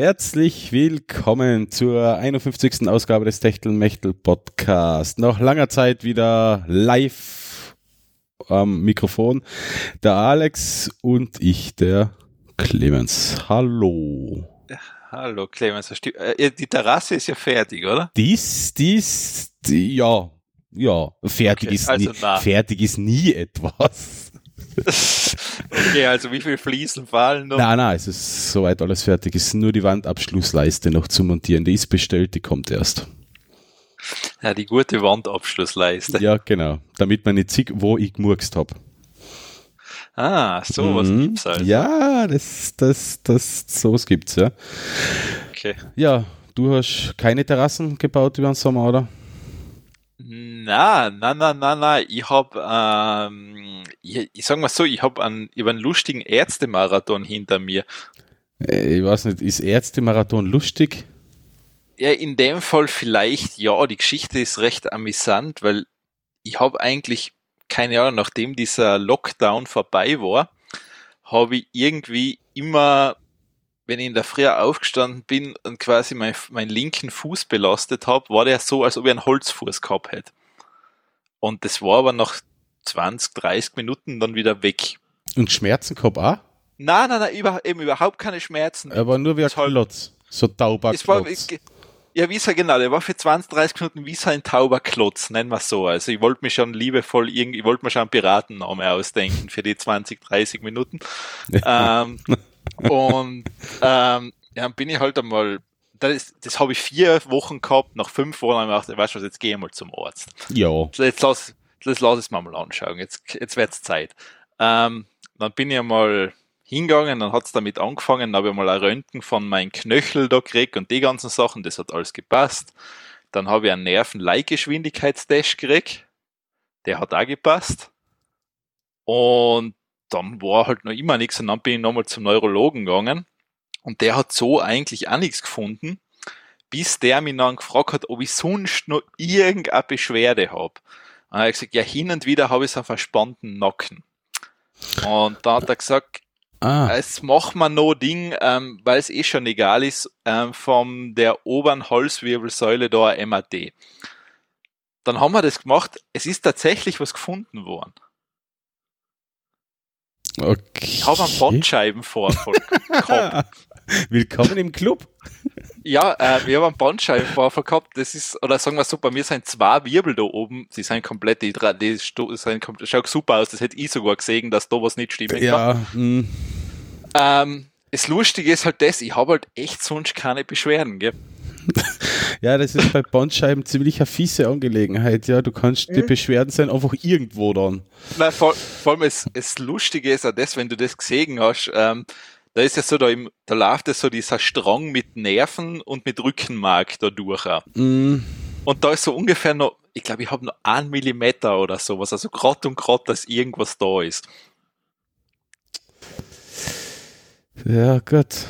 Herzlich willkommen zur 51. Ausgabe des Techtelmechtel Podcast. Nach langer Zeit wieder live am Mikrofon. Der Alex und ich, der Clemens. Hallo. Hallo Clemens. Äh, die Terrasse ist ja fertig, oder? Dies, dies, die, ja, ja. Fertig, okay, ist also nie, fertig ist nie etwas. okay, also wie viele Fliesen fallen noch? Nein, nein, es ist soweit alles fertig. Es ist nur die Wandabschlussleiste noch zu montieren. Die ist bestellt, die kommt erst. Ja, die gute Wandabschlussleiste. Ja, genau. Damit man nicht sieht, wo ich gemurkst habe. Ah, so mhm. was gibt's also. Ja, das, das, das, sowas gibt's, ja. Okay. Ja, du hast keine Terrassen gebaut über den Sommer, oder? Na, na, na, na, na. Ich hab, ähm, ich, ich sag mal so, ich hab einen, ich hab einen lustigen Ärztemarathon hinter mir. Äh, ich weiß nicht, ist Ärztemarathon lustig? Ja, in dem Fall vielleicht, ja, die Geschichte ist recht amüsant, weil ich habe eigentlich, keine Ahnung, nachdem dieser Lockdown vorbei war, habe ich irgendwie immer wenn ich in der Früh aufgestanden bin und quasi mein, meinen linken Fuß belastet habe, war der so, als ob ich einen Holzfuß gehabt hätte. Und das war aber nach 20, 30 Minuten dann wieder weg. Und Schmerzen gehabt auch? Nein, nein, nein, über, eben überhaupt keine Schmerzen. Aber nur wie ein Klotz. So tauber Klotz. Ja, wie so genau, der war für 20, 30 Minuten wie so ein tauber Klotz, nennen wir es so. Also ich wollte mir schon liebevoll irgendwie, ich wollte mir schon einen Piratennamen ausdenken für die 20, 30 Minuten. ähm, und ähm, ja, bin ich halt einmal, das, das habe ich vier Wochen gehabt, nach fünf Wochen habe ich gedacht, weißt du was, jetzt gehe ich mal zum Arzt. Ja. Jetzt lass, jetzt lass es mir mal anschauen, jetzt, jetzt es Zeit. Ähm, dann bin ich einmal hingegangen, dann hat es damit angefangen, dann habe ich mal ein Röntgen von meinem Knöchel da gekriegt und die ganzen Sachen, das hat alles gepasst. Dann habe ich einen Nervenleitgeschwindigkeitstest gekriegt, der hat auch gepasst. Und dann war halt noch immer nichts und dann bin ich nochmal zum Neurologen gegangen und der hat so eigentlich auch nichts gefunden, bis der mich dann gefragt hat, ob ich sonst noch irgendeine Beschwerde habe. Und er hat gesagt, ja, hin und wieder habe ich so einen verspannten Nacken. Und dann hat er gesagt, ah. es macht man noch Ding, ähm, weil es eh schon egal ist, ähm, von der oberen Halswirbelsäule da ein MAD. Dann haben wir das gemacht, es ist tatsächlich was gefunden worden. Okay. Ich habe einen Bandscheibenvorfall gehabt. Willkommen im Club. Ja, äh, wir haben einen Bandscheibenvorfall gehabt. Das ist, oder sagen wir so, bei mir sind zwei Wirbel da oben. Sie sind komplett, die, die sind, das schaut super aus. Das hätte ich sogar gesehen, dass da was nicht stimmt. Ja. Hm. Ähm, das Lustige ist halt das, ich habe halt echt sonst keine Beschwerden, gell? ja, das ist bei Bandscheiben ziemlich eine fiese Angelegenheit. Ja, du kannst, mhm. die Beschwerden sein einfach irgendwo dann. Nein, vor, vor allem das, das Lustige ist auch das, wenn du das gesehen hast, ähm, da ist ja so, da, im, da läuft ja so dieser Strang mit Nerven und mit Rückenmark da durch. Mhm. Und da ist so ungefähr noch, ich glaube, ich habe noch einen Millimeter oder sowas, also grad und grad, dass irgendwas da ist. Ja, gut.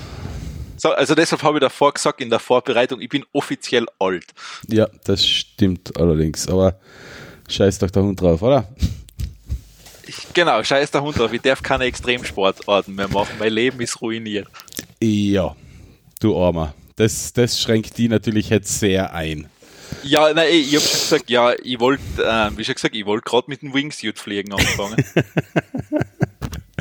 So, also deshalb habe ich davor gesagt in der Vorbereitung, ich bin offiziell alt. Ja, das stimmt allerdings, aber scheiß doch der Hund drauf, oder? Ich, genau, scheiß der Hund drauf. Ich darf keine Extremsportarten mehr machen. Mein Leben ist ruiniert. Ja, du Armer. Das, das schränkt die natürlich jetzt sehr ein. Ja, nein, ich habe schon gesagt, ja, ich wollte, äh, wie schon gesagt, ich wollte gerade mit dem Wingsuit fliegen anfangen.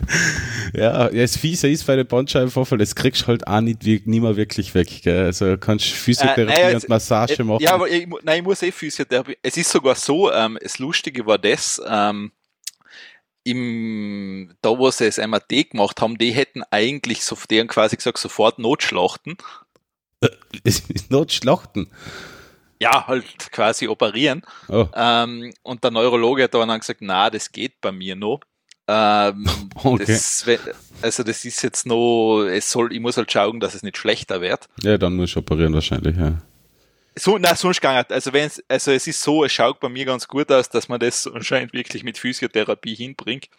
ja, das Fiese ist bei den Bandscheibenvorfall, das kriegst du halt auch nicht, nie mehr wirklich weg. Gell? Also kannst Physiotherapie äh, nein, und Massage äh, machen. Ja, aber ich, nein, ich muss eh Physiotherapie. Es ist sogar so, ähm, das Lustige war das, ähm, im, da wo sie das MAT gemacht haben, die hätten eigentlich so, die haben quasi gesagt, sofort Notschlachten. Äh, Notschlachten? Ja, halt quasi operieren. Oh. Ähm, und der Neurologe hat dann gesagt, na, das geht bei mir noch. Ähm, okay. das, also das ist jetzt noch, es soll, ich muss halt schauen, dass es nicht schlechter wird. Ja, dann muss ich operieren wahrscheinlich, ja. So, na, sonst gar nicht. Also wenn also es ist so, es schaut bei mir ganz gut aus, dass man das anscheinend wirklich mit Physiotherapie hinbringt.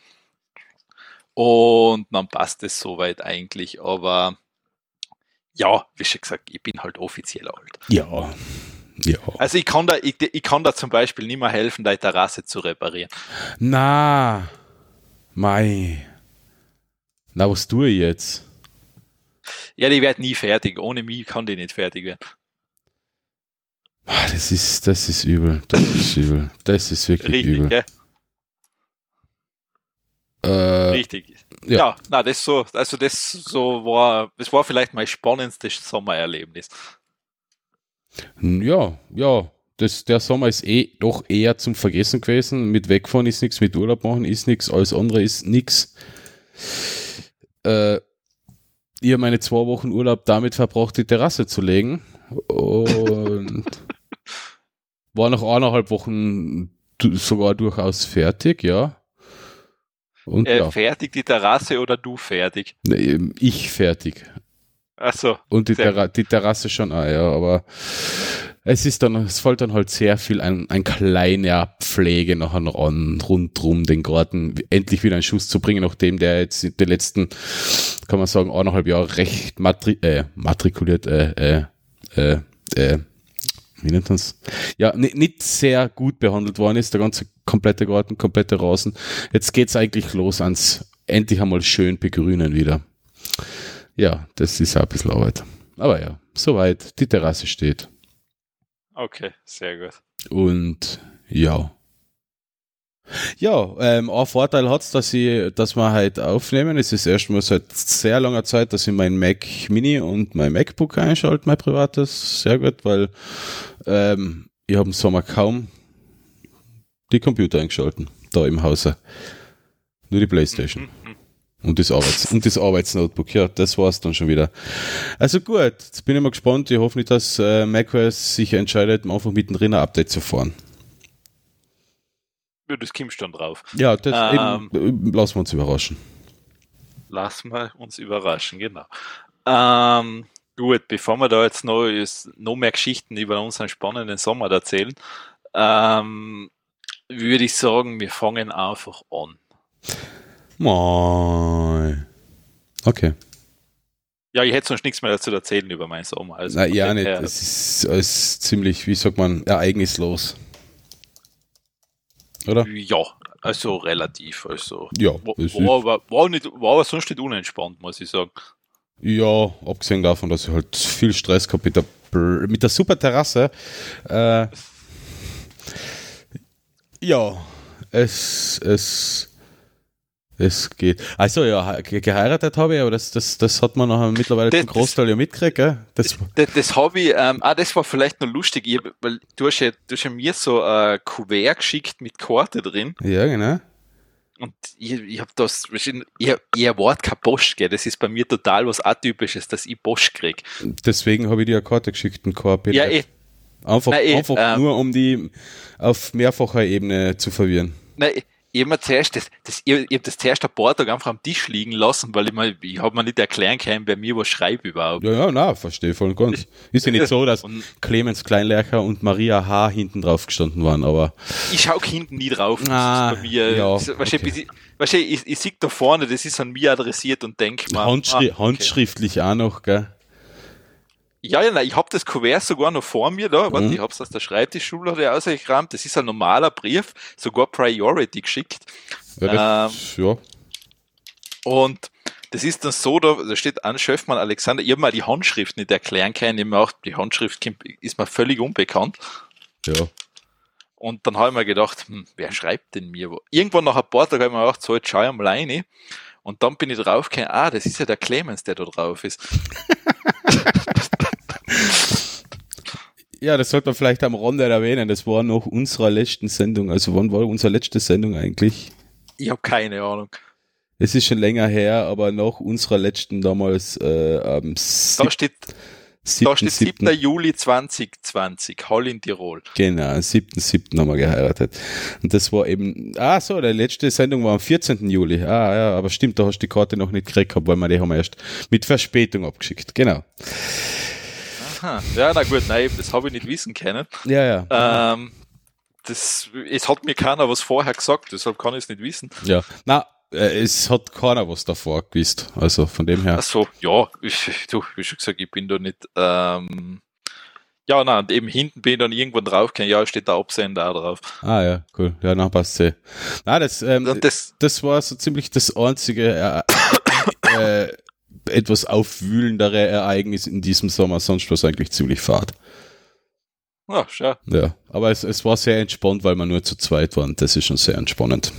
Und dann passt es soweit eigentlich, aber ja, wie schon gesagt, ich bin halt offiziell alt. Ja. Ja. Also ich kann da, ich, ich kann da zum Beispiel nicht mehr helfen, deine Terrasse zu reparieren. Na, Mei. Na, was tue ich jetzt? Ja, die wird nie fertig. Ohne mich kann die nicht fertig werden. Ah, Das ist, das ist übel. Das ist übel. Das ist wirklich Richtig, übel. gell? Äh, Richtig. ja. Ja, na, das so, also das so war, das war vielleicht mein spannendstes Sommererlebnis. ja, ja. Das, der Sommer ist eh doch eher zum Vergessen gewesen. Mit Wegfahren ist nichts, mit Urlaub machen ist nichts, alles andere ist nichts. Äh, ich habe meine zwei Wochen Urlaub damit verbracht, die Terrasse zu legen. Und war nach eineinhalb Wochen sogar durchaus fertig, ja. Und Äh, ja, Fertig die Terrasse oder du fertig? nee, ich fertig. Achso, Und die, Terra die Terrasse schon auch, ja, aber es ist dann, es fällt dann halt sehr viel ein, ein kleiner Pflege nachher noch an, rundrum den Garten endlich wieder einen Schuss zu bringen, nachdem der jetzt in den letzten, kann man sagen, eineinhalb Jahre recht matri äh, matrikuliert, äh, äh, äh, äh, wie nennt man's? Ja, ni- nicht sehr gut behandelt worden ist, der ganze komplette Garten, komplette Rasen. Jetzt geht's eigentlich los ans endlich einmal schön begrünen wieder. Ja, das ist auch ein bisschen Arbeit. Aber ja, soweit. Die Terrasse steht. Okay, sehr gut. Und ja. Ja, ähm, ein Vorteil hat's, dass ich, dass wir halt aufnehmen. Es ist erstmal seit sehr langer Zeit, dass ich mein Mac Mini und mein MacBook einschalte, mein privates. Sehr gut, weil ähm, ich habe im Sommer kaum die Computer eingeschalten, da im Hause. Nur die Playstation. Mhm. Und das, Arbeits und das Arbeitsnotebook, ja, das war's dann schon wieder. Also gut, jetzt bin ich mal gespannt. Ich hoffe nicht, dass äh, macOS sich entscheidet, einfach mittendrin ein Update zu fahren. Ja, das kommst dann drauf. Ja, das Ähm. eben, äh, lassen wir uns überraschen. Lassen wir uns überraschen, genau. Ähm, gut, bevor wir da jetzt noch, noch mehr Geschichten über unseren spannenden Sommer erzählen, ähm, würde ich sagen, wir fangen einfach an. Moi. Okay. Ja, ich hätte sonst nichts mehr dazu erzählen über meinen Sommer. Also Na, ja, nicht. Es ist alles ziemlich, wie sagt man, ereignislos. Oder? Ja, also relativ. Also Ja, war, ist, war, aber- war, nicht, war aber sonst nicht unentspannt, muss ich sagen. ja, abgesehen davon, dass ich halt viel Stress gehabt mit der, mit der super Terrasse. Äh, ja, es, es, es geht. Also ja, ge- geheiratet habe ich, aber das, das, das hat man nachher mittlerweile Das- zum Großteil ja mitgekriegt, gell? Das, Das, das habe ich, ähm, ah, das war vielleicht noch lustig, ich, weil du hast, ja, du hast ja mir so ein Kuvert geschickt mit Karte drin ja, genau. und ich, ich habe das, ich, ich erwarte kein Post, gell? das ist bei mir total was Atypisches, dass ich Post krieg. Deswegen habe ich dir eine Karte geschickt, ein KP. Ja, eh, Einfach, Na, eh, einfach ähm, nur, um die auf mehrfacher Ebene zu verwirren. nein, ich hab mir zuerst das, das, ich, ich hab das zuerst ein paar Tage einfach am Tisch liegen lassen, weil ich mir, ich hab mir nicht erklären können, wer mir was schreibt überhaupt. Ja, ja, na, verstehe voll und ganz. Ist ja nicht so, dass Und Clemens Kleinlercher und Maria H. hinten drauf gestanden waren, aber ich schau hinten nie drauf. Das Ah, ist bei mir, ja, das, du, okay. ich, ich, ich sehe da vorne, das ist an mir adressiert und denk mal. Handschri ah, okay. handschriftlich auch noch, gell? Ja, ja, nein, ich habe das Kuvert sogar noch vor mir da. Warte, Mhm. ich habe es aus der Schreibtischschublade rausgekramt. Das ist ein normaler Brief, sogar Priority geschickt. Ja, das, ja. Und das ist dann so, da, da steht an Schöffmann Alexander. Ich habe mir die Handschrift nicht erklären können. Ich mir auch, die Handschrift ist mir völlig unbekannt. ja. Und dann habe ich mir gedacht, hm, wer schreibt denn mir? wo? Irgendwann nach ein paar Tagen habe ich mir gedacht, so, jetzt schau ich mal rein. Und dann bin ich draufgekommen, ah, das ist ja der Clemens, der da drauf ist. ja, das sollte man vielleicht am Rande erwähnen. Das war noch unserer letzten Sendung. Also wann war unsere letzte Sendung eigentlich? Ich habe keine Ahnung. Es ist schon länger her, aber nach unserer letzten damals äh, am Da steht 7. Da steht 7. 7. Juli 2020, Hall in Tirol. Genau, am 7.7. haben wir geheiratet. Und das war eben, ah so, der letzte Sendung war am 14. Juli. Ah ja, aber stimmt, da hast du die Karte noch nicht gekriegt, weil wir die haben erst mit Verspätung abgeschickt. Genau. Aha. Ja, na gut, nein, das habe ich nicht wissen können. Ja, ja. Ähm, das, es hat mir keiner was vorher gesagt, deshalb kann ich es nicht wissen. Ja, na, es hat keiner was davor gewusst. Also von dem her. Also ja, ich, du, wie schon gesagt, ich bin da nicht. Ähm, ja, nein, und eben hinten bin ich dann irgendwann draufgekommen, ja, steht der Absender auch drauf. Ah ja, cool. Ja, na passt eh. Na, das, ähm, Und das, das war so ziemlich das einzige äh, äh, etwas aufwühlendere Ereignis in diesem Sommer. Sonst war es eigentlich ziemlich fad. Ja, schau. Ja, aber es, es war sehr entspannt, weil wir nur zu zweit waren. Das ist schon sehr entspannend.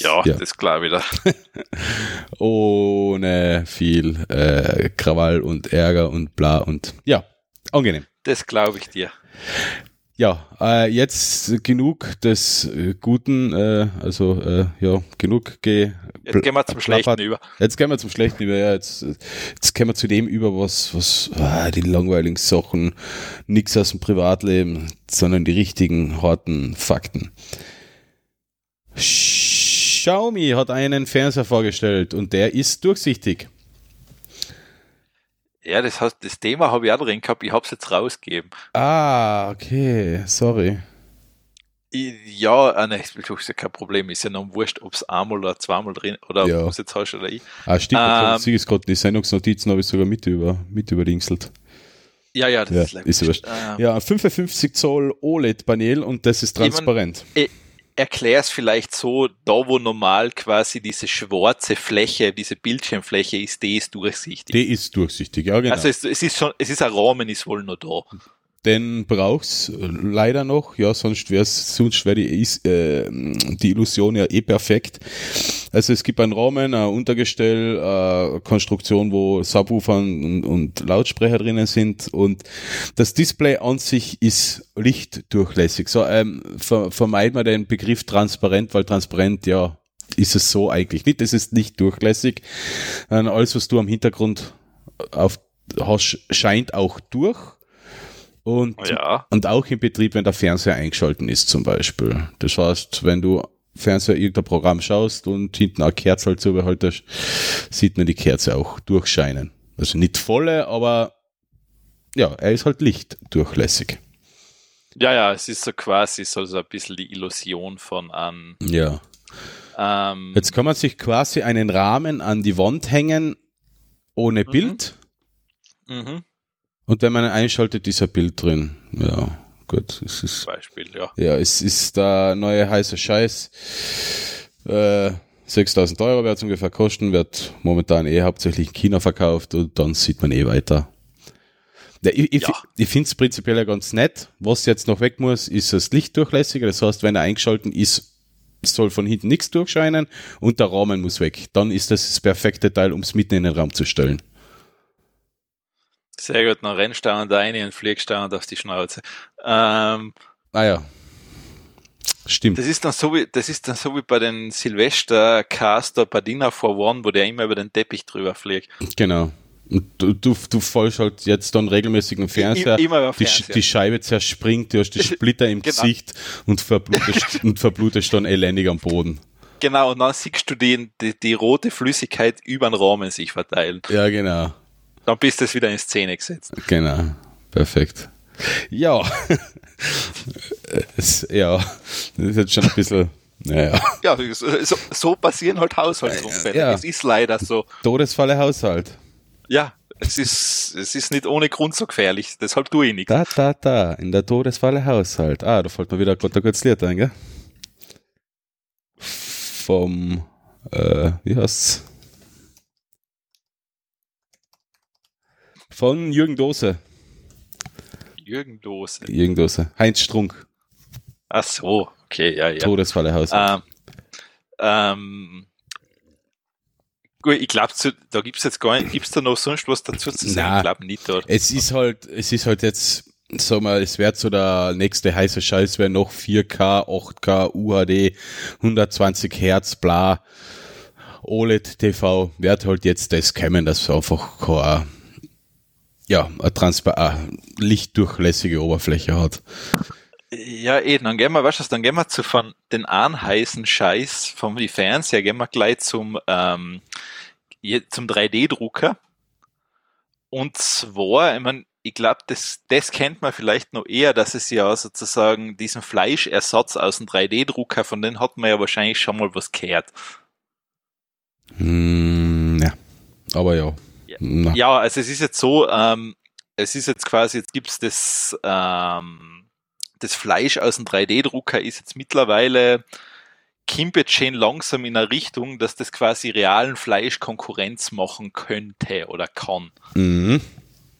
Ja, Ja. das glaube ich da. Ohne viel äh, Krawall und Ärger und bla und ja, angenehm. Das glaube ich dir. Ja, äh, jetzt genug des äh, Guten, äh, also äh, ja, genug ge Jetzt gehen wir zum Schlechten über. Jetzt gehen wir zum Schlechten über, ja, jetzt, jetzt gehen wir zu dem über, was, was, ah, die langweiligen Sachen, nix aus dem Privatleben, sondern die richtigen, harten Fakten. Xiaomi hat einen Fernseher vorgestellt und der ist durchsichtig. Ja, das, heißt, das Thema habe ich auch drin gehabt. Ich habe es jetzt rausgegeben. Ah, okay, sorry. Ich, ja, ah, nein, das ist ja kein Problem. Ist ja noch wurscht, ob es einmal oder zweimal drin oder Ja. ob es jetzt hast oder ich. Ah, stimmt, Ähm, ähm, ist gerade die Sendungsnotizen habe ich sogar mit über, mit überdingselt. Ja, ja, das Ja, ist, ist wurscht. Ähm, Ja, 55 Zoll OLED-Panel und das ist Ich mein- transparent. Erklär es vielleicht so, da wo normal quasi diese schwarze Fläche, diese Bildschirmfläche ist, die ist durchsichtig. Die ist durchsichtig, ja genau. Also es, es ist schon, es ist ein Rahmen, ist wohl noch da. Den brauchst äh, leider noch, ja, sonst wär's, sonst wäre die, äh, die Illusion ja eh perfekt. Also es gibt einen Rahmen, ein Untergestell, eine Konstruktion, wo Subwoofer und, und Lautsprecher drinnen sind und das Display an sich ist lichtdurchlässig. So ähm, ver vermeiden wir den Begriff transparent, weil transparent ja ist es so eigentlich nicht. Es ist nicht durchlässig. Ähm, Alles, was du am Hintergrund auf hast, scheint auch durch. Und, Ja. und auch im Betrieb, wenn der Fernseher eingeschalten ist zum Beispiel. Das heißt, wenn du Fernseher irgendein Programm schaust und hinten eine Kerze halt zubehaltest, sieht man die Kerze auch durchscheinen. Also nicht volle, aber ja, er ist halt lichtdurchlässig. Ja, ja, es ist so quasi so, so ein bisschen die Illusion von an. Ja. Ähm, Jetzt kann man sich quasi einen Rahmen an die Wand hängen, ohne Mhm. Bild. mhm, Und wenn man einschaltet, ist ein Bild drin. Ja, gut. Es ist Beispiel, ja. Ja, es ist der neue heiße Scheiß. Äh, 6000 Euro wird es ungefähr kosten, wird momentan eh hauptsächlich in China verkauft und dann sieht man eh weiter. Ja, ich ich, Ja. ich finde es prinzipiell ja ganz nett. Was jetzt noch weg muss, ist das Lichtdurchlässige. Das heißt, wenn er eingeschalten ist, soll von hinten nichts durchscheinen und der Rahmen muss weg. Dann ist das das perfekte Teil, um es mitten in den Raum zu stellen. Sehr gut, dann rennst du da rein und fliegst da auf die Schnauze. Ähm, Ah ja. Stimmt. das ist dann so wie, das ist dann so wie bei den Silvester Caster bei Dinner for One, wo der immer über den Teppich drüber fliegt. Genau. Und du, du, du fallst halt jetzt dann regelmäßig im Fernseher. I- immer die, Fernseher. die Scheibe zerspringt, du hast die Splitter im Genau. Gesicht und verblutest, und verblutest dann elendig am Boden. Genau, und dann siehst du die, die, die rote Flüssigkeit über den Rahmen sich verteilen. Ja, genau. Dann bist du es wieder in Szene gesetzt. Genau. Perfekt. Ja. es, ja. Das ist jetzt schon ein bisschen, naja. Ja, so, so- passieren halt Haushaltsunfälle. Ja. Es ist leider so. Todesfalle Haushalt. Ja, es ist, es ist nicht ohne Grund so gefährlich, deshalb tue ich nichts. Da, da, da. In der Todesfalle Haushalt. Ah, da fällt mir wieder ein kurzes Lied ein, gell? Vom, äh, wie heißt's? Von Jürgen Dose. Jürgen Dose. Jürgen Dose. Heinz Strunk. Ach so, okay, ja, ja. Todesfalle Haushalt. Ähm, ähm, gut, ich glaube, da gibt's jetzt gar nicht, gibt's da noch sonst was dazu zu sagen? Ich glaube nicht, oder? Es ist halt, es ist halt jetzt, sag mal, es wird so der nächste heiße Scheiß, wäre noch 4K, 8K, UHD, 120 Hertz, bla, OLED TV, wird halt jetzt das kommen, dass einfach kein, ja, eine transpa eine lichtdurchlässige Oberfläche hat. Ja, eh, dann gehen wir, weißt du, dann gehen wir zu von den einen heißen Scheiß vom die Fernseher, gehen wir gleich zum, ähm, zum 3D-Drucker. Und zwar, ich mein, ich glaube, das, das kennt man vielleicht noch eher, dass es ja sozusagen diesen Fleischersatz aus dem 3D-Drucker, von dem hat man ja wahrscheinlich schon mal was gehört. Hm, ja, aber ja. Ja. Na, Ja, also es ist jetzt so, ähm, es ist jetzt quasi, jetzt gibt's das, ähm, das Fleisch aus dem 3D-Drucker ist jetzt mittlerweile schön langsam in eine Richtung, dass das quasi realen Fleisch Konkurrenz machen könnte oder kann. Mhm.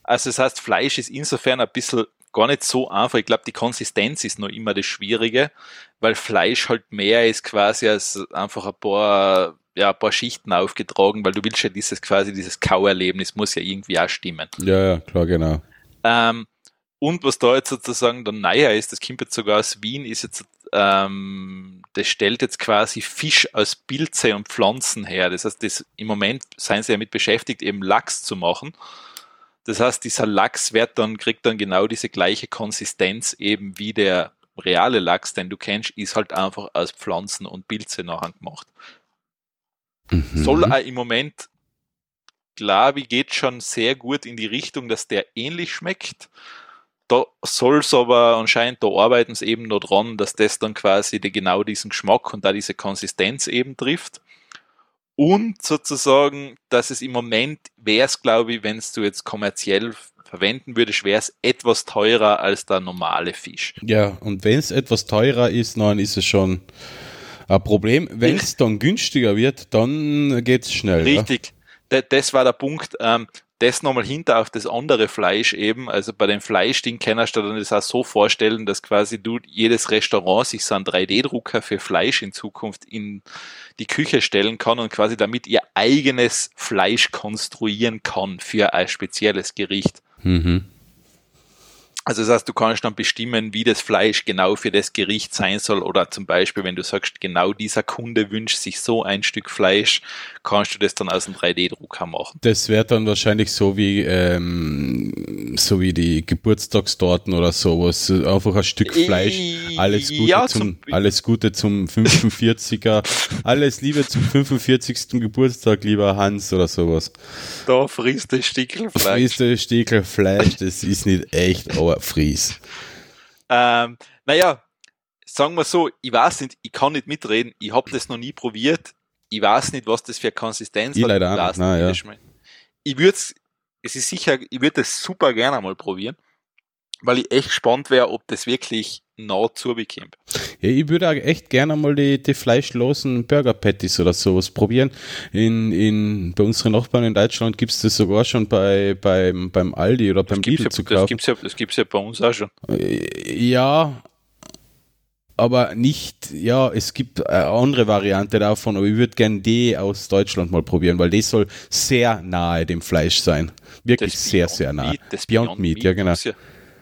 Also das heißt, Fleisch ist insofern ein bisschen gar nicht so einfach. Ich glaube, die Konsistenz ist noch immer das Schwierige, weil Fleisch halt mehr ist quasi als einfach ein paar, ja, ein paar Schichten aufgetragen, weil du willst ja dieses quasi, dieses Kauerlebnis muss ja irgendwie auch stimmen. Ja, ja, klar, genau. Ähm, und was da jetzt sozusagen dann neuer ist, das kommt jetzt sogar aus Wien, ist jetzt, ähm, das stellt jetzt quasi Fisch aus Pilze und Pflanzen her. Das heißt, das, im Moment seien sie damit beschäftigt, eben Lachs zu machen. Das heißt, dieser Lachs wird dann, kriegt dann genau diese gleiche Konsistenz eben wie der reale Lachs, den du kennst, ist halt einfach aus Pflanzen und Pilze nachher gemacht. Mhm. Soll auch im Moment, glaube ich, geht schon sehr gut in die Richtung, dass der ähnlich schmeckt. Da soll es aber anscheinend, da arbeiten sie eben noch dran, dass das dann quasi die, genau diesen Geschmack und da diese Konsistenz eben trifft. Und sozusagen, dass es im Moment wäre es, glaube ich, wenn es du jetzt kommerziell verwenden würdest, wäre es etwas teurer als der normale Fisch. Ja, und wenn es etwas teurer ist, dann ist es schon ein Problem. Wenn es dann günstiger wird, dann geht es schnell. Richtig. Ja? Das war der Punkt. Ähm, das nochmal hinter auf das andere Fleisch eben, also bei dem Fleischding kannst du dann das auch so vorstellen, dass quasi du jedes Restaurant sich so einen 3D-Drucker für Fleisch in Zukunft in die Küche stellen kann und quasi damit ihr eigenes Fleisch konstruieren kann für ein spezielles Gericht. Mhm. Also das heißt, du kannst dann bestimmen, wie das Fleisch genau für das Gericht sein soll oder zum Beispiel, wenn du sagst, genau dieser Kunde wünscht sich so ein Stück Fleisch, kannst du das dann aus einem 3D-Drucker machen. Das wäre dann wahrscheinlich so wie ähm, so wie die Geburtstagstorten oder sowas, einfach ein Stück Fleisch, alles Gute Ja, zum, zum- alles Gute zum 45er, alles Liebe zum 45. Geburtstag, lieber Hans oder sowas. Da frisst das Stickel Fleisch. Frisste Stückel Fleisch, das ist nicht echt, aber Fries. Ähm, naja, sagen wir so, ich weiß nicht, ich kann nicht mitreden, ich habe das noch nie probiert, ich weiß nicht, was das für Konsistenz Ich hat. leider ich nicht, nein, ja. Ich würde es, es ist sicher, ich würde das super gerne mal probieren, weil ich echt gespannt wäre, ob das wirklich nah zu bekommt. Ja, ich würde auch echt gerne mal die, die fleischlosen Burger Patties oder sowas probieren. In, in, bei unseren Nachbarn in Deutschland gibt es das sogar schon bei, beim, beim Aldi oder beim Lidl ja, zu das kaufen. gibt's ja, das gibt's ja bei uns auch schon. Äh, Ja, aber nicht, ja, es gibt eine andere Variante davon, aber ich würde gerne die aus Deutschland mal probieren, weil die soll sehr nahe dem Fleisch sein. Wirklich Das sehr, Beyond sehr nahe. Meat, das Beyond Meat, ja, genau.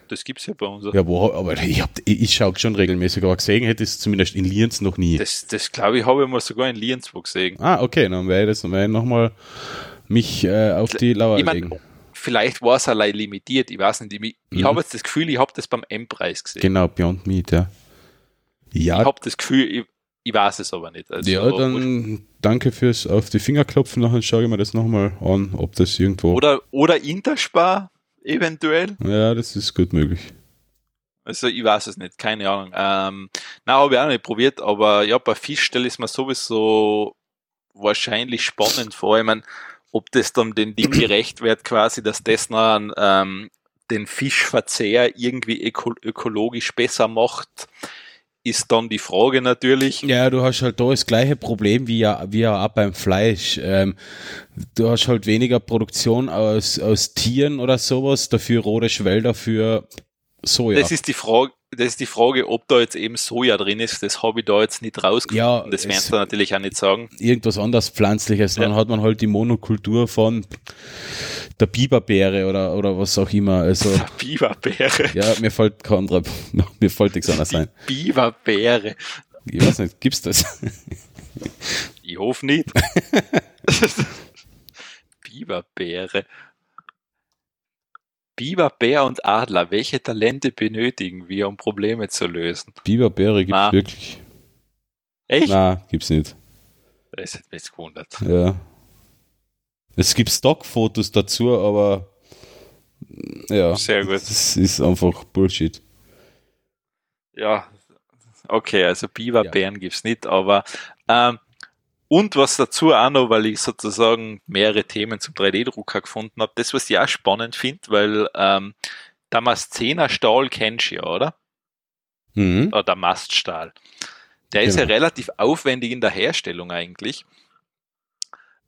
Das gibt's ja bei uns. Ja, wo, aber ich, hab, ich, ich schaue schon regelmäßig, aber gesehen hätte ich es zumindest in Lienz noch nie. Das, das glaube ich, habe ich mal sogar in Lienzburg gesehen. Ah, okay, dann werde ich das ich nochmal mich äh, auf die Lauer Ich mein, legen. vielleicht war es allein limitiert, ich weiß nicht. Ich, ich Mhm. habe jetzt das Gefühl, ich habe das beim M-Preis gesehen. Genau, Beyond Meat, ja. Ich Ja, habe das Gefühl, ich, ich weiß es aber nicht. Also, ja dann danke fürs auf die Finger klopfen, nachher schaue ich mir das nochmal an, ob das irgendwo. Oder, oder Interspar, eventuell. ja, das ist gut möglich. Also ich weiß es nicht, keine Ahnung. Ähm, na, habe ich auch nicht probiert, aber ja, bei Fisch stelle ich es mir sowieso wahrscheinlich spannend vor. Ich meine, ob das dann dem Ding gerecht wird, quasi, dass das noch ähm, den Fischverzehr irgendwie öko ökologisch besser macht, ist dann die Frage natürlich. Ja, du hast halt da das gleiche Problem wie ja, wie ja auch beim Fleisch. Ähm, du hast halt weniger Produktion aus, aus Tieren oder sowas, dafür rote Wälder für Soja. Das ist die Frage, das ist die Frage, ob da jetzt eben Soja drin ist. Das habe ich da jetzt nicht rausgefunden. Ja, das werden sie natürlich auch nicht sagen. irgendwas anderes Pflanzliches. Dann Ja. hat man halt die Monokultur von der Biberbeere oder, oder was auch immer. Also, Biberbeere. ja, mir fällt kein anderer, mir fällt nichts anderes ein. Biberbeere. Ich weiß nicht, gibt's das? Ich hoffe nicht. Biberbeere. Biber, Bär und Adler, welche Talente benötigen wir, um Probleme zu lösen? Biberbeere gibt's Na. wirklich. Echt? Na, gibt's nicht. Das hat mich gewundert. Ja. Es gibt Stockfotos dazu, aber ja. Sehr gut. Das ist einfach Bullshit. Ja, okay, also Biberbären gibt's nicht, aber ähm, und was dazu auch noch, weil ich sozusagen mehrere Themen zum 3D-Drucker gefunden habe, das, was ich auch spannend finde, weil ähm, Damaszener Stahl kennst du ja, oder? Mhm. Oder der Maststahl. Der ist ja Genau. relativ aufwendig in der Herstellung eigentlich.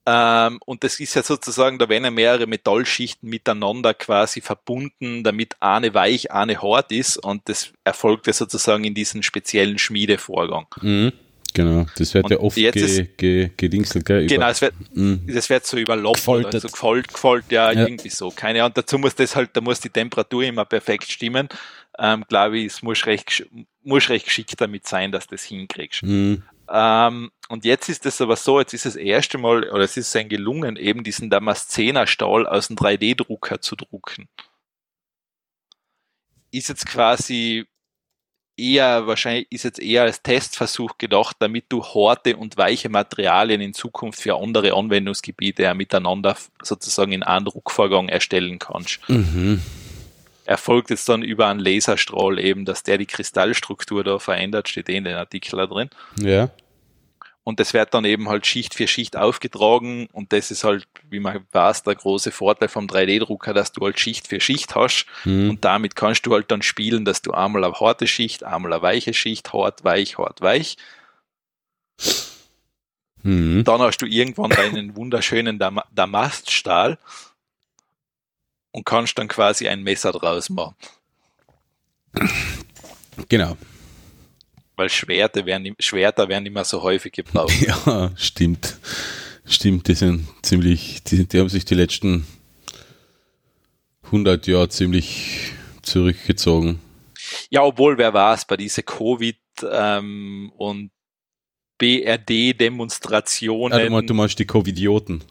Ähm, und das ist ja sozusagen, da werden ja mehrere Metallschichten miteinander quasi verbunden, damit eine weich, eine hart ist. Und das erfolgt ja sozusagen in diesem speziellen Schmiedevorgang. Mhm. Genau, das wird Und ja oft jetzt ge, ist- ge, gedingselt, gell? Genau, es wird, Mhm. das wird so überlopft Gefoltert. oder so gefolgt, gefolgt, ja, Ja. irgendwie so. Keine Ahnung. Dazu muss das halt, da muss die Temperatur immer perfekt stimmen. Ähm, Glaube ich, es muss recht, muss recht geschickt damit sein, dass du das hinkriegst. Mhm. Ähm, und jetzt ist es aber so, jetzt ist das erste Mal, oder es ist sein gelungen, eben diesen Damaszener-Stahl aus dem 3D-Drucker zu drucken. Ist jetzt quasi eher, wahrscheinlich ist jetzt eher als Testversuch gedacht, damit du harte und weiche Materialien in Zukunft für andere Anwendungsgebiete ja miteinander sozusagen in einem Druckvorgang erstellen kannst. Mhm. Erfolgt jetzt dann über einen Laserstrahl eben, dass der die Kristallstruktur da verändert, steht eh in den Artikel da drin. Ja. Und das wird dann eben halt Schicht für Schicht aufgetragen und das ist halt, wie man weiß, der große Vorteil vom 3D-Drucker, dass du halt Schicht für Schicht hast Mhm. und damit kannst du halt dann spielen, dass du einmal eine harte Schicht, einmal eine weiche Schicht, hart, weich, hart, weich. Mhm. Dann hast du irgendwann deinen wunderschönen Dam Damaststahl und kannst dann quasi ein Messer draus machen. Genau. Weil Schwerter werden, Schwerter werden mehr so häufig gebraucht. Ja, stimmt. Stimmt, die sind ziemlich, die, die haben sich die letzten 100 Jahre ziemlich zurückgezogen. Ja, obwohl, wer weiß, bei diese Covid ähm, und BRD-Demonstrationen, Ah, du, meinst, du meinst die Covidioten.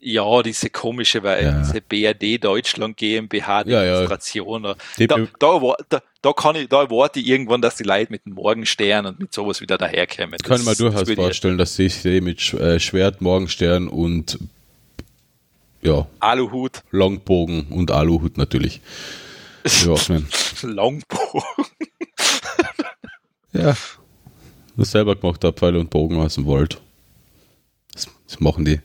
ja, diese komische, weil Ja. diese BRD Deutschland GmbH Ja, ja. Da, da, war- da, da kann ich, da erwarte ich irgendwann, dass die Leute mit dem Morgenstern und mit sowas wieder daherkommen. Kann ich mir durchaus das ich- vorstellen, dass sich die mit äh, Schwert, Morgenstern und ja, Aluhut, Longbogen und Aluhut natürlich. Longbow. Ja. Das selber gemacht habe, Pfeile und Bogen aus dem Wald. Das, das machen die.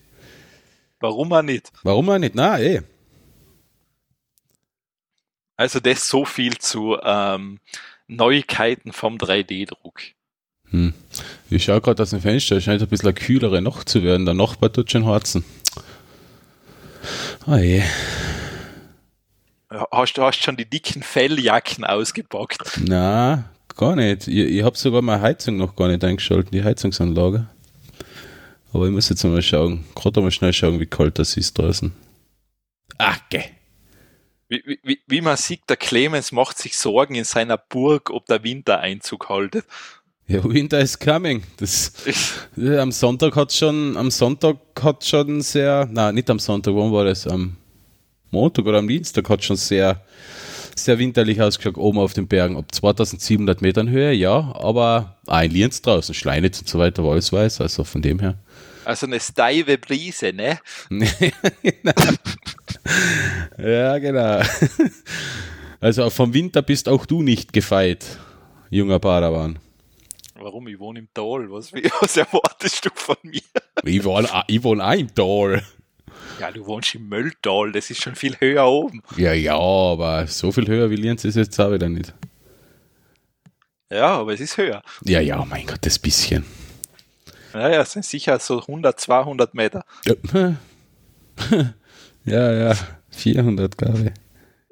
Warum auch nicht? Warum auch nicht? Na, eh. Also das so viel zu ähm, Neuigkeiten vom 3D-Druck. Hm. Ich schaue gerade aus dem Fenster, es scheint ein bisschen eine kühlere Nacht zu werden. Der Nachbar tut schon harzen. Ah je. Hast du hast schon die dicken Felljacken ausgepackt? Na, gar nicht. Ich, ich habe sogar meine Heizung noch gar nicht eingeschaltet, die Heizungsanlage. Aber ich muss jetzt mal schauen. Gerade mal schnell schauen, wie kalt das ist draußen. Ach, geh. Wie, wie- wie, man sieht, der Clemens macht sich Sorgen in seiner Burg, ob der Winter Einzug haltet. Ja, Winter is coming. Das, ja, am Sonntag hat schon, am Sonntag hat schon sehr, na, nicht am Sonntag, wann war das? Am Montag oder am Dienstag hat schon sehr, sehr winterlich ausgeschaut, oben auf den Bergen. Ab 2700 Metern Höhe, ja, aber ein Lienz draußen, Schleinitz und so weiter war alles weiß, also von dem her. Also eine steife Brise, ne? Ja, genau. Also vom Winter bist auch du nicht gefeit, junger Padawan. Warum? Ich wohne im Tal. Was, was erwartest du von mir? Ich wohne, ich wohne auch im Tal. Ja, du wohnst im Mölltal, das ist schon viel höher oben. Ja, ja, aber so viel höher wie Lienz ist jetzt auch wieder nicht. Ja, aber es ist höher. Ja, ja, mein Gott, das bisschen. Naja, es sind sicher so 100, 200 Meter. Ja, ja, ja 400, glaube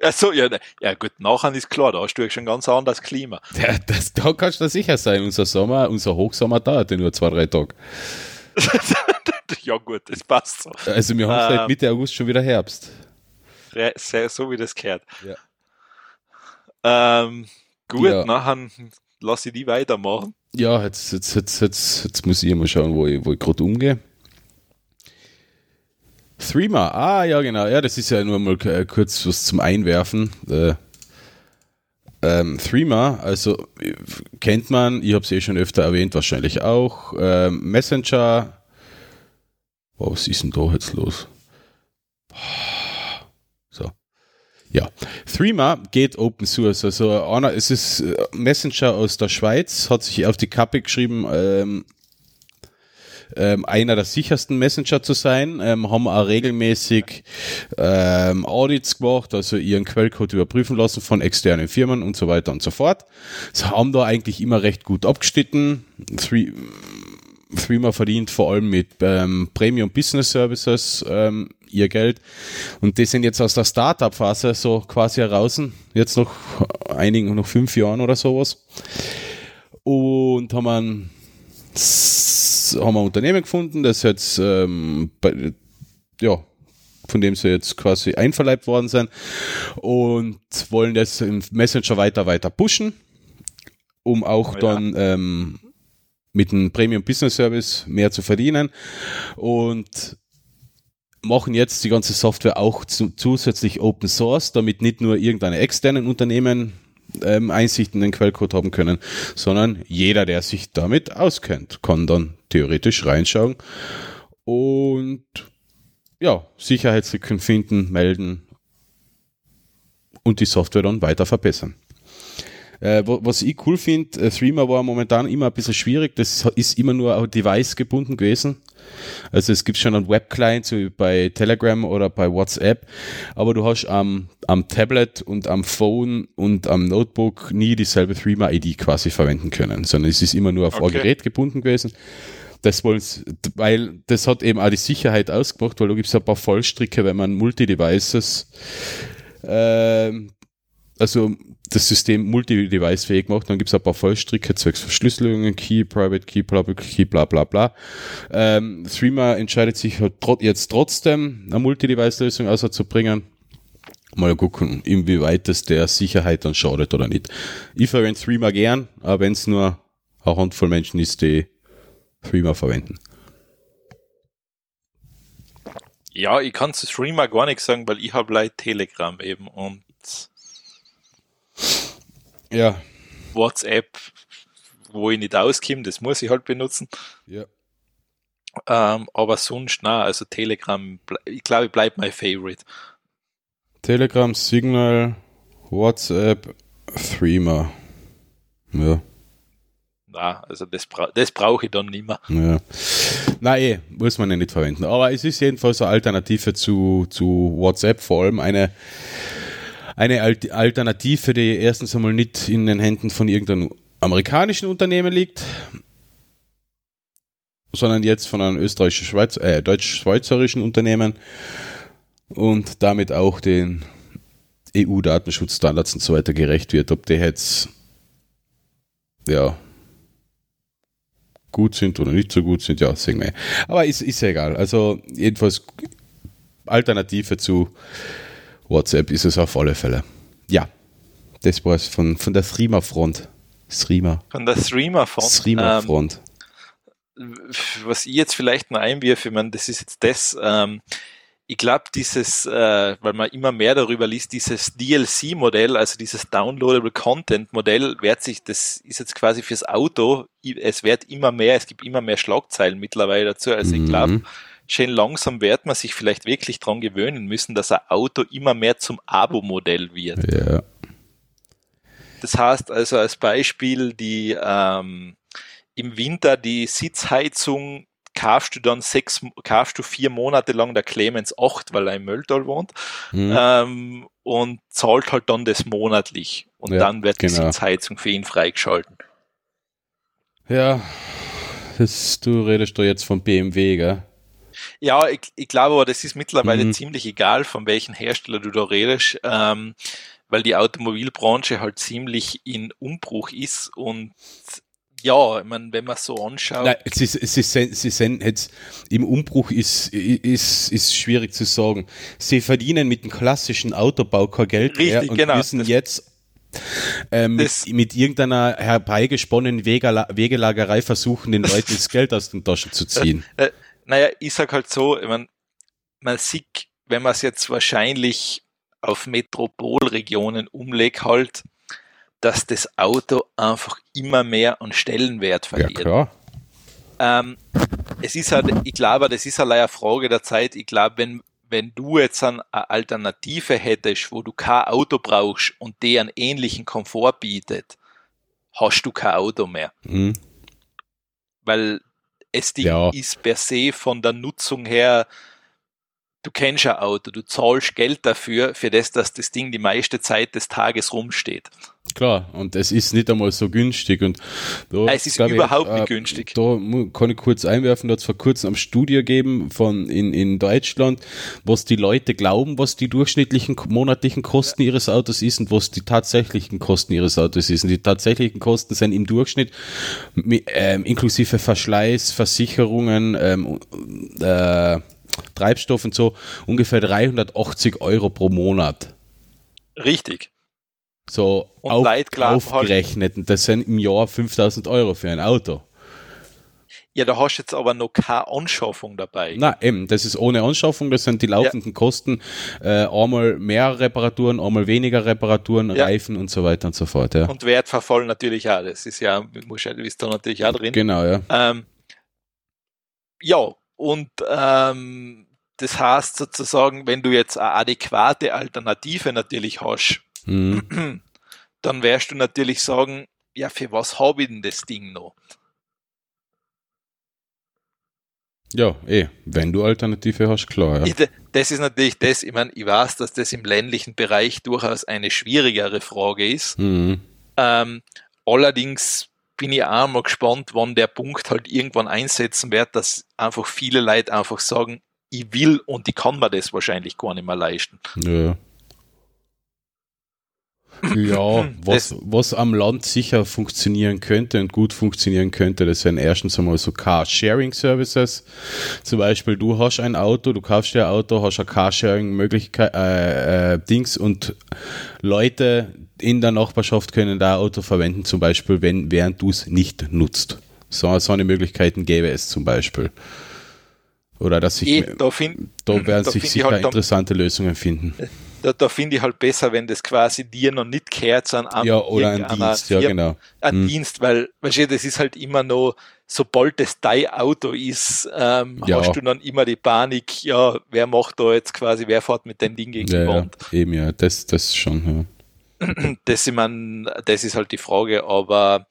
Ja, so, ja, ne. ja gut, nachher ist klar, da hast du ja schon ganz anderes Klima. ich. Ja, das, da kannst du sicher sein. Unser Sommer, unser Hochsommer dauert ja nur zwei, drei Tage. ja gut, das passt so. Also wir haben Ähm. seit Mitte August schon wieder Herbst. Sehr, so wie das gehört. Ja. Ähm, gut, Ja. nachher lass ich die weitermachen. Ja, jetzt, jetzt, jetzt, jetzt, jetzt muss ich mal schauen, wo ich, wo ich gerade umgehe. Threema, ah ja genau, ja, das ist ja nur mal äh, kurz was zum Einwerfen. Äh, ähm, Threema, also äh, kennt man, ich habe es eh schon öfter erwähnt, wahrscheinlich auch. Ähm, Messenger, oh, was ist denn da jetzt los? So. Ja, Threema geht Open Source. Also einer, es ist äh, Messenger aus der Schweiz, hat sich auf die Kappe geschrieben, ähm, ähm, einer der sichersten Messenger zu sein, ähm, haben auch regelmäßig ähm, Audits gemacht, also ihren Quellcode überprüfen lassen von externen Firmen und so weiter und so fort. Sie haben da eigentlich immer recht gut abgeschnitten. Three, Threema verdient vor allem mit ähm, Premium Business Services ähm, ihr Geld. Und die sind jetzt aus der Startup-Phase so quasi heraus, jetzt noch einigen, noch fünf Jahren oder sowas. Und haben ein, haben ein Unternehmen gefunden, das jetzt, ähm, bei, ja, von dem sie jetzt quasi einverleibt worden sind und wollen das im Messenger weiter, weiter pushen, um auch ja. dann ähm, mit einem Premium Business Service mehr zu verdienen und machen jetzt die ganze Software auch zu, zusätzlich Open Source, damit nicht nur irgendeine externen Unternehmen ähm, Einsicht in den Quellcode haben können, sondern jeder, der sich damit auskennt, kann dann theoretisch reinschauen und ja, Sicherheitslücken finden, melden und die Software dann weiter verbessern. Äh, was ich cool finde, äh, Threema war momentan immer ein bisschen schwierig, das ist immer nur Device gebunden gewesen. Also es gibt schon einen Web-Client, so wie bei Telegram oder bei WhatsApp, aber du hast am, am Tablet und am Phone und am Notebook nie dieselbe Threema-ID quasi verwenden können, sondern es ist immer nur auf okay. ein Gerät gebunden gewesen. Das wollen weil das hat eben auch die Sicherheit ausgemacht, weil du gibst ein paar Vollstricke, wenn man Multi-Devices äh, also das System multi-device-fähig macht. Dann gibt es ein paar Fallstricke zwecks Verschlüsselungen, Key, Private Key, Public Key, bla bla bla. Ähm, Threema entscheidet sich halt jetzt trotzdem eine Multi-Device-Lösung außerzubringen. Mal gucken, inwieweit das der Sicherheit dann schadet oder nicht. Ich verwende Threema gern, aber wenn es nur eine Handvoll Menschen ist, die Threema verwenden. Ja, ich kann zu Threema gar nichts sagen, weil ich habe Leute Telegram eben und ja. WhatsApp, wo ich nicht auskomme, das muss ich halt benutzen. Ja. Ähm, aber sonst, na, also Telegram, ich glaube, ich bleibe mein Favorite. Telegram, Signal, WhatsApp, Threema. Ja. Na, also das, bra das brauche ich dann nicht mehr. Ja. Nein, eh, muss man ja nicht verwenden. Aber es ist jedenfalls eine Alternative zu, zu WhatsApp, vor allem eine eine Alternative, die erstens einmal nicht in den Händen von irgendeinem amerikanischen Unternehmen liegt, sondern jetzt von einem österreichisch-schweiz, äh, deutsch-schweizerischen Unternehmen und damit auch den EU-Datenschutzstandards und so weiter gerecht wird. Ob die jetzt ja gut sind oder nicht so gut sind, ja, sehen wir. Aber ist ja egal. Also jedenfalls Alternative zu WhatsApp ist es auf alle Fälle. Ja, das war es von, von der Streamer-Front. Streamer. Von der Streamer-Front. Streamer-Front. Ähm, was ich jetzt vielleicht noch einwirfe, ich meine, das ist jetzt das, ähm, ich glaube, dieses, äh, weil man immer mehr darüber liest, dieses DLC-Modell, also dieses Downloadable Content-Modell, wird sich, das ist jetzt quasi fürs Auto, es wird immer mehr, es gibt immer mehr Schlagzeilen mittlerweile dazu. Also ich glaube, mhm schön langsam wird man sich vielleicht wirklich dran gewöhnen müssen, dass ein Auto immer mehr zum Abo-Modell wird. Ja. Das heißt also als Beispiel die ähm, im Winter die Sitzheizung kaufst du dann sechs, kaufst du vier Monate lang der Clemens 8, weil er im Mölltal wohnt, mhm. ähm, und zahlt halt dann das monatlich. Und ja, dann wird genau. die Sitzheizung für ihn freigeschalten. Ja, das, du redest da jetzt von BMW, gell? Ja, ich, ich glaube aber, das ist mittlerweile mhm. ziemlich egal, von welchem Hersteller du da redest, ähm, weil die Automobilbranche halt ziemlich in Umbruch ist und ja, ich meine, wenn man so anschaut. Nein, sie, sie, sie, sie sind jetzt im Umbruch ist, ist, ist schwierig zu sagen. Sie verdienen mit dem klassischen Autobau kein Geld Richtig, mehr und genau, müssen jetzt äh, mit, mit, irgendeiner herbeigesponnenen Wegelagerei versuchen, den Leuten das Geld aus den Taschen zu ziehen. Naja, ich sag halt so, ich mein, man sieht, wenn man es jetzt wahrscheinlich auf Metropolregionen umlegt, halt, dass das Auto einfach immer mehr an Stellenwert verliert. Ja, klar. Ähm, es ist halt, ich glaube, das ist halt eine Frage der Zeit. Ich glaube, wenn, wenn du jetzt eine Alternative hättest, wo du kein Auto brauchst und der einen ähnlichen Komfort bietet, hast du kein Auto mehr. Mhm. Weil es Ding Ja. ist per se von der Nutzung her, du kennst ein Auto, du zahlst Geld dafür, für das, dass das Ding die meiste Zeit des Tages rumsteht. Klar, und es ist nicht einmal so günstig. Und da, Es ist glaub ich, überhaupt äh, nicht günstig. Da kann ich kurz einwerfen, da hat es vor kurzem am Studie gegeben von in, in Deutschland, was die Leute glauben, was die durchschnittlichen monatlichen Kosten ihres Autos ist und was die tatsächlichen Kosten ihres Autos ist. Und die tatsächlichen Kosten sind im Durchschnitt ähm, inklusive Verschleiß, Versicherungen, ähm, äh, Treibstoff und so ungefähr 380 Euro pro Monat. Richtig. So Und auf, halt- aufgerechnet. Und das sind im Jahr 5000 Euro für ein Auto. Ja, da hast du jetzt aber noch keine Anschaffung dabei. Na eben, das ist ohne Anschaffung, das sind die laufenden Kosten. Äh, einmal mehr Reparaturen, einmal weniger Reparaturen, Ja. Reifen und so weiter und so fort. Ja. Und Wertverfall natürlich auch. Das ist ja, muss ja, ist da natürlich auch drin. Genau, ja. Ähm, ja, und ähm, das heißt sozusagen, wenn du jetzt eine adäquate Alternative natürlich hast, Mhm. dann wirst du natürlich sagen, ja, für was habe ich denn das Ding noch? Ja, eh, wenn du Alternative hast, klar. Ja. Das ist natürlich das, ich meine, ich weiß, dass das im ländlichen Bereich durchaus eine schwierigere Frage ist. Mhm. Ähm, allerdings bin ich auch mal gespannt, wann der Punkt halt irgendwann einsetzen wird, dass einfach viele Leute einfach sagen, ich will und ich kann mir das wahrscheinlich gar nicht mehr leisten. Ja. Ja, was, was am Land sicher funktionieren könnte und gut funktionieren könnte, das wären erstens einmal so Car-Sharing-Services. Zum Beispiel, du hast ein Auto, du kaufst dir ein Auto, hast eine Carsharing-Möglichkeit, äh, äh, Dings und Leute in der Nachbarschaft können da ein Auto verwenden, zum Beispiel, wenn, während du es nicht nutzt. So, so eine Möglichkeiten gäbe es zum Beispiel. Oder dass sich, Eh, da finde da werden da sich find ich sicher halt interessante Lösungen finden. da, da find ich halt besser, wenn das quasi dir noch nicht gehört, sondern Ja, oder ein Dienst, ja, genau. Ein Hm. Dienst, weil, weißt du, das ist halt immer noch, sobald das dein Auto ist, ähm, Ja. hast du dann immer die Panik, ja, wer macht da jetzt quasi, wer fährt mit dem Ding gegen die Ja, ja, Wand? eben, ja, das, das schon, Das, ich mein, das ist halt die Frage, aber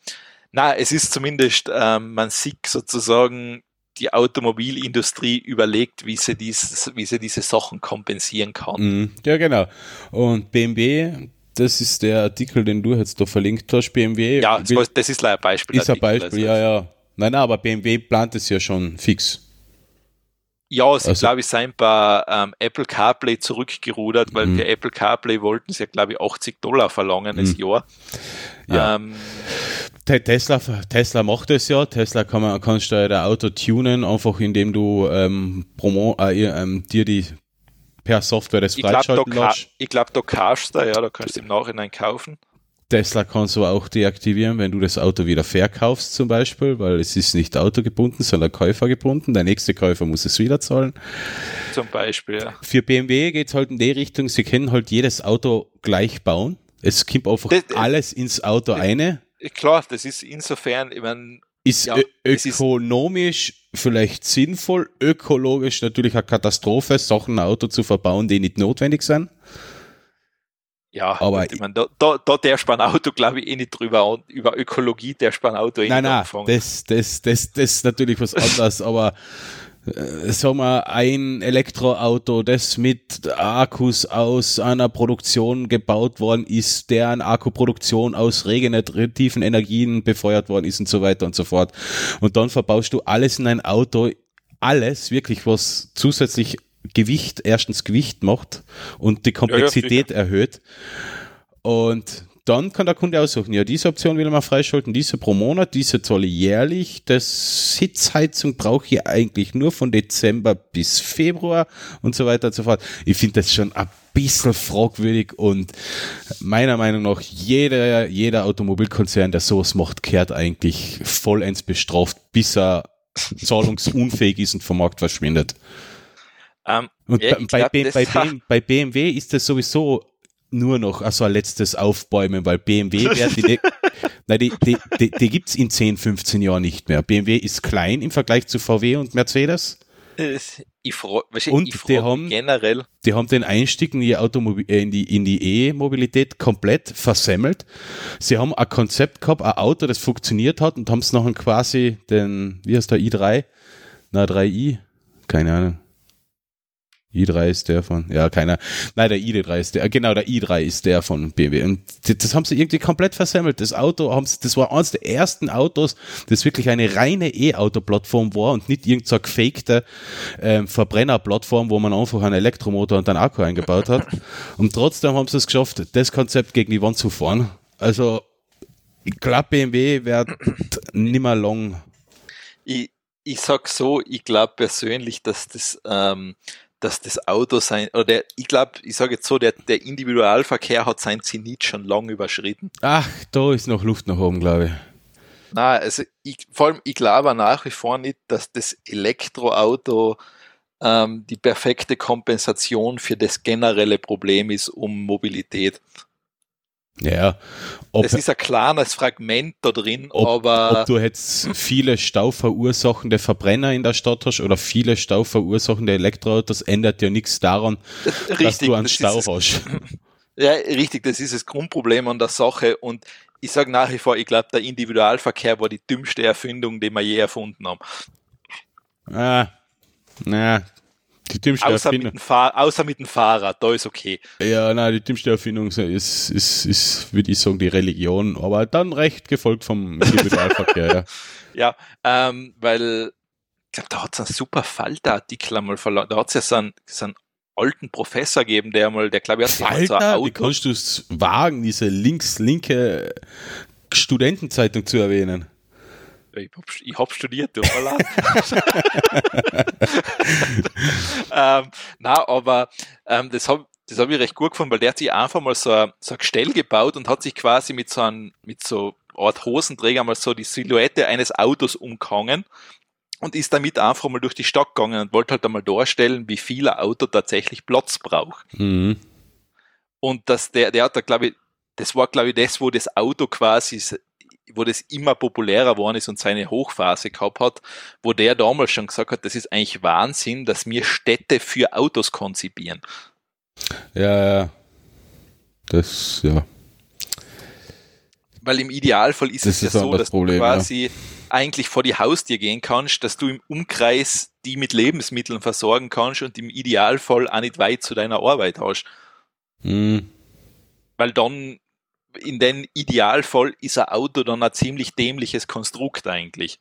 na, es ist zumindest, ähm, man sieht sozusagen, die Automobilindustrie überlegt, wie sie, dies, wie sie diese Sachen kompensieren kann. Mhm. Ja, genau. Und BMW, das ist der Artikel, den du jetzt da verlinkt hast, BMW Ja, das, ist leider ein Beispiel. ist ein Beispiel, ja, ja. Nein, nein, aber BMW plant es ja schon fix. Ja, sie, Also- glaube ich, sind bei ähm, Apple CarPlay zurückgerudert, weil Mhm. für Apple CarPlay wollten sie ja, glaube ich, 80 Dollar verlangen das Mhm. Jahr. Ja. Ähm, Te- Tesla, Tesla macht es ja. Tesla kann man, kannst du ja dein Auto tunen, einfach indem du ähm, Promo, äh, ähm, dir die per Software das ich glaube, da, freischalten lässt. ich glaub, da kaufst du, ja, da kannst du im Nachhinein kaufen. Tesla kannst du auch deaktivieren, wenn du das Auto wieder verkaufst zum Beispiel, weil es ist nicht autogebunden, sondern käufergebunden. Der nächste Käufer muss es wieder zahlen. Zum Beispiel, ja. Für BMW geht's halt in die Richtung, sie können halt jedes Auto gleich bauen. Es kommt einfach Das- das- alles ins Auto eine. Klar, das ist insofern, ich meine, Ist Ja, ö- es ist- ökonomisch vielleicht sinnvoll, ökologisch natürlich eine Katastrophe, Sachen ein Auto zu verbauen, die nicht notwendig sind. Ja, Aber ich mein, da, da, da du beim Auto, glaube ich, eh nicht drüber, an- über Ökologie du beim Auto eh Nein, nicht nein, anfangen. das, das, das, das ist natürlich was anderes, aber äh, sagen wir, ein Elektroauto, das mit Akkus aus einer Produktion gebaut worden ist, deren Akkuproduktion aus regenerativen Energien befeuert worden ist und so weiter und so fort. Und dann verbaust du alles in ein Auto, alles wirklich, was zusätzlich Gewicht, erstens Gewicht macht und die Komplexität erhöht. Und dann kann der Kunde aussuchen, ja, diese Option will er mal freischalten, diese pro Monat, diese zahle ich jährlich. Das Sitzheizung brauche ich eigentlich nur von Dezember bis Februar und so weiter und so fort. Ich finde das schon ein bisschen fragwürdig und meiner Meinung nach jeder, jeder Automobilkonzern, der sowas macht, kehrt eigentlich vollends bestraft, bis er zahlungsunfähig ist und vom Markt verschwindet. Ähm, Und Ja, bei, bei, glaub, B- das- bei, B- bei BMW ist das sowieso nur noch also ein letztes Aufbäumen, weil BMW wird die, nein, die, die, die, die gibt's in 10, 15 Jahren nicht mehr. BMW ist klein im Vergleich zu VW und Mercedes. Ich frage, und ich die haben, generell. Die haben den Einstieg in die Automobil, äh, in die, in die E-Mobilität komplett versemmelt. Sie haben ein Konzept gehabt, ein Auto, das funktioniert hat und haben es noch quasi den, wie heißt der, i3? Na, 3i? Keine Ahnung i3 ist der von, ja, keiner. Nein, der i3 ist der, genau, der i3 ist der von BMW. Und das, haben sie irgendwie komplett versemmelt. Das Auto haben sie, das war eines der ersten Autos, das wirklich eine reine E-Auto-Plattform war und nicht irgendeine so gefakte ähm, Verbrenner-Plattform, wo man einfach einen Elektromotor und einen Akku eingebaut hat. Und trotzdem haben sie es geschafft, das Konzept gegen die Wand zu fahren. Also, ich glaube, BMW wird nimmer lang. Ich, ich sag so, ich glaube persönlich, dass das ähm, dass das Auto sein, oder der, ich glaube, ich sage jetzt so, der, der Individualverkehr hat sein Zenit schon lang überschritten. Ach, da ist noch Luft nach oben, glaube ich. Na, also ich, vor allem, ich glaube nach wie vor nicht, dass das Elektroauto ähm, die perfekte Kompensation für das generelle Problem ist um Mobilität. Ja. Ob, das ist ein kleines Fragment da drin, ob, aber. Ob du jetzt viele stauverursachende Verbrenner in der Stadt hast oder viele stauverursachende Elektroautos, ändert ja nichts daran, richtig, dass du einen Stau das, hast. Ja, richtig, das ist das Grundproblem an der Sache und ich sage nach wie vor, ich glaube, der Individualverkehr war die dümmste Erfindung, die wir je erfunden haben. Ah, na, die dümmste außer Erfindung. Mit außer mit dem Fahrrad, da ist okay. Ja, nein, die dümmste Erfindung ist, ist, ist, würde ich sagen, die Religion, aber dann recht gefolgt vom Individualverkehr, ja. ja, ähm, weil, ich glaube, da hat es einen super Falter-Artikel einmal verloren. Da hat es ja so einen, so einen alten Professor gegeben, der mal, der glaube ich, hat Falter? so. Wie kannst du es wagen, diese links-linke Studentenzeitung zu erwähnen? Ich habe hab studiert, leid. ähm, na, aber ähm, das habe das hab ich recht gut gefunden, weil der hat sich einfach mal so ein, so ein Gestell gebaut und hat sich quasi mit so einem, mit so Art Hosenträger mal so die Silhouette eines Autos umgehangen und ist damit einfach mal durch die Stadt gegangen und wollte halt einmal darstellen, wie viel ein Auto tatsächlich Platz braucht. Mhm. Und dass der, der hat da, glaube ich, das war, glaube ich, das, wo das Auto quasi wo das immer populärer geworden ist und seine Hochphase gehabt hat, wo der damals schon gesagt hat, das ist eigentlich Wahnsinn, dass wir Städte für Autos konzipieren. Ja, ja. Das, ja. Weil im Idealfall ist das es ist ja so, das dass Problem, du quasi ja. eigentlich vor die Haustür gehen kannst, dass du im Umkreis die mit Lebensmitteln versorgen kannst und im Idealfall auch nicht weit zu deiner Arbeit hast. Mhm. Weil dann in den Idealfall ist ein Auto dann ein ziemlich dämliches Konstrukt eigentlich.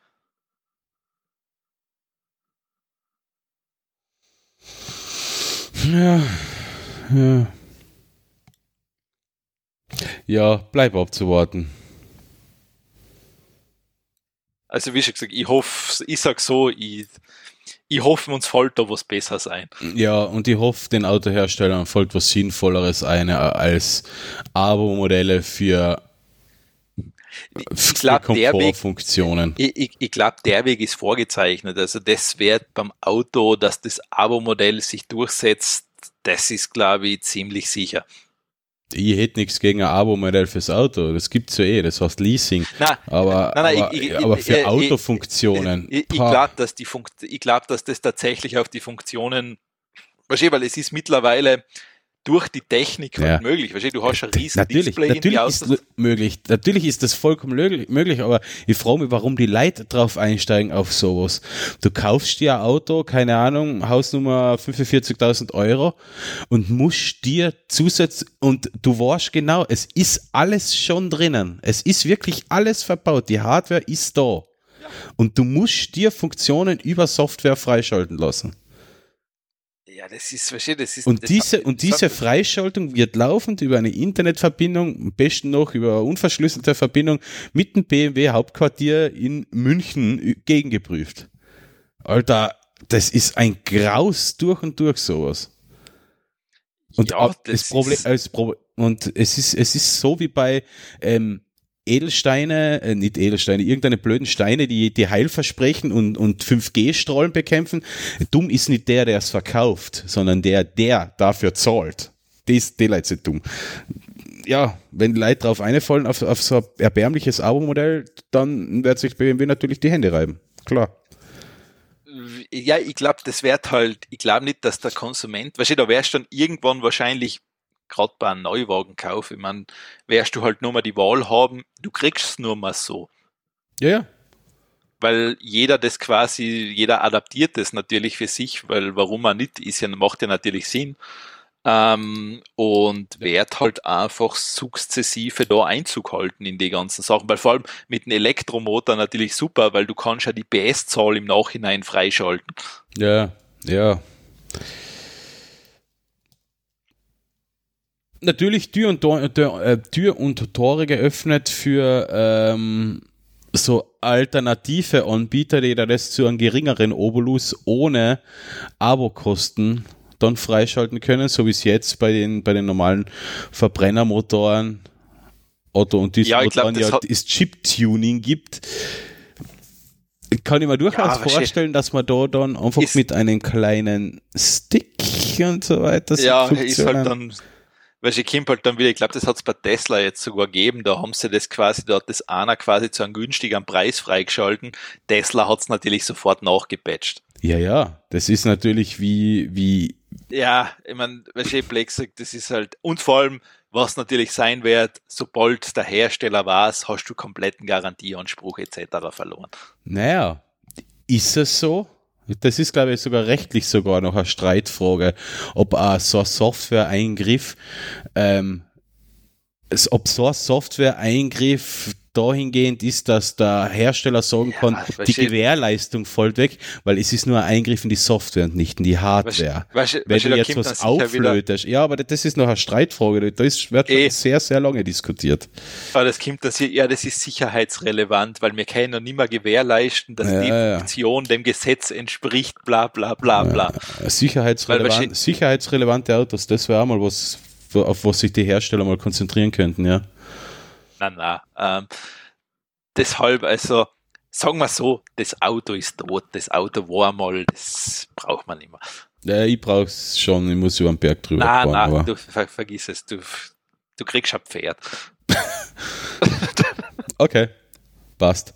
Ja, ja. Ja, bleib abzuwarten. Also wie schon gesagt, ich hoffe, ich sag so, ich, ich hoffe, uns fällt da was Besseres ein. Ja, und ich hoffe, den Autoherstellern fällt was Sinnvolleres ein als Abo-Modelle für ich glaube, der Weg, ich, ich, ich glaube, der Weg ist vorgezeichnet. Also das wird beim Auto, dass das Abo-Modell sich durchsetzt, das ist, glaube ich, ziemlich sicher ich hätte nichts gegen ein Abo-Modell fürs Auto. Das gibt's ja eh, das heißt Leasing. Nein, aber, nein, nein, aber, ich, aber für ich, Autofunktionen. Ich, ich, ich glaube, dass die Funkt, ich glaube, dass das tatsächlich auf die Funktionen, weil es ist mittlerweile, durch die Technik ja. möglich. Weißt du, du hast ein riesen natürlich, Display natürlich in ist möglich. Natürlich ist das vollkommen möglich, aber ich frage mich, warum die Leute drauf einsteigen auf sowas. Du kaufst dir ein Auto, keine Ahnung, Hausnummer 45.000 Euro und musst dir zusätzlich, und du weißt genau, es ist alles schon drinnen. Es ist wirklich alles verbaut. Die Hardware ist da. Und du musst dir Funktionen über Software freischalten lassen. Ja, das ist, verstehe, das ist. Und das diese, und diese Freischaltung wird laufend über eine Internetverbindung, am besten noch über eine unverschlüsselte Verbindung mit dem BMW Hauptquartier in München gegengeprüft. Alter, das ist ein Graus durch und durch sowas. Und ja, das, das Problem, als Pro und es ist, es ist so wie bei, ähm, Edelsteine, äh, nicht Edelsteine, irgendeine blöden Steine, die, die Heil versprechen und, und 5G-Strahlen bekämpfen. Dumm ist nicht der, der es verkauft, sondern der, der dafür zahlt. Das, die Leute sind dumm. Ja, wenn Leute drauf einfallen, auf, auf so ein erbärmliches Abo-Modell, dann wird sich BMW natürlich die Hände reiben. Klar. ja, ich glaube, das wird halt, ich glaube nicht, dass der Konsument, weißt du, da wärst dann irgendwann wahrscheinlich gerade bei einem Neuwagenkauf, ich meine, wärst du halt nur mal die Wahl haben, du kriegst es nur mal so. Ja, ja. Weil jeder das quasi, jeder adaptiert das natürlich für sich, weil warum man nicht, ist ja, macht ja natürlich Sinn. Ähm, und wird halt einfach sukzessive da Einzug halten in die ganzen Sachen, weil vor allem mit einem Elektromotor natürlich super, weil du kannst ja die PS-Zahl im Nachhinein freischalten. Ja, ja. Natürlich Tür und, Tor, äh, Tür und Tore geöffnet für ähm, so alternative Anbieter, die da das zu einem geringeren Obolus ohne Abokosten dann freischalten können, so wie es jetzt bei den, bei den normalen Verbrennermotoren Otto und Dieselmotoren ja, ja das Chip-Tuning gibt. Kann ich mir durchaus ja, vorstellen, dass man da dann einfach mit einem kleinen Stick und so weiter Ja, ist halt dann weil sie kommt halt dann wieder, ich glaube, das hat es bei Tesla jetzt sogar gegeben, da haben sie das quasi, da hat das einer quasi zu einem günstigen Preis freigeschalten. Tesla hat es natürlich sofort nachgepatcht. Ja, ja, das ist natürlich wie, wie. Ja, ich meine, weil ich Plex sagt, das ist halt, und vor allem, was natürlich sein wird, sobald der Hersteller weiß, hast du kompletten Garantieanspruch etc. verloren. Naja, ist es so? Das ist, glaube ich, sogar rechtlich sogar noch eine Streitfrage, ob so ein Software-Eingriff, ähm, ob so ein Software-Eingriff dahingehend ist, dass der Hersteller sagen ja, kann, die Gewährleistung fällt weg, weil es ist nur ein Eingriff in die Software und nicht in die Hardware. Weißt, Wenn du jetzt was auflötest, ja, aber das ist noch eine Streitfrage, da ist, wird schon eh. sehr, sehr lange diskutiert. Aber das kommt, dass ja, das ist sicherheitsrelevant, weil wir können noch nicht mehr gewährleisten, dass ja, die Funktion dem Gesetz entspricht, bla, bla, bla, bla. Sicherheitsrelevant, sicherheitsrelevante Autos, das wäre auch mal was, auf was sich die Hersteller mal konzentrieren könnten, ja na, na. Ähm, deshalb, also, sagen wir so, das Auto ist tot, das Auto war mal, das braucht man nicht mehr. Ja, ich brauch's schon, ich muss über den Berg drüber nein, fahren. Nein, du ver vergiss es, du, du kriegst ein Pferd. okay, passt.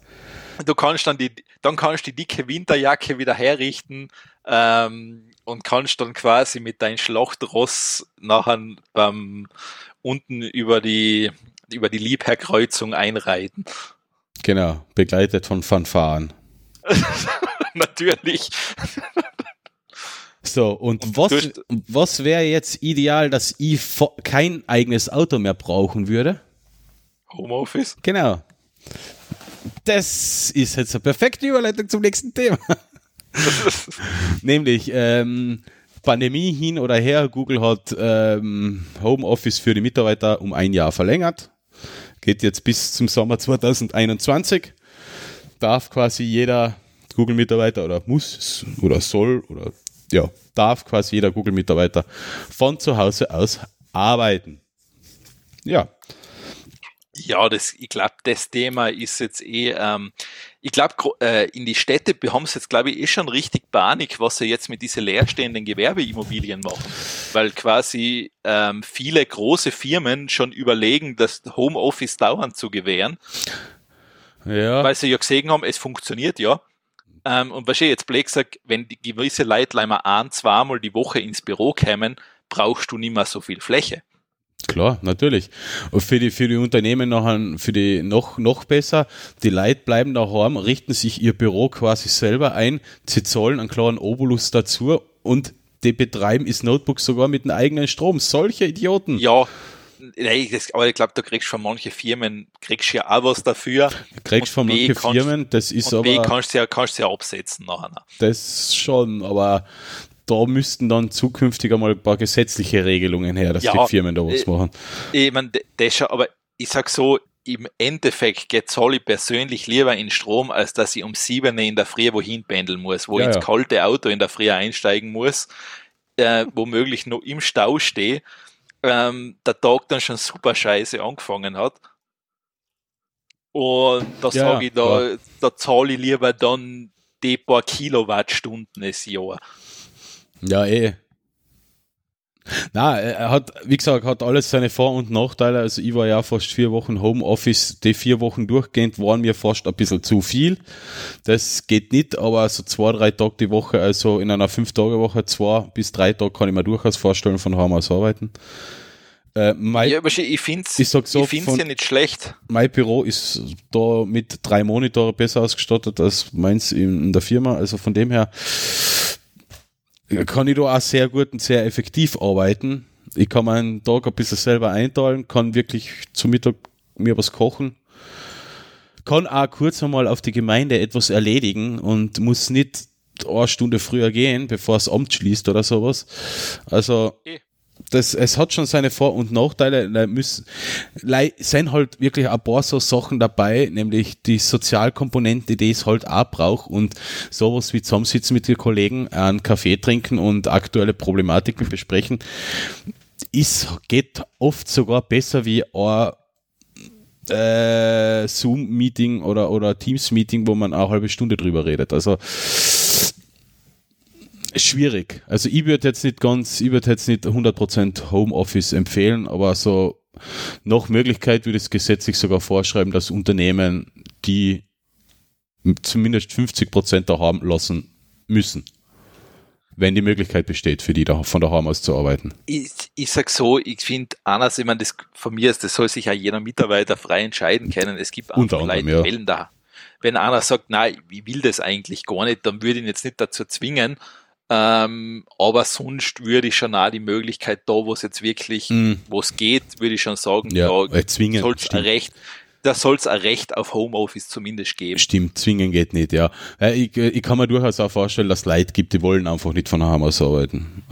Du kannst dann die, dann kannst die dicke Winterjacke wieder herrichten ähm, und kannst dann quasi mit deinem Schlachtross nachher beim unten über die über die Liebherrkreuzung einreiten. Genau, begleitet von Fanfaren. Natürlich. So, und was, was wäre jetzt ideal, dass ich kein eigenes Auto mehr brauchen würde? Homeoffice. Genau. Das ist jetzt eine perfekte Überleitung zum nächsten Thema. Nämlich, ähm, Pandemie hin oder her, Google hat ähm, Homeoffice für die Mitarbeiter um ein Jahr verlängert geht jetzt bis zum Sommer 2021. Darf quasi jeder Google-Mitarbeiter oder muss oder soll oder ja, darf quasi jeder Google-Mitarbeiter von zu Hause aus arbeiten. Ja. Ja, das, ich glaube, das Thema ist jetzt eh, ähm, ich glaube, äh, in die Städte haben sie jetzt, glaube ich, eh schon richtig Panik, was sie jetzt mit diesen leerstehenden Gewerbeimmobilien machen. Weil quasi ähm, viele große Firmen schon überlegen, das Homeoffice dauernd zu gewähren. Ja. Weil sie ja gesehen haben, es funktioniert ja. Ähm, und was ich jetzt blöd gesagt, wenn die gewisse Leute ein, zweimal die Woche ins Büro kämen, brauchst du nicht mehr so viel Fläche. Klar, natürlich. Und für die, für die Unternehmen noch, für die noch, noch besser, die Leute bleiben daheim, richten sich ihr Büro quasi selber ein, sie zahlen einen klaren Obolus dazu und die betreiben das Notebook sogar mit einem eigenen Strom. Solche Idioten. Ja, Nee, das, aber ich glaube, da kriegst du von manchen Firmen, kriegst du ja auch was dafür. Du kriegst von manchen Firmen, das ist und aber. B kannst du ja, kannst du ja absetzen nachher. Das schon, aber da müssten dann zukünftig einmal ein paar gesetzliche Regelungen her, dass ja, die Firmen da was äh, machen. Ich meine, das schon, aber ich sag so, im Endeffekt geht ich persönlich lieber in Strom, als dass ich um sieben in der Früh wohin pendeln muss, wo ja, ich ins ja. kalte Auto in der Früh einsteigen muss, äh, womöglich noch im Stau stehe, ähm, der Tag dann schon super scheiße angefangen hat. Und da ja, sage ich, da, da zahle ich lieber dann die paar Kilowattstunden das Jahr. Ja, eh. Na, er hat, wie gesagt, hat alles seine Vor- und Nachteile. Also ich war ja fast vier Wochen Homeoffice. Die vier Wochen durchgehend waren mir fast ein bisschen zu viel. Das geht nicht, aber so zwei, drei Tage die Woche, also in einer Fünf-Tage-Woche, zwei bis drei Tage kann ich mir durchaus vorstellen, von Heim aus arbeiten. Äh, mein, ja, aber ich finde es ich so, ich ja nicht schlecht. Mein Büro ist da mit drei Monitore besser ausgestattet als meins in, in der Firma. Also von dem her kann ich da auch sehr gut und sehr effektiv arbeiten. Ich kann meinen Tag ein bisschen selber einteilen, kann wirklich zu Mittag mir was kochen, kann auch kurz einmal auf die Gemeinde etwas erledigen und muss nicht eine Stunde früher gehen, bevor das Amt schließt oder sowas. Also, eh das, es hat schon seine Vor- und Nachteile. Da müssen, sind halt wirklich ein paar so Sachen dabei, nämlich die Sozialkomponente, die es halt auch braucht und sowas wie zusammensitzen mit den Kollegen, einen Kaffee trinken und aktuelle Problematiken besprechen, ist, geht oft sogar besser wie ein äh, Zoom-Meeting oder, oder Teams-Meeting, wo man eine halbe Stunde drüber redet. Also schwierig. Also ich würde jetzt nicht ganz, ich würde jetzt nicht 100% Homeoffice empfehlen, aber so nach Möglichkeit würde es gesetzlich sogar vorschreiben, dass Unternehmen, die zumindest 50% da haben lassen müssen. Wenn die Möglichkeit besteht, für die da, von daheim aus zu arbeiten. Ich, ich sag so, ich finde anders, ich meine, das von mir ist, das soll sich ja jeder Mitarbeiter frei entscheiden können. Es gibt Leute, ja. Wellen da. Wenn einer sagt, nein, ich will das eigentlich gar nicht, dann würde ich ihn jetzt nicht dazu zwingen, ähm, aber sonst würde ich schon auch die Möglichkeit, da wo es jetzt wirklich, mm. wo es geht, würde ich schon sagen, ja, da zwingen, soll es ein Recht, da soll es ein Recht auf Homeoffice zumindest geben. Stimmt, zwingen geht nicht, ja. Ich, ich kann mir durchaus auch vorstellen, dass es Leute gibt, die wollen einfach nicht von daheim aus arbeiten.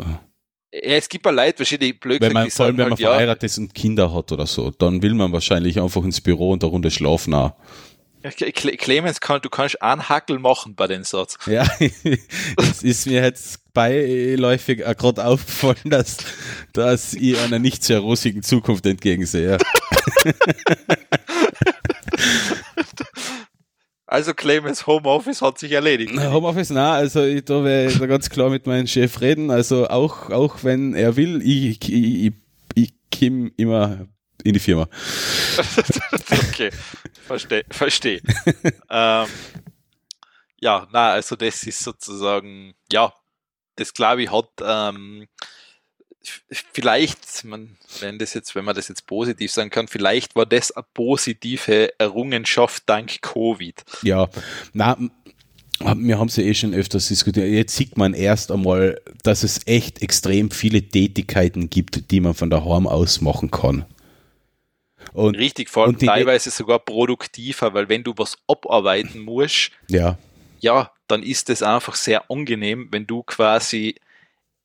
Ja, es gibt ja Leute, die blöd wenn man, Vor allem, wenn man halt, verheiratet ist und Kinder hat oder so, dann will man wahrscheinlich einfach ins Büro und eine Runde schlafen auch. Clemens, kann, du kannst einen Hackel machen bei den Satz. Ja, es ist mir jetzt beiläufig gerade aufgefallen, dass, dass ich einer nicht sehr rosigen Zukunft entgegensehe. Also Clemens Homeoffice hat sich erledigt. Homeoffice, na, also ich, da werde da ganz klar mit meinem Chef reden. Also auch, auch wenn er will, ich, ich, ich, ich komme immer in die Firma. okay, verstehe. Versteh. ähm, ja, na, also das ist sozusagen, ja, das glaube ich hat ähm, vielleicht, man, wenn das jetzt, wenn man das jetzt positiv sagen kann, vielleicht war das eine positive Errungenschaft dank Covid. Ja, na, wir haben es ja eh schon öfters diskutiert. Jetzt sieht man erst einmal, dass es echt extrem viele Tätigkeiten gibt, die man von daheim aus machen kann. Und, Richtig, vor allem teilweise sogar produktiver, weil wenn du was abarbeiten musst, ja, ja dann ist es einfach sehr angenehm, wenn du quasi,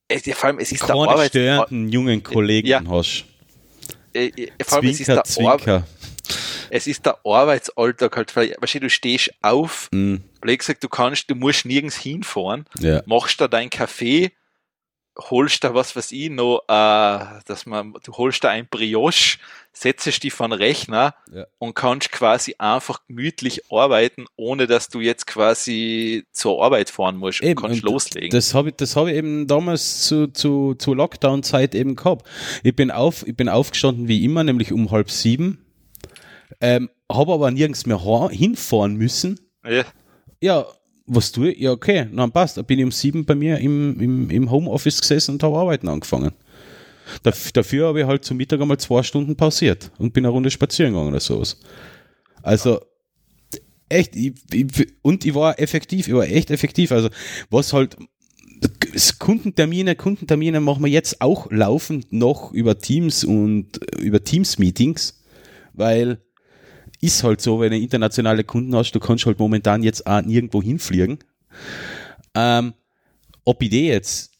es, vor allem es ist Keine der Arbeit, störenden jungen Kollegen ja, hast. Äh, äh, vor allem Zwinker, es ist der Zwinker. es ist der Arbeitsalltag halt, weißt du, du stehst auf, mm. gesagt, du kannst, du musst nirgends hinfahren, ja. machst da dein Kaffee, holst da was weiß ich noch, äh, dass man, du holst da ein Brioche, setzt dich von Rechner ja. und kannst quasi einfach gemütlich arbeiten, ohne dass du jetzt quasi zur Arbeit fahren musst eben, und kannst und loslegen. Das habe ich, das habe ich eben damals zu, zu, zu Lockdown-Zeit eben gehabt. Ich bin auf, ich bin aufgestanden wie immer, nämlich um halb sieben, ähm, habe aber nirgends mehr hinfahren müssen. Ja. Ja, was tue ich? Ja, okay, dann passt. Da bin ich um sieben bei mir im, im, im Homeoffice gesessen und habe arbeiten angefangen. Dafür habe ich halt zum Mittag einmal zwei Stunden pausiert und bin eine Runde spazieren gegangen oder sowas. Also, echt, ich, ich, und ich war effektiv, ich war echt effektiv. Also, was halt, Kundentermine, Kundentermine machen wir jetzt auch laufend noch über Teams und über Teams-Meetings, weil ist halt so, wenn du internationale Kunden hast, du kannst halt momentan jetzt auch nirgendwo hinfliegen. Ähm, ob ich die jetzt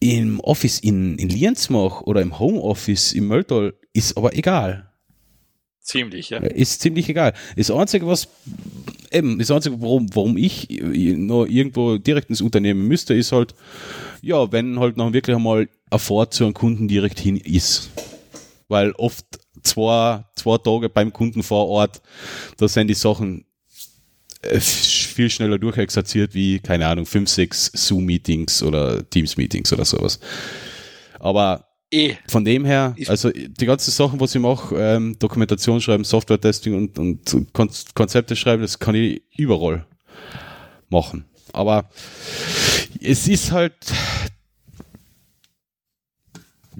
im Office in, in Lienz mache oder im Homeoffice im Mölltal, ist aber egal. Ziemlich, ja. Ist ziemlich egal. Das Einzige, was eben, das Einzige, warum, warum ich noch irgendwo direkt ins Unternehmen müsste, ist halt, ja, wenn halt noch wirklich einmal ein Fahrt zu einem Kunden direkt hin ist. Weil oft zwei, zwei Tage beim Kunden vor Ort, da sind die Sachen äh, viel schneller durchexerziert wie, keine Ahnung, fünf, sechs Zoom-Meetings oder Teams-Meetings oder sowas. Aber Eh. Von dem her, also die ganzen Sachen, was ich mache, ähm, Dokumentation schreiben, Software-Testing und, und Kon Konzepte schreiben, das kann ich überall machen. Aber es ist halt,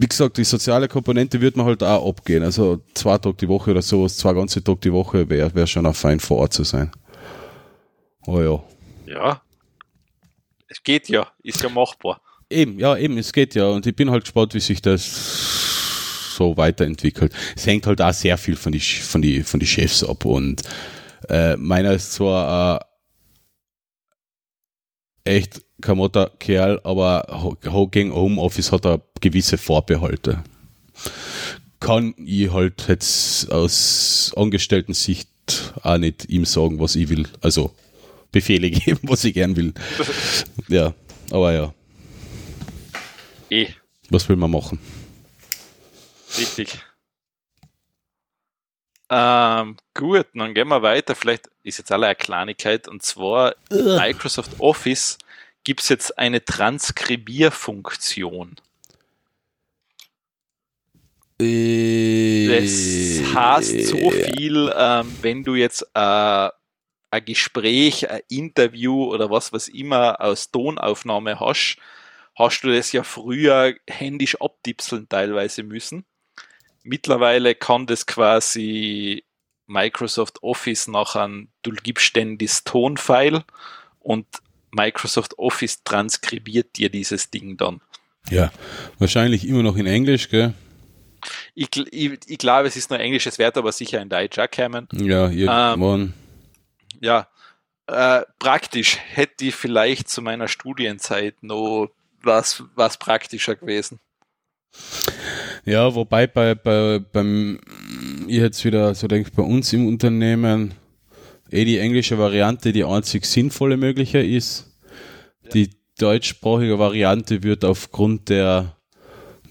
wie gesagt, die soziale Komponente wird man halt auch abgehen. Also zwei Tage die Woche oder sowas, zwei ganze Tage die Woche wäre wär schon auch fein vor Ort zu sein. Oh ja. Ja. Es geht ja, ist ja machbar. Eben, ja, eben, es geht ja. Und ich bin halt gespannt, wie sich das so weiterentwickelt. Es hängt halt auch sehr viel von die, von die, von die Chefs ab. Und äh, meiner ist zwar äh, echt kamotter Kerl, aber gegen Homeoffice hat er gewisse Vorbehalte. Kann ich halt jetzt aus Angestellten-Sicht auch nicht ihm sagen, was ich will. Also Befehle geben, was ich gern will. Ja, aber ja. Eh, Was will man machen? richtig. Ähm, gut, dann gehen wir weiter. Vielleicht ist jetzt alle eine Kleinigkeit. Und zwar Microsoft Office gibt es jetzt eine Transkribierfunktion. Das heißt so viel, ähm, wenn du jetzt äh, ein Gespräch, ein Interview oder was was immer aus Tonaufnahme hast, hast du das ja früher händisch abtipseln teilweise müssen. Mittlerweile kann das quasi Microsoft Office nachher, du gibst denn das Tonfile und Microsoft Office transkribiert dir dieses Ding dann. Ja, wahrscheinlich immer noch in Englisch, gell? Ich, ich, ich glaube, es ist nur Englisch, es wird aber sicher in Deutsch auch kommen. Ja, irgendwann. Ja, äh, praktisch hätte ich vielleicht zu meiner Studienzeit noch was, was praktischer gewesen. Ja, wobei bei, bei beim ich jetzt wieder so denke, bei uns im Unternehmen eh die englische Variante die einzig sinnvolle mögliche ist. Die deutschsprachige Variante wird aufgrund der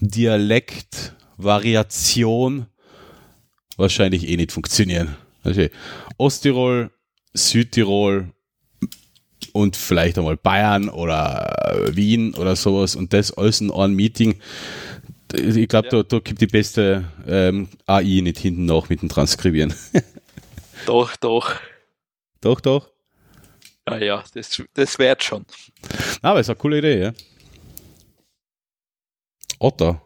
Dialektvariation wahrscheinlich eh nicht funktionieren. Also Osttirol, Südtirol und vielleicht einmal Bayern oder Wien oder sowas und das alles in einem Meeting. Ich glaube, Ja. da, da gibt die beste ähm, AI nicht hinten nach mit dem Transkribieren. Doch, doch. Doch, doch. Ja, ja, das, das wird schon. Aber ist eine coole Idee, ja. Otter.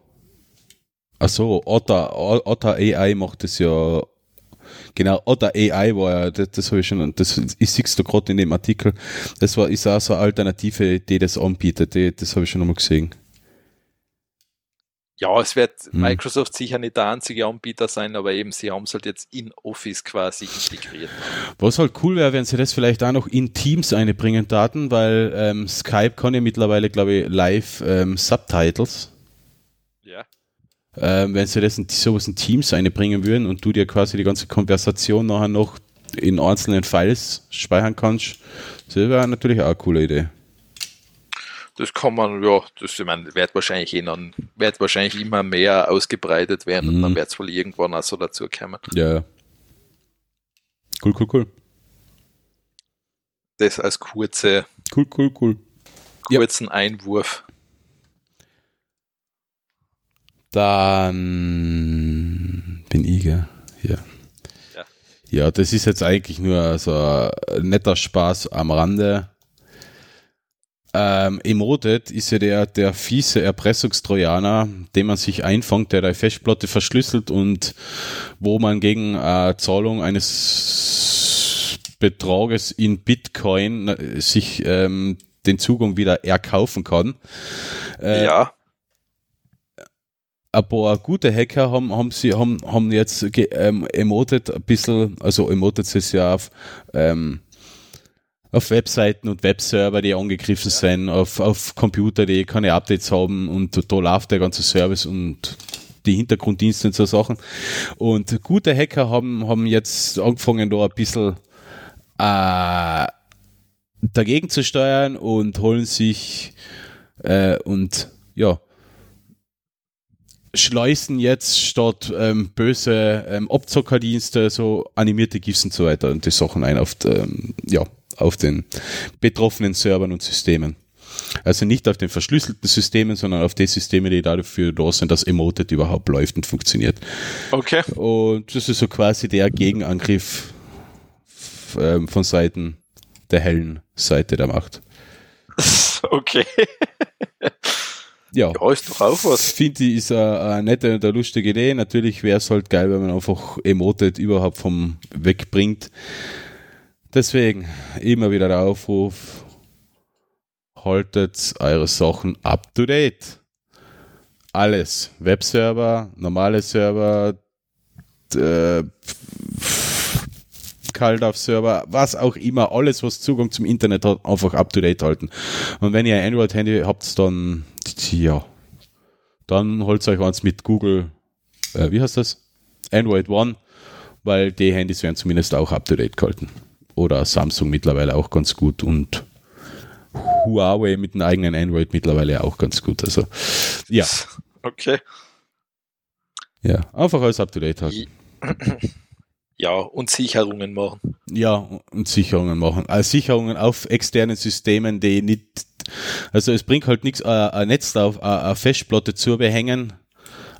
Ach so, Otter, Otter AI macht das ja. Genau, Otter AI war ja, das, das habe ich schon, das ich siehst du gerade in dem Artikel. Das war, ist auch so eine Alternative, die das anbietet, das habe ich schon einmal gesehen. Ja, es wird Hm. Microsoft sicher nicht der einzige Anbieter sein, aber eben, sie haben es halt jetzt in Office quasi integriert. Was halt cool wäre, wenn sie das vielleicht auch noch in Teams einbringen Daten, weil ähm, Skype kann ja mittlerweile, glaube ich, live ähm, Subtitles. Ja. Ähm, wenn sie das in sowas in Teams einbringen würden und du dir quasi die ganze Konversation nachher noch in einzelnen Files speichern kannst, das wäre natürlich auch eine coole Idee. Das kann man, ja, das ich meine, wird wahrscheinlich eh dann, wird wahrscheinlich immer mehr ausgebreitet werden und Mhm. dann wird es wohl irgendwann auch so dazu kommen. Ja. ja. Cool, cool, cool. Das als kurze, Cool, cool, cool. Ja. kurzen Einwurf. Dann bin ich, gell? Ja. Ja. Ja, das ist jetzt eigentlich nur so ein netter Spaß am Rande. Ähm, Emotet ist ja der, der fiese Erpressungstrojaner, den man sich einfängt, der die Festplatte verschlüsselt und wo man gegen äh, Zahlung eines Betrages in Bitcoin äh, sich ähm, den Zugang wieder erkaufen kann. Äh, ja, ein paar gute Hacker haben, haben sie, haben, haben jetzt ge, ähm, emotet ein bisschen, also emotet ist ja auf, ähm, auf Webseiten und Webserver, die angegriffen sind, auf, auf Computer, die keine Updates haben und da läuft der ganze Service und die Hintergrunddienste und so Sachen. Und gute Hacker haben, haben jetzt angefangen, da ein bisschen äh, dagegen zu steuern und holen sich äh, und ja, schleusen jetzt statt ähm, böse ähm, Abzockerdienste so animierte GIFs und so weiter und die Sachen ein auf, ähm, ja, auf den betroffenen Servern und Systemen. Also nicht auf den verschlüsselten Systemen, sondern auf die Systeme, die dafür da sind, dass Emoted überhaupt läuft und funktioniert. Okay. Und das ist so quasi der Gegenangriff ähm, von Seiten der hellen Seite der Macht. Okay. Ja, Ja, ist doch auch was. finde ich, ist eine, eine nette und eine lustige Idee. Natürlich wäre es halt geil, wenn man einfach Emoted überhaupt vom wegbringt. Deswegen immer wieder der Aufruf, haltet eure Sachen up to date. Alles. Webserver, normale Server, äh, CalDAV-Server, was auch immer, alles, was Zugang zum Internet hat, einfach up to date halten. Und wenn ihr ein Android-Handy habt, dann, ja, dann holt euch eins mit Google, äh, wie heißt das? Android One, weil die Handys werden zumindest auch up to date gehalten. Oder Samsung mittlerweile auch ganz gut und Huawei mit einem eigenen Android mittlerweile auch ganz gut. Also, ja, Okay. ja, einfach alles up to date halten. Ja, und Sicherungen machen. Ja, und Sicherungen machen. Also Sicherungen auf externen Systemen, die nicht, also es bringt halt nichts, äh, ein Netz drauf, äh, eine Festplatte zu behängen,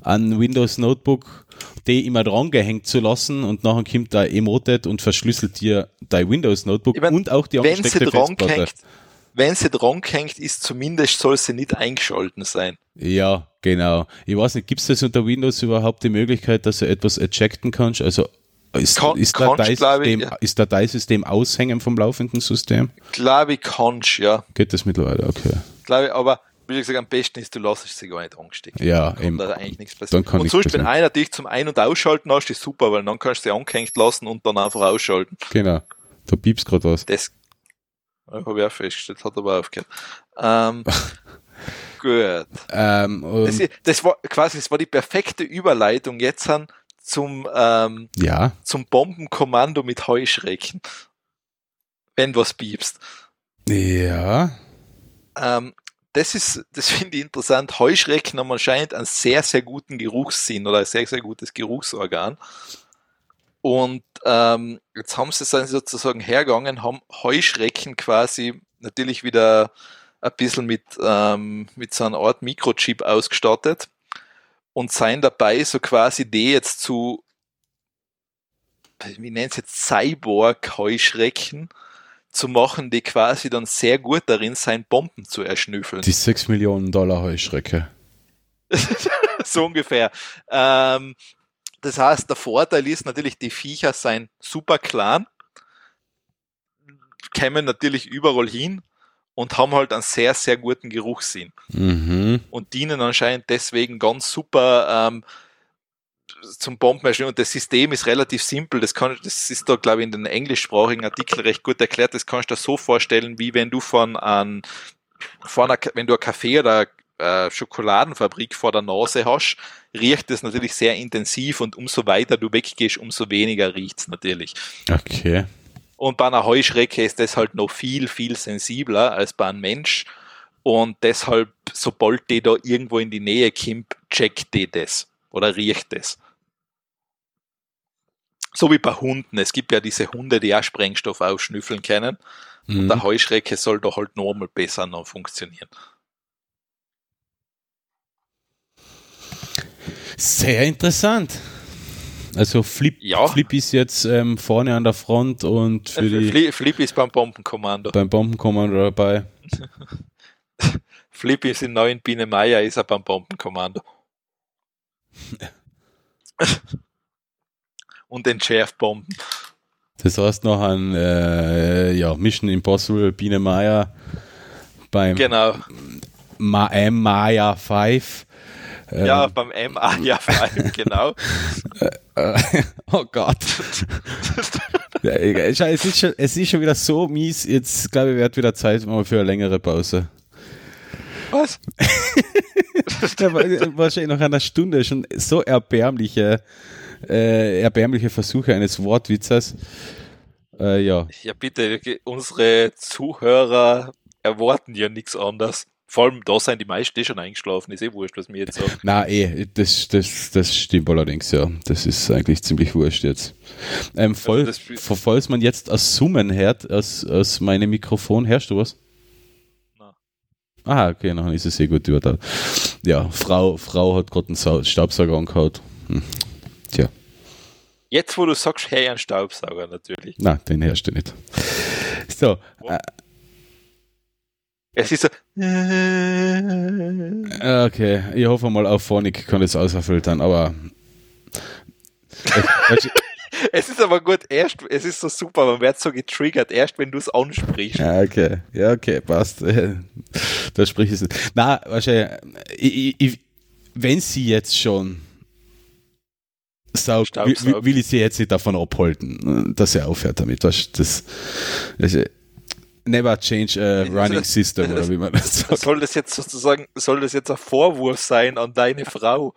an Windows Notebook, die immer dran gehängt zu lassen und nachher kommt da Emoted und verschlüsselt dir dein Windows Notebook Ich mein, und auch die angesteckte Festplatte. hängt, wenn sie dran hängt, ist zumindest soll sie nicht eingeschalten sein. Ja, genau. Ich weiß nicht, gibt es das unter Windows überhaupt die Möglichkeit, dass du etwas ejecten kannst? Also ist, Kann- ist, Dateisystem, ich, ja. ist Dateisystem aushängen vom laufenden System? Glaube ich, kannst, ja. Geht das mittlerweile? Okay. Glaube ich, aber wie gesagt, am besten ist, du lässt sie gar nicht angestecken. Ja, eben. da eigentlich nichts passieren. Und sonst, wenn passieren. einer dich zum Ein- und Ausschalten hast, ist super, weil dann kannst du sie angehängt lassen und dann einfach ausschalten. Genau. Da piepst gerade was. Das habe ich auch festgestellt, hat aber aufgehört. Ähm, gut. Ähm, Das, ähm, das war quasi, das war die perfekte Überleitung jetzt an zum, ähm, ja, zum Bombenkommando mit Heuschrecken. Wenn was piepst. ja. Ähm, das ist, das finde ich interessant. Heuschrecken haben anscheinend einen sehr, sehr guten Geruchssinn oder ein sehr, sehr gutes Geruchsorgan. Und ähm, jetzt haben sie dann sozusagen hergegangen, haben Heuschrecken quasi natürlich wieder ein bisschen mit, ähm, mit so einer Art Mikrochip ausgestattet und seien dabei, so quasi die jetzt zu, wie nennt es jetzt, Cyborg-Heuschrecken zu machen, die quasi dann sehr gut darin sein, Bomben zu erschnüffeln. Die 6 Millionen Dollar Heuschrecke. so ungefähr. Ähm, das heißt, der Vorteil ist natürlich, die Viecher seien super klein, kämen natürlich überall hin und haben halt einen sehr, sehr guten Geruchssinn Mhm. und dienen anscheinend deswegen ganz super ähm, zum Bombenerstellen. Und das System ist relativ simpel. Das, kann, das ist da, glaube ich, in den englischsprachigen Artikeln recht gut erklärt. Das kannst du dir so vorstellen, wie wenn du von, an, von einer, wenn du ein Kaffee oder äh, Schokoladenfabrik vor der Nase hast, riecht es natürlich sehr intensiv und umso weiter du weggehst, umso weniger riecht's natürlich. Okay. Und bei einer Heuschrecke ist das halt noch viel, viel sensibler als bei einem Mensch. Und deshalb, sobald die da irgendwo in die Nähe kommt, checkt die das oder riecht das. So wie bei Hunden. Es gibt ja diese Hunde, die auch Sprengstoff ausschnüffeln können. Und Mhm. der Heuschrecke soll da halt normal besser noch funktionieren. Sehr interessant. Also Flip, Ja. Flip ist jetzt ähm, vorne an der Front und für die, Fli- Flip ist beim Bombenkommando. beim Bombenkommando dabei. Flip ist in neuen Biene Meier, ist er beim Bombenkommando. Und entschärft Bomben. Das heißt noch an äh, ja, Mission Impossible Biene Meier beim Genau. Ma M Maya 5. Ähm, Ja, beim MA, ja, vor allem, genau. Äh, oh Gott. es, ist schon, es ist schon wieder so mies. Jetzt glaube ich, wird wieder Zeit mal für eine längere Pause. Was? Da war wahrscheinlich noch einer Stunde schon so erbärmliche, äh, erbärmliche Versuche eines Wortwitzes. Äh, ja. Ja, bitte, unsere Zuhörer erwarten ja nichts anderes. Vor allem, da sind die meisten eh schon eingeschlafen. Ist eh wurscht, was mir jetzt sagt. Na eh, das, das, das stimmt allerdings, ja. Das ist eigentlich ziemlich wurscht jetzt. Ähm, voll, also falls man jetzt ein Summen hört aus, aus meinem Mikrofon, hörst du was? Ah, okay, dann ist es sehr gut über da. Ja, Frau, Frau hat gerade einen Staubsauger angehaut. Hm. Tja. Jetzt, wo du sagst, hey, ein Staubsauger natürlich. Nein, den herrscht nicht. So. Äh, es ist so. Okay, ich hoffe mal auf Phonic kann das ausfiltern, aber. es ist aber gut, erst, es ist so super, man wird so getriggert, erst wenn du es ansprichst. Ja, okay, ja, okay, passt. da sprich ich es nicht. Na, wahrscheinlich, ich, ich, wenn sie jetzt schon saugt, will, will, ich sie jetzt nicht davon abhalten, dass sie aufhört damit. Das, das, das Never change a running system, oder wie man das sagt. Soll das jetzt sozusagen, soll das jetzt ein Vorwurf sein an deine Frau?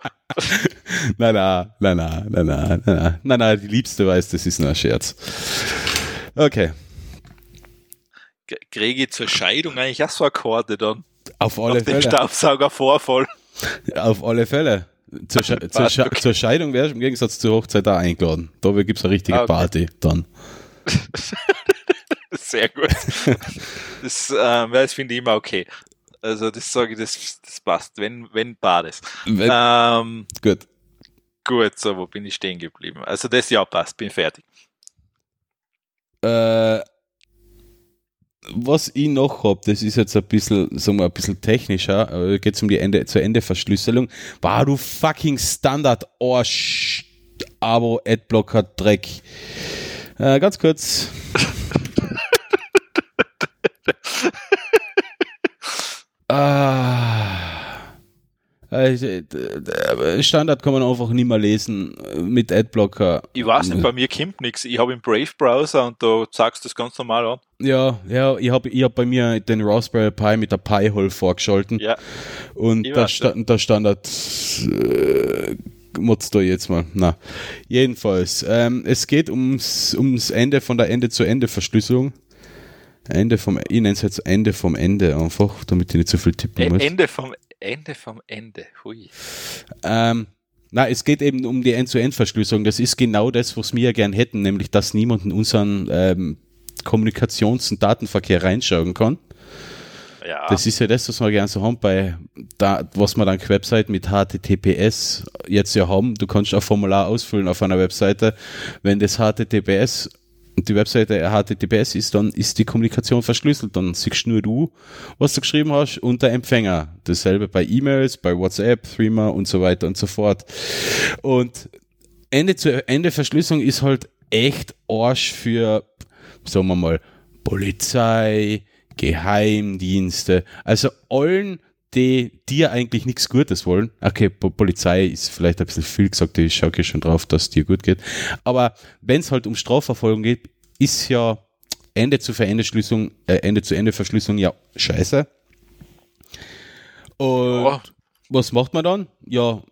nein, nein, nein, nein, nein, nein, nein, nein, nein, die Liebste weiß, das ist nur ein Scherz. Okay. Kriege ich zur Scheidung eigentlich auch so Akkorde dann? Auf alle Auf Fälle. Den Staubsaugervorfall. Auf alle Fälle. Zur, Sche zur, Sche zur Scheidung wärst du im Gegensatz zur Hochzeit da eingeladen. Da gibt es eine richtige ah, okay. Party dann. Sehr gut. Das, ähm, das finde ich immer okay. Also das sage ich, das, das passt, wenn, wenn Bades. Wenn, ähm, gut. Gut, so, wo bin ich stehen geblieben? Also das ja passt, bin fertig. Äh, was ich noch habe, das ist jetzt ein bisschen, sagen wir, ein bisschen technischer, geht es um die Ende, zur Endeverschlüsselung. War du fucking Standard Arsch, Abo, Adblocker, Dreck. Äh, ganz kurz. ah. Äh, Standard kann man einfach nicht mehr lesen mit Adblocker. Ich weiß nicht, bei mir kommt nichts. Ich habe im Brave Browser und da sagst du das ganz normal an. Ja, ja, ich habe ich hab bei mir den Raspberry Pi mit der Pi-Hole vorgeschalten. Ja. Und der, Sta der Standard äh, mutzt da jetzt mal. Na, jedenfalls, ähm, es geht ums, ums Ende von der Ende-zu-Ende-Verschlüsselung. Ende vom, ich nenne es jetzt Ende vom Ende einfach, damit ich nicht so viel tippen e- muss. Ende vom Ende vom Ende, hui. Ähm, na, es geht eben um die End-zu-End-Verschlüsselung. Das ist genau das, was wir ja gern hätten, nämlich dass niemand in unseren ähm, Kommunikations- und Datenverkehr reinschauen kann. Ja. Das ist ja das, was wir gerne so haben bei, da, was wir dann Website mit HTTPS jetzt ja haben. Du kannst ein Formular ausfüllen auf einer Webseite. Wenn das HTTPS die Webseite HTTPS ist, dann ist die Kommunikation verschlüsselt. Dann siehst nur du, was du geschrieben hast und der Empfänger. Dasselbe bei E-Mails, bei WhatsApp, Threema und so weiter und so fort. Und Ende zu Ende Verschlüsselung ist halt echt Arsch für, sagen wir mal, Polizei, Geheimdienste, also allen, die dir eigentlich nichts Gutes wollen. Okay, Polizei ist vielleicht ein bisschen viel gesagt, ich schaue schon drauf, dass es dir gut geht. Aber wenn es halt um Strafverfolgung geht, ist ja Ende zu Ende Schlüsselung, äh, Ende zu Ende Verschlüsselung ja scheiße. Und oh. was macht man dann? Ja,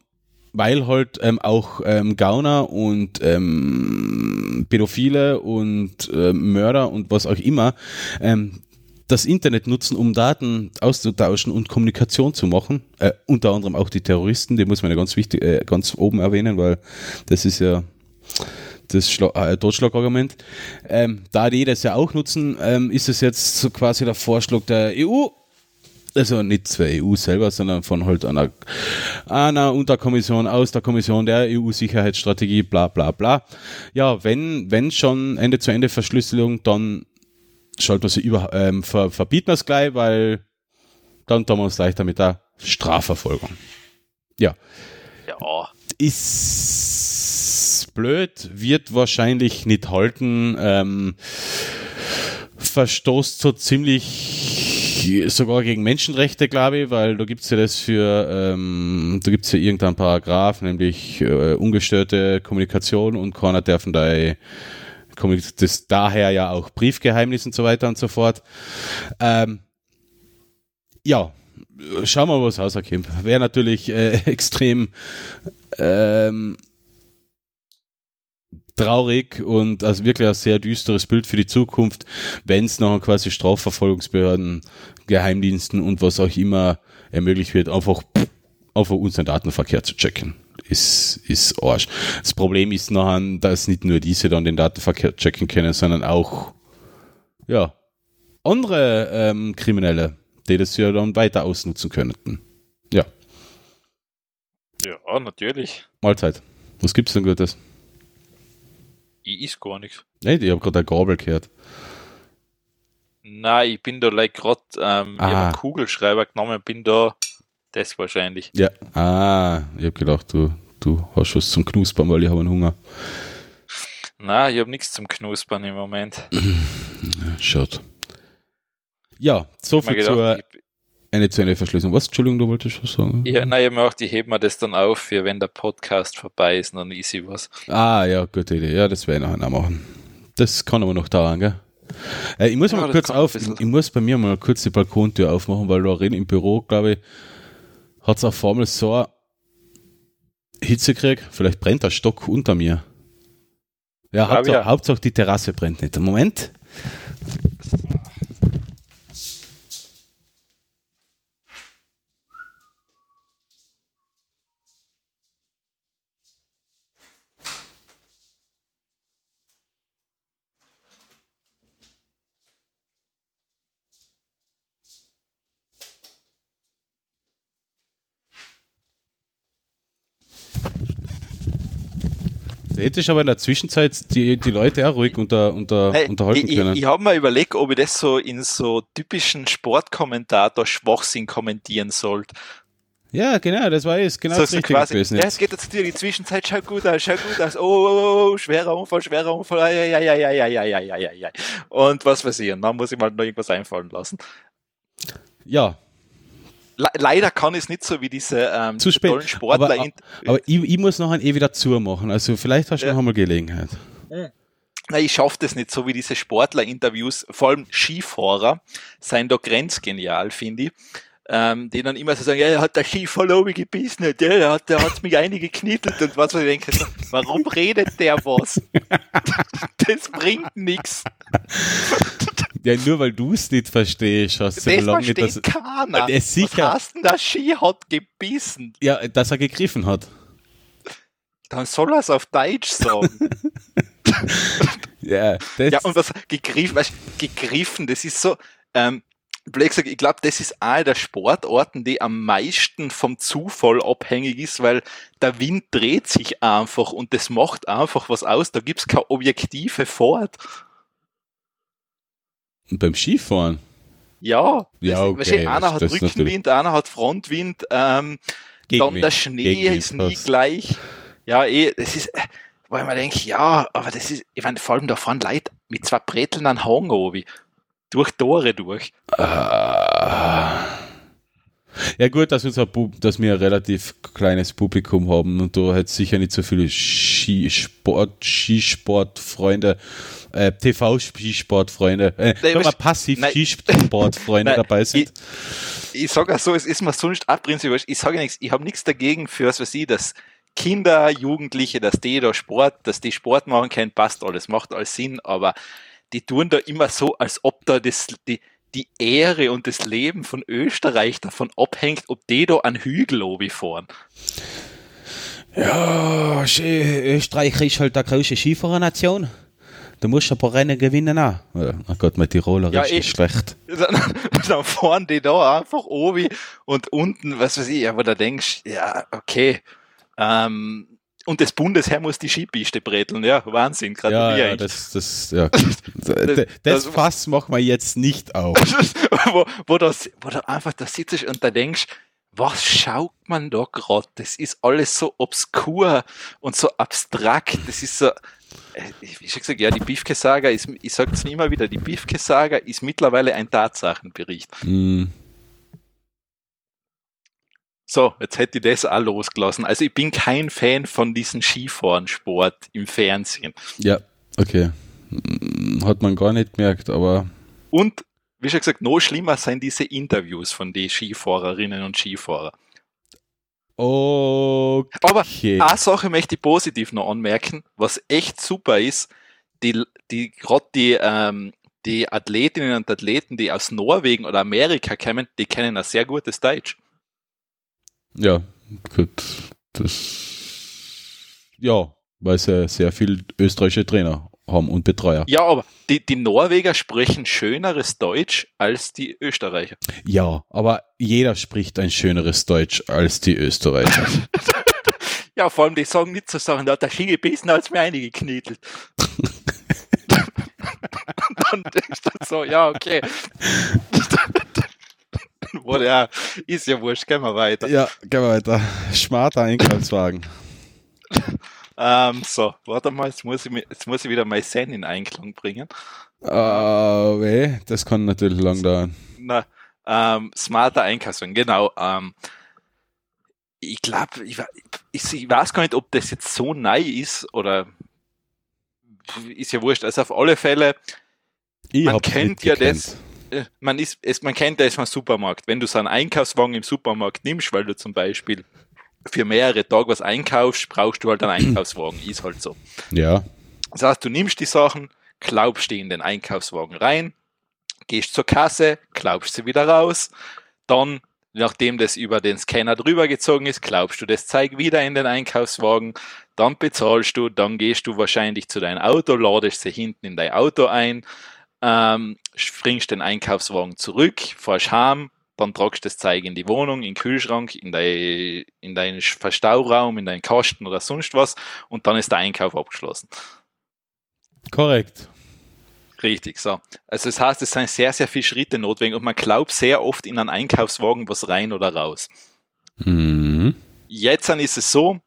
weil halt ähm, auch ähm, Gauner und ähm, Pädophile und äh, Mörder und was auch immer ähm, das Internet nutzen, um Daten auszutauschen und Kommunikation zu machen. Äh, unter anderem auch die Terroristen, die muss man ja ganz wichtig, äh, ganz oben erwähnen, weil das ist ja das äh, Totschlagargument. Ähm, da die das ja auch nutzen, ähm, ist es jetzt so quasi der Vorschlag der EU, also nicht zur EU selber, sondern von halt einer, einer Unterkommission aus der Kommission der EU-Sicherheitsstrategie, bla bla bla. Ja, wenn, wenn schon Ende-zu-Ende-Verschlüsselung, dann schalten wir sie über, ähm, ver, verbieten es gleich, weil dann tun wir uns leichter mit der Strafverfolgung. Ja. Ja. Ist blöd, wird wahrscheinlich nicht halten, ähm, verstoßt so ziemlich sogar gegen Menschenrechte, glaube ich, weil da gibt es ja das für, ähm, da gibt es ja irgendeinen Paragraph, nämlich äh, ungestörte Kommunikation und keiner darf da das daher ja auch Briefgeheimnis und so weiter und so fort. Ähm, ja, schauen wir mal, was rauskommt. Wäre natürlich äh, extrem ähm, traurig und also wirklich ein sehr düsteres Bild für die Zukunft, wenn es noch quasi Strafverfolgungsbehörden, Geheimdiensten und was auch immer ermöglicht wird, einfach, einfach unseren Datenverkehr zu checken ist, ist Arsch. Das Problem ist nachher, dass nicht nur diese dann den Datenverkehr checken können, sondern auch, ja, andere ähm, Kriminelle, die das ja dann weiter ausnutzen könnten. Ja. Ja, natürlich. Mahlzeit. Was gibt's denn Gutes? Ich is gar nichts. Nee, ich habe gerade eine Gabel gehört. Nein, ich bin da like gerade, ähm, ich Ah. habe einen Kugelschreiber genommen, bin da, das wahrscheinlich. Ja. Ah, ich habe gedacht, du, du hast was zum Knuspern, weil ich habe einen Hunger. Nein, ich habe nichts zum Knuspern im Moment. Schaut. Ja, so viel zur gedacht, ich, eine zu Ende Verschlüsselung. Was? Entschuldigung, du wolltest was sagen? ich, nein, ich habe mir auch, ich hebe mir das dann auf, für wenn der Podcast vorbei ist, dann ist ich was. Ah, ja, gute Idee. Ja, das werde ich nachher noch machen. Das kann aber noch dauern, gell? Äh, ich muss Ja, mal kurz auf, ich, ich muss bei mir mal kurz die Balkontür aufmachen, weil da drin im Büro, glaube ich, hat es auf einmal so eine Hitze gekriegt. Vielleicht brennt der Stock unter mir. Ja, Glaub Hauptsache, ja. Hauptsache die Terrasse brennt nicht. Moment. Hätte ich aber in der Zwischenzeit die, die Leute auch ruhig unter, unter, Hey, unterhalten ich, können. Ich, ich habe mir überlegt, ob ich das so in so typischen Sportkommentator-Schwachsinn kommentieren sollte. ja, genau, das war es. Genau so, das so Richtige quasi, gewesen ja, es geht jetzt dir die Zwischenzeit, schaut gut aus, schaut gut aus, oh, oh, oh, oh schwerer Unfall, schwerer Unfall, ja, ja, ja, ja, ja, ja, ja, ja, ja. Und was weiß ich, und dann muss ich mal noch irgendwas einfallen lassen. Ja, leider kann ich es nicht so wie diese ähm, Zu spät. tollen Sportler. Aber- aber ich, ich muss nachher eh wieder zumachen. Also vielleicht hast du Ja. noch einmal Gelegenheit. Na, ich schaffe das nicht so wie diese Sportler-Interviews, vor allem Skifahrer, seien da grenzgenial, finde ich. Ähm, die dann immer so sagen, ja, er hat der Skifahrer oben gebissen, ja, der hat, der hat mich einige geknittelt und was, was ich denke, warum redet der was? das bringt nichts. Ja, nur weil du es nicht verstehst, hast du Das versteht dass, keiner. Ja, sicher. Was heißt denn, der Ski hat gebissen? ja, dass er gegriffen hat. Dann soll er es auf Deutsch sagen. Ja, das, Ja, und was gegriffen, weißt, gegriffen, das ist so, ähm, gesagt, ich glaube, das ist eine der Sportarten, die am meisten vom Zufall abhängig ist, weil der Wind dreht sich einfach und das macht einfach was aus. Da gibt's keine objektive Fahrt. Und beim Skifahren. Ja, Ja, okay, weißt du, einer hat Rückenwind, einer hat Frontwind, ähm, dann der Schnee Gegenwind ist nie passt. gleich. Ja, eh, das ist, weil man denkt, ja, aber das ist, ich meine, vor allem da fahren Leute mit zwei Breteln an Hang obi, durch Tore durch. Ah. Ja gut, dass, unser dass wir ein relativ kleines Publikum haben und da hat sicher nicht so viele Skisport, Skisportfreunde, äh, TV-Skisportfreunde, äh, Nein, sagen wir was- passiv nein. Skisportfreunde Nein, dabei sind. Ich sage auch so, es ist mir sonst auch prinzipiell, ich sage nichts, ich habe nichts dagegen für, was weiß ich, dass Kinder, Jugendliche, dass die da Sport, dass die Sport machen können, passt alles, macht alles Sinn, aber die tun da immer so, als ob da das, die, die Ehre und das Leben von Österreich davon abhängt, ob die da an Hügel obi fahren. Ja, Österreich ist halt eine große Skifahrernation. Du musst ein paar Rennen gewinnen auch. Ja, oh Gott, mein Tiroler Ja, ist nicht schlecht. Dann, dann fahren die da einfach obi und unten, was weiß ich, wo du denkst, ja, okay, ähm, und das Bundesheer muss die Skipiste breteln, ja, Wahnsinn, Ja, gratuliere ja, ich. das, das, ja. das, das das- Fass machen wir jetzt nicht auf. wo, wo, das, wo du einfach da sitzt und da denkst, was schaut man da gerade? Das ist alles so obskur und so abstrakt. Das ist so, äh, wie schon gesagt, ja, die Biefke-Saga ist, ich sag's immer wieder, die Biefke-Saga ist mittlerweile ein Tatsachenbericht. Hm. So, jetzt hätte ich das auch losgelassen. Also ich bin kein Fan von diesem Skifahrensport im Fernsehen. Ja, okay. Hm, Hat man gar nicht gemerkt, aber Und, wie schon gesagt, noch schlimmer sind diese Interviews von den Skifahrerinnen und Skifahrer. okay. Aber Eine Sache möchte ich positiv noch anmerken, was echt super ist, die, die gerade die, ähm, die Athletinnen und Athleten, die aus Norwegen oder Amerika kommen, die kennen ein sehr gutes Deutsch. Ja, gut. Das, ja, weil ja sehr viel österreichische Trainer haben und Betreuer. Ja, aber die, die Norweger sprechen schöneres Deutsch als die Österreicher. Ja, aber jeder spricht ein schöneres Deutsch als die Österreicher. ja, vor allem die sagen nicht so Sachen, da hat der Ski gebissen, als mir einige geknetelt. dann denkst du so, ja, okay. Wurde ja, ist ja wurscht, gehen wir weiter. Ja, gehen wir weiter. Smarter Einkaufswagen. Ähm, so, warte mal, jetzt muss ich, jetzt muss ich wieder mein Zen in Einklang bringen. Uh, weh, das kann natürlich lang dauern. Na, ähm, smarter Einkaufswagen, genau. Ähm, ich glaube, ich, ich, ich, weiß gar nicht, ob das jetzt so neu ist oder ist ja wurscht. Also auf alle Fälle, ich man kennt ja das. Äh, man, ist, es, man kennt das vom Supermarkt. Wenn du so einen Einkaufswagen im Supermarkt nimmst, weil du zum Beispiel für mehrere Tage was einkaufst, brauchst du halt einen Einkaufswagen. Ist halt so. Ja. Das heißt, du nimmst die Sachen, glaubst die in den Einkaufswagen rein, gehst zur Kasse, glaubst sie wieder raus, dann, nachdem das über den Scanner drüber gezogen ist, glaubst du das Zeug wieder in den Einkaufswagen, dann bezahlst du, dann gehst du wahrscheinlich zu deinem Auto, ladest sie hinten in dein Auto ein, ähm, springst den Einkaufswagen zurück, fährst heim, dann tragst du das Zeug in die Wohnung, in den Kühlschrank, in, dein, in deinen Verstauraum, in deinen Kasten oder sonst was und dann ist der Einkauf abgeschlossen. Korrekt. Richtig, so. Also das heißt, es sind sehr, sehr viele Schritte notwendig und man glaubt sehr oft in einen Einkaufswagen was rein oder raus. Mhm. Jetzt dann ist es so,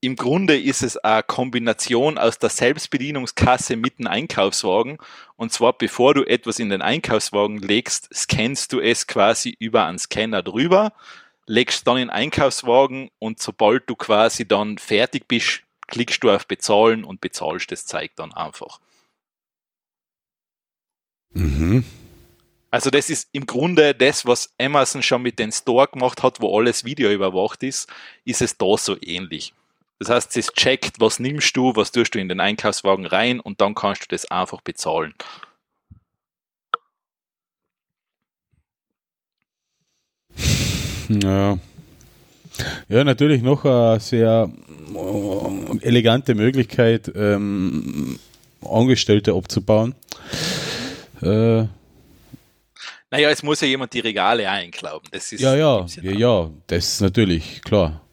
im Grunde ist es eine Kombination aus der Selbstbedienungskasse mit dem Einkaufswagen. Und zwar, bevor du etwas in den Einkaufswagen legst, scannst du es quasi über einen Scanner drüber, legst dann in den Einkaufswagen und sobald du quasi dann fertig bist, klickst du auf Bezahlen und bezahlst das Zeug dann einfach. Mhm. Also das ist im Grunde das, was Amazon schon mit den Store gemacht hat, wo alles Video überwacht ist, ist es da so ähnlich. Das heißt, es checkt, was nimmst du, was tust du in den Einkaufswagen rein und dann kannst du das einfach bezahlen. Ja. Ja, natürlich noch eine sehr äh, elegante Möglichkeit, ähm, Angestellte abzubauen. Äh, naja, es muss ja jemand die Regale einklauben. Das ist, ja, ja, ja, ja, das ist natürlich klar.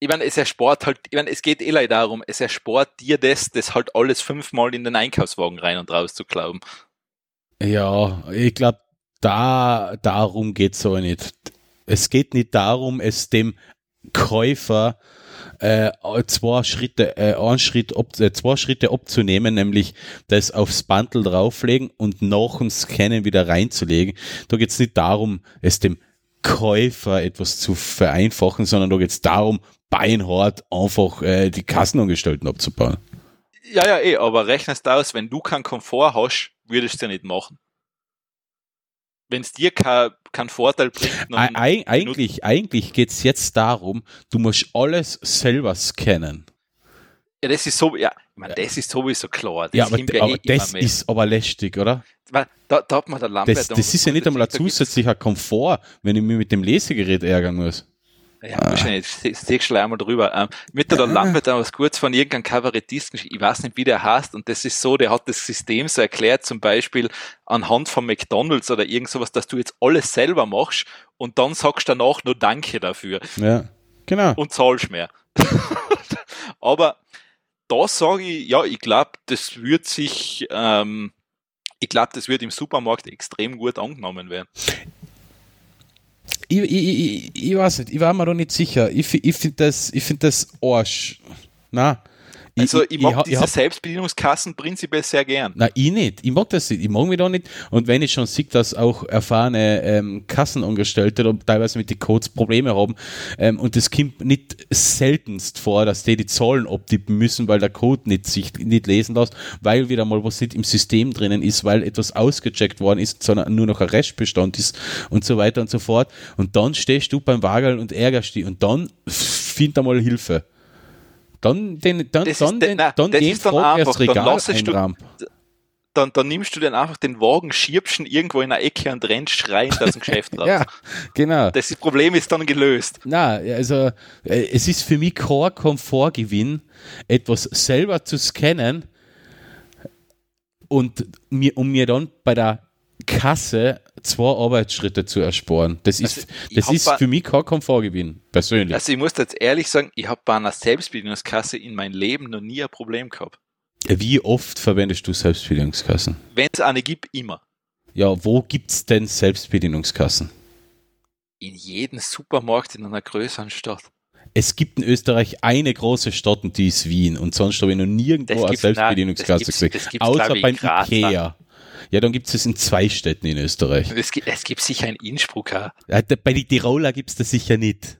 Ich meine, es erspart halt, ich meine, es geht eh leider darum, es erspart dir das, das halt alles fünfmal in den Einkaufswagen rein und raus zu glauben. Ja, ich glaube, da, darum geht es aber nicht. Es geht nicht darum, es dem Käufer äh, zwei Schritte, äh, einen Schritt ab, äh, zwei Schritte abzunehmen, nämlich das aufs Bundle drauflegen und nach dem Scannen wieder reinzulegen. Da geht es nicht darum, es dem Käufer etwas zu vereinfachen, sondern da geht es darum, beinhart einfach äh, die Kassenangestellten abzubauen. Ja, ja, eh, aber rechnest aus, wenn du keinen Komfort hast, würdest du es ja nicht machen. Wenn es dir keinen kein Vorteil bringt. Eig eigentlich eigentlich geht es jetzt darum, du musst alles selber scannen. Ja, das ist so, ja, meine, das ist sowieso klar. Das ja, aber, ja aber eh das ist aber lästig, oder? Da, da hat man der Lampe. Das, das ist ja nicht einmal ein zusätzlicher Komfort, wenn ich mich mit dem Lesegerät ärgern muss. Ja, ah. wahrscheinlich, siehst du einmal drüber. Ähm, mit der Lampe da was kurz von irgendeinem Kabarettisten, ich weiß nicht, wie der heißt, und das ist so, der hat das System so erklärt, zum Beispiel anhand von McDonalds oder irgend sowas, dass du jetzt alles selber machst und dann sagst du danach nur Danke dafür. Ja, genau. Und zahlst mehr. Aber da sage ich, ja, ich glaube, das wird sich, ähm, ich glaube, das wird im Supermarkt extrem gut angenommen werden ich, ich, ich, ich weiß nicht, ich war mir da nicht sicher. Ich, ich finde das, find das Arsch. Na, also ich, ich mag ich, diese Selbstbedienungskassen prinzipiell sehr gern. Na, ich nicht. Ich mag das nicht. Ich mag mich da nicht. Und wenn ich schon sehe, dass auch erfahrene ähm, Kassenangestellte teilweise mit den Codes Probleme haben ähm, und das kommt nicht seltenst vor, dass die die Zahlen abtippen müssen, weil der Code nicht sich nicht lesen lässt, weil wieder mal was nicht im System drinnen ist, weil etwas ausgecheckt worden ist, sondern nur noch ein Restbestand ist und so weiter und so fort. Und dann stehst du beim Wagel und ärgerst dich und dann find einmal Hilfe. Dann den, dann, das dann, ist, den, na, dann das ist dann einfach, Regal dann lassest du, dann, dann nimmst du dann einfach den Wagen, schiebst ihn irgendwo in einer Ecke und rennst schreiend aus dem Geschäft raus. ja, genau. Das Problem ist dann gelöst. Na, also äh, es ist für mich kein Komfortgewinn, etwas selber zu scannen und mir, um mir dann bei der Kasse zwei Arbeitsschritte zu ersparen. Das ist, Also, ich das ist für mich kein Komfortgewinn, persönlich. Also ich muss jetzt ehrlich sagen, ich habe bei einer Selbstbedienungskasse in meinem Leben noch nie ein Problem gehabt. Wie oft verwendest du Selbstbedienungskassen? Wenn es eine gibt, immer. Ja, wo gibt's denn Selbstbedienungskassen? In jedem Supermarkt in einer größeren Stadt. Es gibt in Österreich eine große Stadt und die ist Wien und sonst habe ich noch nirgendwo Das eine Selbstbedienungskasse gesehen. Außer beim Ikea. Ja, dann gibt es in zwei Städten in Österreich. Es gibt, es gibt sicher in Innsbruck auch. Ja, Bei den Tiroler gibt es das sicher nicht.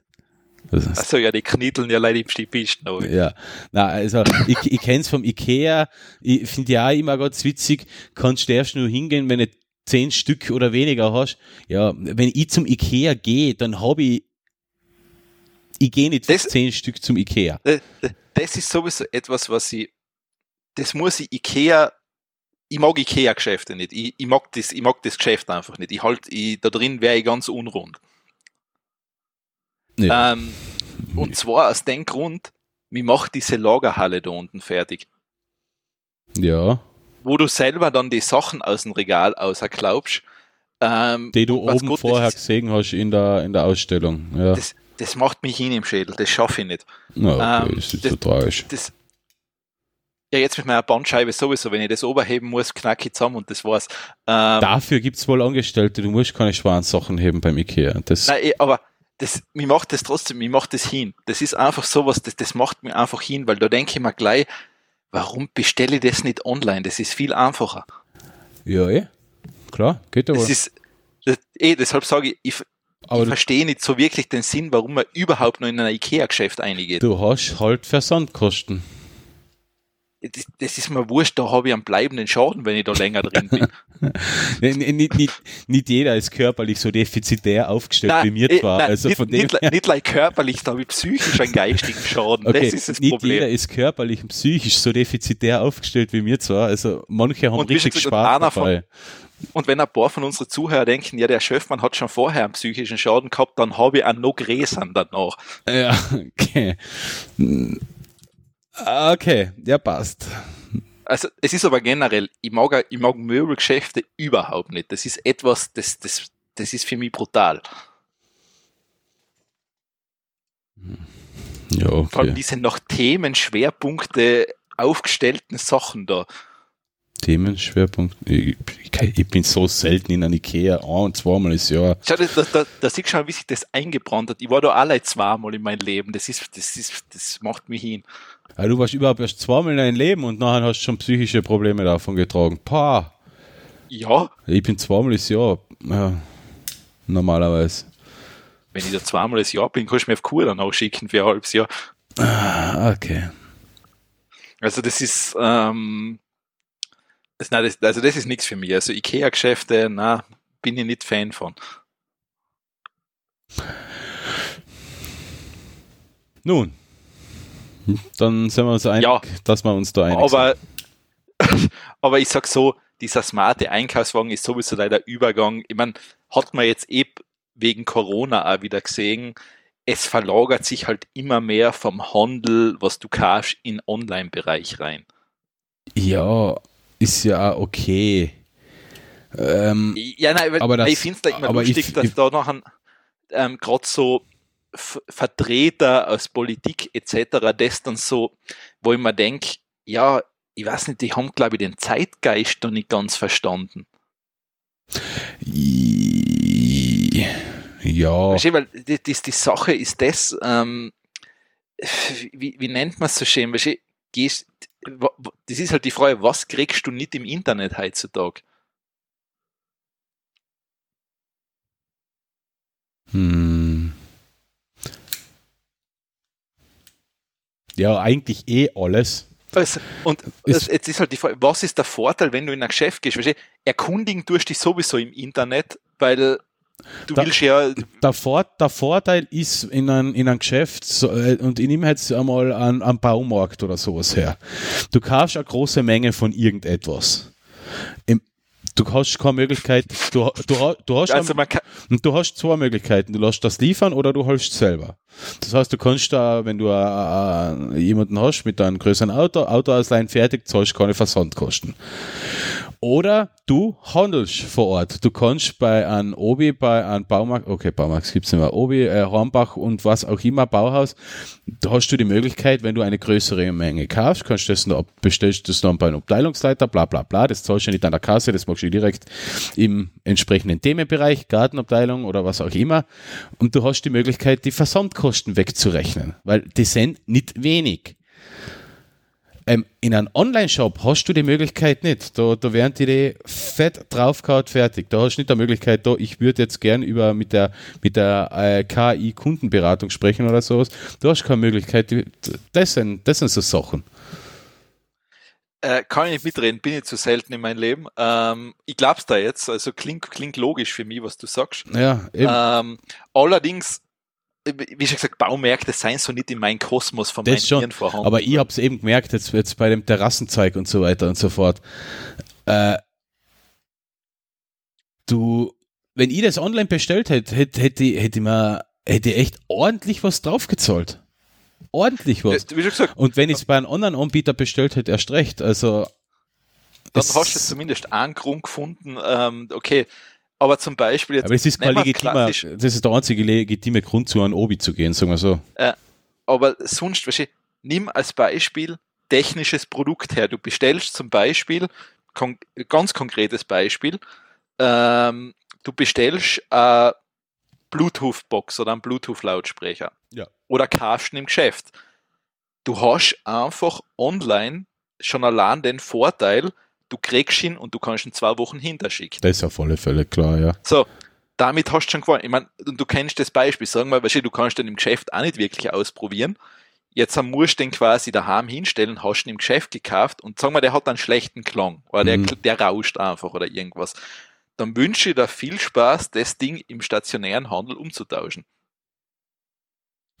Das Also ja, die knitteln ja leider im Stipisten. ja, na, also ich, ich kenne es vom Ikea, ich finde ja immer ganz witzig, kannst du erst nur hingehen, wenn du zehn Stück oder weniger hast. Ja, wenn ich zum Ikea gehe, dann habe ich, ich gehe nicht Das- zehn Stück zum Ikea. Äh, äh, Das ist sowieso etwas, was ich, das muss ich Ikea, ich mag Ikea-Geschäfte nicht. Ich, ich, mag das, ich mag das Geschäft einfach nicht. Ich halt, ich, da drin wäre ich ganz unrund. Ja. Ähm, und zwar aus dem Grund, mir macht diese Lagerhalle da unten fertig. ja. Wo du selber dann die Sachen aus dem Regal auserklaubst. Ähm, die du oben Gott, vorher ist- gesehen hast in der, in der Ausstellung. Ja, das, das macht mich hin im Schädel, das schaffe ich nicht. Na, okay, ähm, das ist das- so. Das, ja, jetzt mit meiner Bandscheibe sowieso, wenn ich das oberheben muss, knack ich zusammen und das war's. Ähm, Dafür gibt es wohl Angestellte, du musst keine schweren Sachen heben beim Ikea. Das, Nein, eh, aber das, mir macht das trotzdem, mir macht das hin. Das ist einfach sowas, das, das macht mir einfach hin, weil da denke ich mir gleich, warum bestelle ich das nicht online? Das ist viel einfacher. ja, eh. Klar, geht aber. Das ist, das, eh, deshalb sage ich, ich, aber ich verstehe nicht so wirklich den Sinn, warum man überhaupt noch in ein Ikea-Geschäft eingeht. du hast halt Versandkosten. Das, das ist mir wurscht, da habe ich einen bleibenden Schaden, wenn ich da länger drin bin. Nicht, nicht, nicht jeder ist körperlich so defizitär aufgestellt wie mir eh, zwar. nein, also nicht, von dem nicht, nicht like körperlich, da habe ich psychisch einen geistigen Schaden. okay, das ist das nicht Problem. jeder ist körperlich und psychisch so defizitär aufgestellt wie mir zwar. Also manche haben Und richtig Spaß einer von- dabei. Und wenn ein paar von unseren Zuhörern denken, ja, der Schöffmann hat schon vorher einen psychischen Schaden gehabt, dann habe ich einen noch größeren danach. Ja, okay. Hm. Okay, ja, passt. Also, es ist aber generell, ich mag, ich mag Möbelgeschäfte überhaupt nicht. Das ist etwas, das, das, das ist für mich brutal. Ja, Vor allem okay. diese nach Themenschwerpunkte aufgestellten Sachen da. Themenschwerpunkt. Ich, ich, bin so selten in einer Ikea, ein und zweimal das Jahr. Schau, da, da, da, da siehst du schon, wie sich das eingebrannt hat. Ich war da alle zweimal in meinem Leben. Das ist, das ist, das macht mich hin. Ja, du warst überhaupt erst zweimal in deinem Leben und nachher hast du schon psychische Probleme davon getragen. Pah, Ja, ich bin zweimal das Jahr. Ja, normalerweise. wenn ich da zweimal das Jahr bin, kannst du mir auf Kur dann auch schicken für ein halbes Jahr. Ah, okay. Also das ist, ähm, das, nein, das, also das ist nichts für mich. Also Ikea-Geschäfte, na, bin ich nicht Fan von. Nun, dann sind wir uns einig, Ja. dass wir uns da einig sind. Aber, aber ich sag so, dieser smarte Einkaufswagen ist sowieso leider Übergang. Ich meine, hat man jetzt eh wegen Corona auch wieder gesehen, es verlagert sich halt immer mehr vom Handel, was du kaufst, in Online-Bereich rein. Ja, ist ja okay. Ähm, Ja, nein, Aber das- ich finde es da immer aber lustig, ich- dass ich- da nachher ähm, gerade so Vertreter aus Politik etc. das dann so, wo ich mir denke, ja, ich weiß nicht, die haben, glaube ich, den Zeitgeist da nicht ganz verstanden. ja, Versteh, weil die, die, die Sache ist das, ähm, wie, wie nennt man es so schön? Versteh, gehst, wa- wa- das ist halt die Frage, was kriegst du nicht im Internet heutzutage? hm. Ja, eigentlich eh alles. Also, und Ist- jetzt ist halt die Frage, was ist der Vorteil, wenn du in ein Geschäft gehst? Versteh, erkundigen tust dich sowieso im Internet, weil du Da- willst ja, Der, Vor der Vorteil ist in einem in ein Geschäft, äh, und ich nehme jetzt einmal am Baumarkt oder sowas her. Du kaufst eine große Menge von irgendetwas. Im, du hast keine Möglichkeit, du, du, du, hast, Also kann, du hast zwei Möglichkeiten. Du lässt das liefern oder du holst selber. Das heißt, du kannst da, wenn du äh, äh, jemanden hast mit einem größeren Auto, Auto ausleihen, fertig, zahlst keine Versandkosten. Oder du handelst vor Ort. Du kannst bei einem Obi, bei einem Baumarkt, okay, Baumarkt gibt's nicht mehr, Obi, äh, Hornbach und was auch immer, Bauhaus, da hast du die Möglichkeit, wenn du eine größere Menge kaufst, kannst du das noch, bestellst das dann bei einem Abteilungsleiter, bla bla bla, das zahlst du nicht an der Kasse, das machst du direkt im entsprechenden Themenbereich, Gartenabteilung oder was auch immer. Und du hast die Möglichkeit, die Versandkosten wegzurechnen, weil die sind nicht wenig. Ähm, in einem Online-Shop hast du die Möglichkeit nicht. Da, da werden die, die fett draufgehauen, fertig. Da hast du nicht die Möglichkeit, da, ich würde jetzt gern über mit der, mit der äh, KI-Kundenberatung sprechen oder sowas. Du hast keine Möglichkeit. Das, sind, das sind so Sachen. äh, kann ich nicht mitreden, bin ich zu selten in meinem Leben. Ähm, ich glaub's da jetzt, also klingt, klingt logisch für mich, was du sagst. Ja, eben. Ähm, allerdings, wie schon gesagt, Baumärkte seien so nicht in meinem Kosmos von Das meinen schon. Aber ich habe es eben gemerkt, jetzt, jetzt bei dem Terrassenzeug und so weiter und so fort. Äh, du, wenn ich das online bestellt hätte, hätte, hätte, ich- hätte ich mir hätte echt ordentlich was draufgezahlt. Ordentlich was. Wie schon gesagt, Und wenn ich es bei einem anderen Anbieter bestellt hätte, erst recht. Also dann hast du zumindest einen Grund gefunden, ähm, okay, aber zum Beispiel jetzt, aber es ist kein legitimer, das ist der einzige legitime Grund, zu einem Obi zu gehen, sagen wir so. aber sonst, weißt du, nimm als Beispiel technisches Produkt her. Du bestellst zum Beispiel, kon ganz konkretes Beispiel, ähm, du bestellst eine Bluetooth-Box oder einen Bluetooth-Lautsprecher. Ja. Oder kaufst ihn im Geschäft. Du hast einfach online schon allein den Vorteil, du kriegst ihn und du kannst ihn zwei Wochen hinterschicken. Das ist auf alle Fälle klar, ja. So, damit hast du schon gewonnen. Ich meine, und du kennst das Beispiel, sagen wir, weißt du, du kannst den im Geschäft auch nicht wirklich ausprobieren. Jetzt musst du den quasi daheim hinstellen, hast ihn im Geschäft gekauft und sagen wir, der hat einen schlechten Klang oder der, Mhm. der rauscht einfach oder irgendwas. Dann wünsche ich dir viel Spaß, das Ding im stationären Handel umzutauschen.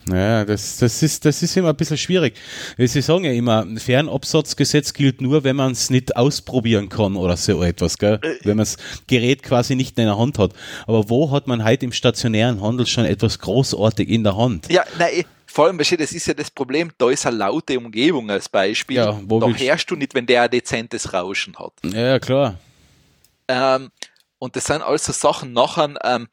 Ja, das, das, ist, das ist immer ein bisschen schwierig. Sie sagen ja immer, ein Fernabsatzgesetz gilt nur, wenn man es nicht ausprobieren kann oder so etwas, gell? Äh. wenn man das Gerät quasi nicht in der Hand hat. Aber wo hat man heute im stationären Handel schon etwas großartig in der Hand? Ja, nein, vor allem, weißt du, das ist ja das Problem, da ist eine laute Umgebung als Beispiel. Ja, wo da hörst du nicht, wenn der ein dezentes Rauschen hat. Ja, klar. Ähm, und das sind also Sachen nachher, ähm,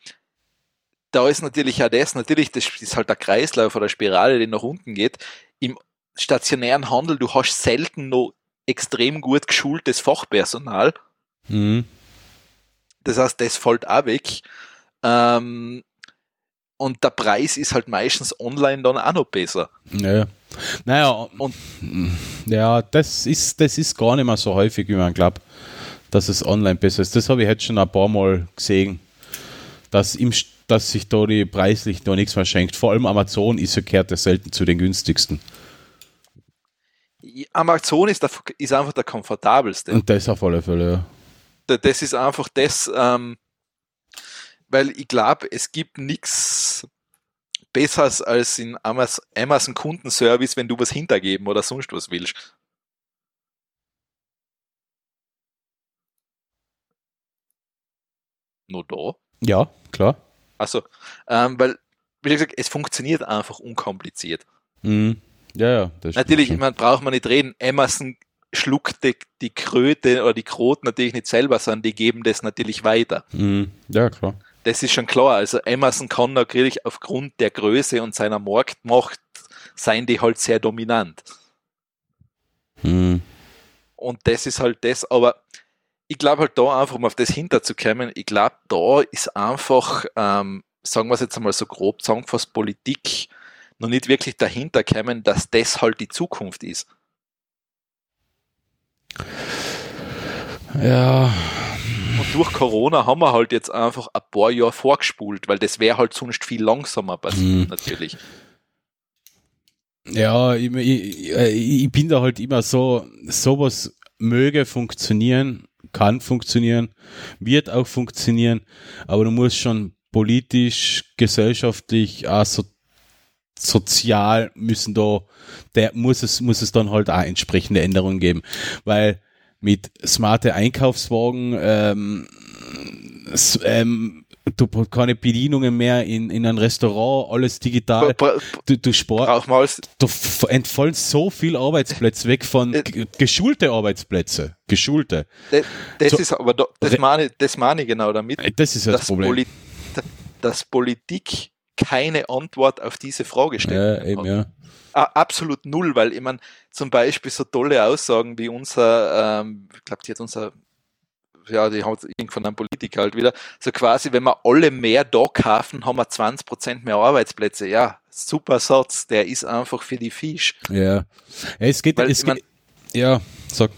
da ist natürlich auch das, natürlich, das ist halt der Kreislauf oder Spirale, die nach unten geht. Im stationären Handel, du hast selten noch extrem gut geschultes Fachpersonal. Mhm. Das heißt, das fällt auch weg. Ähm, und der Preis ist halt meistens online dann auch noch besser. Ja. Naja, Und- ja, das ist, das ist gar nicht mehr so häufig, wie man glaubt, dass es online besser ist. Das habe ich jetzt schon ein paar Mal gesehen, dass, im, dass sich da die preislich noch nichts mehr schenkt. Vor allem Amazon ist ja kehrt ja selten zu den günstigsten. Amazon ist, der, ist einfach der komfortabelste. Und das auf alle Fälle, ja. Da- das ist einfach das, ähm, weil ich glaube, es gibt nichts Besseres als in Amaz- Amazon Kundenservice, wenn du was hintergeben oder sonst was willst. Nur da? Ja, klar. Also, ähm, weil, wie gesagt, es funktioniert einfach unkompliziert. Mhm. Ja, ja. Das Natürlich, man braucht man nicht reden. Amazon schluckt die, die Kröte oder die Kroten natürlich nicht selber, sondern die geben das natürlich weiter. Mhm. Ja, klar. Das ist schon klar. Also Amazon kann natürlich aufgrund der Größe und seiner Marktmacht sein die halt sehr dominant. Mhm. Und das ist halt das, aber ich glaube halt da einfach, um auf das hinterzukommen, ich glaube, da ist einfach, ähm, sagen wir es jetzt einmal so grob zusammengefasst, Politik noch nicht wirklich dahinter kommen, dass das halt die Zukunft ist. Ja, Und durch Corona haben wir halt jetzt einfach ein paar Jahre vorgespult, weil das wäre halt sonst viel langsamer passiert, Mhm. natürlich. Ja, ich, ich, ich bin da halt immer so, sowas möge funktionieren, kann funktionieren, wird auch funktionieren, aber du musst schon politisch, gesellschaftlich, auch so, sozial müssen da, der muss es, muss es dann halt auch entsprechende Änderungen geben, weil mit smarte Einkaufswagen, ähm, ähm, du brauchst keine Bedienungen mehr in, in einem Restaurant, alles digital. Bra- Du, du spar, Brauchen wir alles. du entfallen so viel Arbeitsplätze weg von Äh, geschulte Arbeitsplätze. Geschulte. Das, das So- ist aber da, das meine, ich- das meine ich genau damit, Äh, Das ist das, Problem. Poli dass Politik keine Antwort auf diese Frage stellt. ja, eben, ja. Absolut null, weil ich meine, zum Beispiel so tolle Aussagen wie unser, ähm, ich glaube, die hat unser, ja, die hat von einem Politiker halt wieder, so quasi, wenn wir alle mehr da kaufen, haben wir 20% mehr Arbeitsplätze. Ja, super Satz, der ist einfach für die Fisch. Ja. es geht, Weil, es geht ja, sag.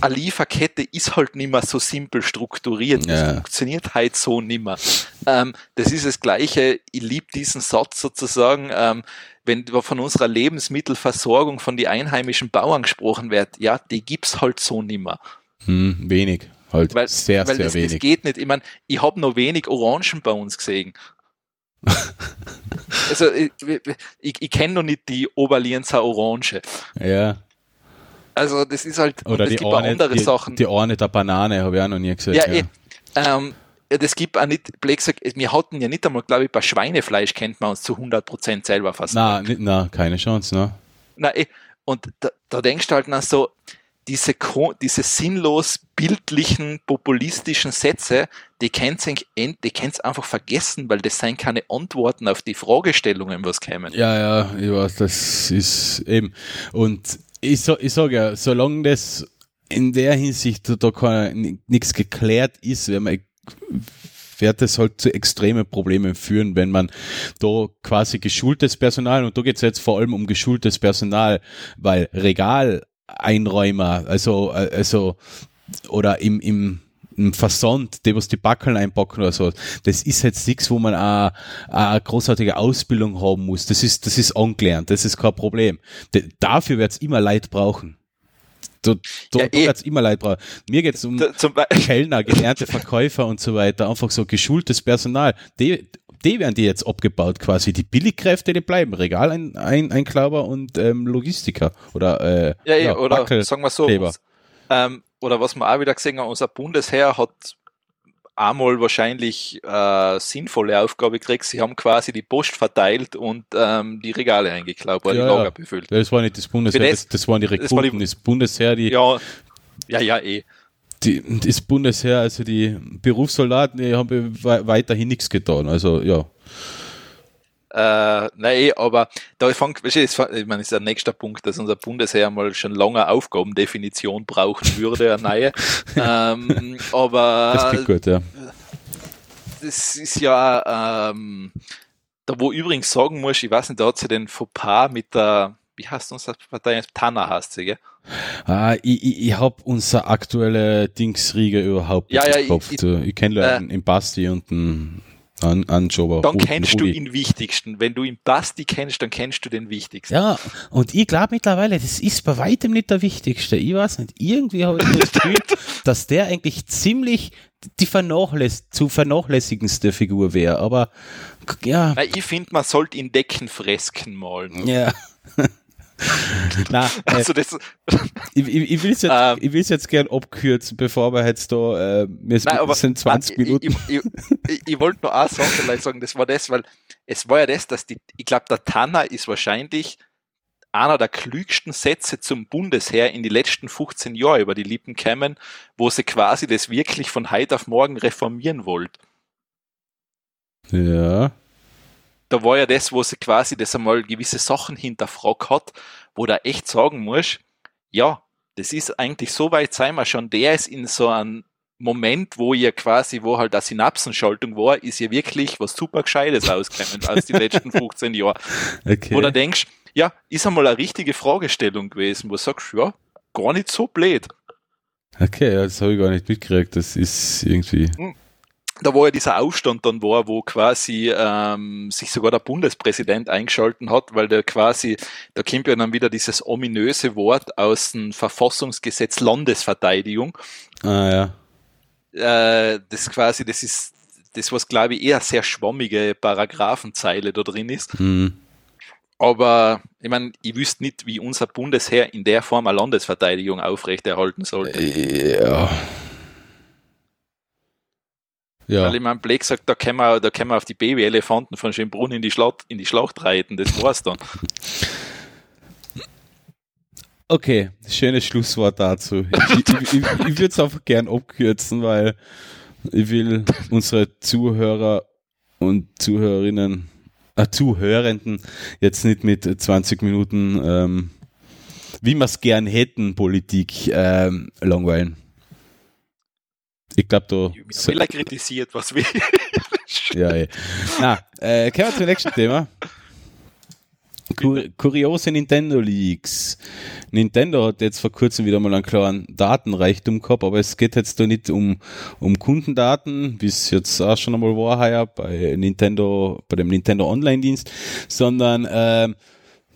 Eine Lieferkette ist halt nicht mehr so simpel strukturiert. Das Ja. funktioniert halt so nicht mehr. Ähm, das ist das Gleiche. Ich liebe diesen Satz sozusagen, ähm, wenn von unserer Lebensmittelversorgung von die einheimischen Bauern gesprochen wird. Ja, die gibt's halt so nicht mehr. Hm, wenig. Halt Weil, sehr, weil sehr das, das wenig. geht nicht. Ich meine, ich habe noch wenig Orangen bei uns gesehen. also ich, ich, ich kenne noch nicht die Oberlienzer Orange. ja. Also das ist halt, Oder es die gibt auch Orne, andere die, Sachen. die Orne der Banane habe ich auch noch nie gesehen. Ja, eh, ähm, ja, das gibt auch nicht, blöd gesagt, wir hatten ja nicht einmal, glaube ich, bei Schweinefleisch kennt man uns zu 100% selber fast. Na, nicht, na, keine Chance, ne? Na, eh, und da, da denkst du halt nach so, diese, diese sinnlos bildlichen, populistischen Sätze, die kannst du einfach vergessen, weil das sind keine Antworten auf die Fragestellungen, was kämen. Ja, ja, ich weiß, das ist eben. Und ich, ich sage ja, solange das in der Hinsicht da, nichts geklärt ist, wenn man wird das halt zu extremen Problemen führen, wenn man da quasi geschultes Personal, und da geht es jetzt vor allem um geschultes Personal, weil Regaleinräumer, also, äh, also, oder im, im, im Versand, die was die Backeln einpacken oder so, das ist jetzt nichts, wo man eine, eine großartige Ausbildung haben muss. Das ist, das ist angelernt, das ist kein Problem. Dafür wird es immer Leid brauchen. Da, da, Ja, da eh. wird es immer Leid brauchen. Mir geht es um Da- Kellner, gelernte Verkäufer und so weiter, einfach so geschultes Personal. Die, die werden die jetzt abgebaut quasi. Die Billigkräfte, die bleiben. Regal ein, ein, Einklauber und ähm, Logistiker. Oder, äh, ja, eh, oder Backel- sagen wir so, Kleber. ähm, oder was wir auch wieder gesehen haben, unser Bundesheer hat einmal wahrscheinlich äh, sinnvolle Aufgabe gekriegt. Sie haben quasi die Post verteilt und ähm, die Regale eingeklaubt, oder Ja, die ja. Lager befüllt. Das war nicht das Bundesheer, das, das- waren die das war die- Rekruten, das Bundesheer, die, Ja, ja, ja, eh. Die, das Bundesheer, also die Berufssoldaten, die haben we- weiterhin nichts getan. Also, ja. Äh, nein, aber da fängt, ich meine, ist der nächste Punkt, dass unser Bundesheer mal schon lange Aufgabendefinition brauchen würde, eine neue. ähm, aber Das klingt gut, ja. das ist ja, ähm, da wo übrigens sagen muss, ich weiß nicht, da hat sie den Fauxpas mit der, wie heißt unsere Partei? Tanner heißt sie, gell? Ah, ich, ich, ich hab unsere aktuelle Dingsriege überhaupt Ja, nicht ja, im Kopf. ich- ich, ich kenne Leute äh, im Basti und einen an, an Jober. Dann kennst du Rudi. ihn wichtigsten. Wenn du ihn Basti kennst, dann kennst du den wichtigsten. Ja, und ich glaube mittlerweile, das ist bei weitem nicht der wichtigste. Ich weiß nicht, irgendwie habe ich das Gefühl, dass der eigentlich ziemlich die vernachläss zu vernachlässigendste Figur wäre. Aber ja, Nein, ich finde, man sollte ihn Deckenfresken malen. ja. Na, äh, Also das, ich, ich, ich will es jetzt, Ähm. ich jetzt gern abkürzen, bevor wir jetzt da, äh, wir Nein, aber sind 20 ich, Minuten. Ich, ich, ich, ich wollte nur eine Sache vielleicht sagen, das war das, weil es war ja das, dass die, ich glaube, der Tanner ist wahrscheinlich einer der klügsten Sätze zum Bundesheer in die letzten 15 Jahre über die Lippen kämen, wo sie quasi das wirklich von heute auf morgen reformieren wollt. Ja. Da war ja das, wo sie quasi das einmal gewisse Sachen hinterfragt hat, wo da echt sagen muss, ja, das ist eigentlich so weit sein wir schon, der ist in so einem Moment, wo ihr quasi, wo halt eine Synapsenschaltung war, ist ja wirklich was super Gescheites ausgekommen aus den letzten 15 Jahren. Okay. Wo du denkst, ja, ist einmal eine richtige Fragestellung gewesen, wo du sagst, ja, gar nicht so blöd. Okay, das habe ich gar nicht mitgekriegt. Das ist irgendwie. Da wo ja dieser Aufstand dann war, wo quasi ähm, sich sogar der Bundespräsident eingeschalten hat, weil der quasi, da kommt ja dann wieder dieses ominöse Wort aus dem Verfassungsgesetz Landesverteidigung. Ah ja. Äh, das quasi, das ist das, was glaube ich eher sehr schwammige Paragraphenzeile da drin ist. Hm. Aber ich meine, ich wüsste nicht, wie unser Bundesheer in der Form eine Landesverteidigung aufrechterhalten sollte. Ja. Ja. Weil ich meine, Blake sagt, da können wir, da können wir auf die Baby-Elefanten von Schönbrunn in die, Schlacht, in die Schlacht reiten, das war's dann. Okay, schönes Schlusswort dazu. Ich, ich, ich, ich würde es einfach gern abkürzen, weil ich will unsere Zuhörer und Zuhörerinnen, äh, Zuhörenden jetzt nicht mit 20 Minuten, ähm, wie wir es gern hätten, Politik ähm, langweilen. Ich glaube, du. Will er kritisiert, was will. ja, ey. Na, äh, kommen wir zum nächsten Thema. Kur kuriose Nintendo Leaks. Nintendo hat jetzt vor kurzem wieder mal einen klaren Datenreichtum gehabt, aber es geht jetzt da nicht um, um Kundendaten, wie es jetzt auch schon einmal war heuer bei Nintendo, bei dem Nintendo Online-Dienst, sondern äh,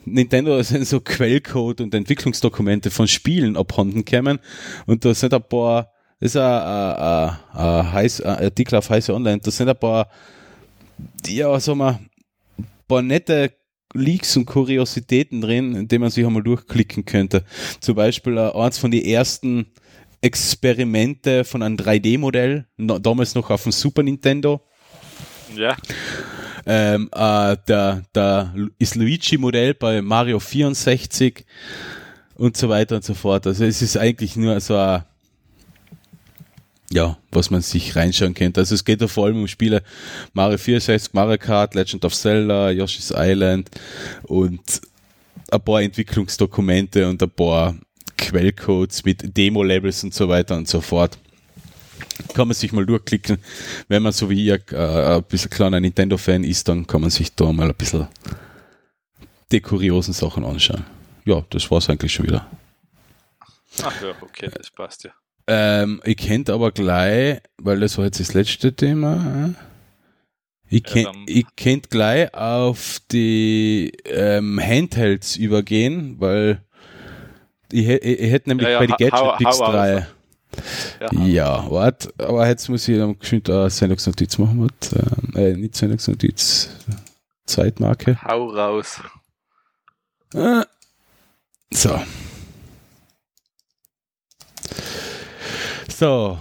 Nintendo sind so Quellcode und Entwicklungsdokumente von Spielen abhanden kämen und da sind ein paar ist ein, ein, heiß, ein Artikel auf heiße Online. Da sind ein paar, ja, sagen wir, ein paar nette Leaks und Kuriositäten drin, in denen man sich einmal durchklicken könnte. Zum Beispiel uh, eins von den ersten Experimente von einem 3D-Modell, no, damals noch auf dem Super Nintendo. Ja. Ähm, äh, der, der ist Luigi-Modell bei Mario 64 und so weiter und so fort. Also es ist eigentlich nur so ein ja, was man sich reinschauen könnte. Also es geht ja vor allem um Spiele Mario 64, Mario Kart, Legend of Zelda, Yoshi's Island und ein paar Entwicklungsdokumente und ein paar Quellcodes mit Demo-Labels und so weiter und so fort. Kann man sich mal durchklicken. Wenn man so wie ich äh, ein bisschen kleiner Nintendo-Fan ist, dann kann man sich da mal ein bisschen die kuriosen Sachen anschauen. Ja, das war's eigentlich schon wieder. Ach ja, okay, das passt ja. Ähm, ich kennt aber gleich, weil das war jetzt das letzte Thema. Ich, kennt, ja, ich kennt gleich auf die ähm, Handhelds übergehen, weil ich, ich, ich hätte nämlich ja, ja, bei den Gadget Picks 3. Ja, ja warte, aber jetzt muss ich dann geschwind eine Sendungsnotiz machen. Mit, äh, nicht Sendungsnotiz, Zeitmarke. Hau raus. Äh, so. So.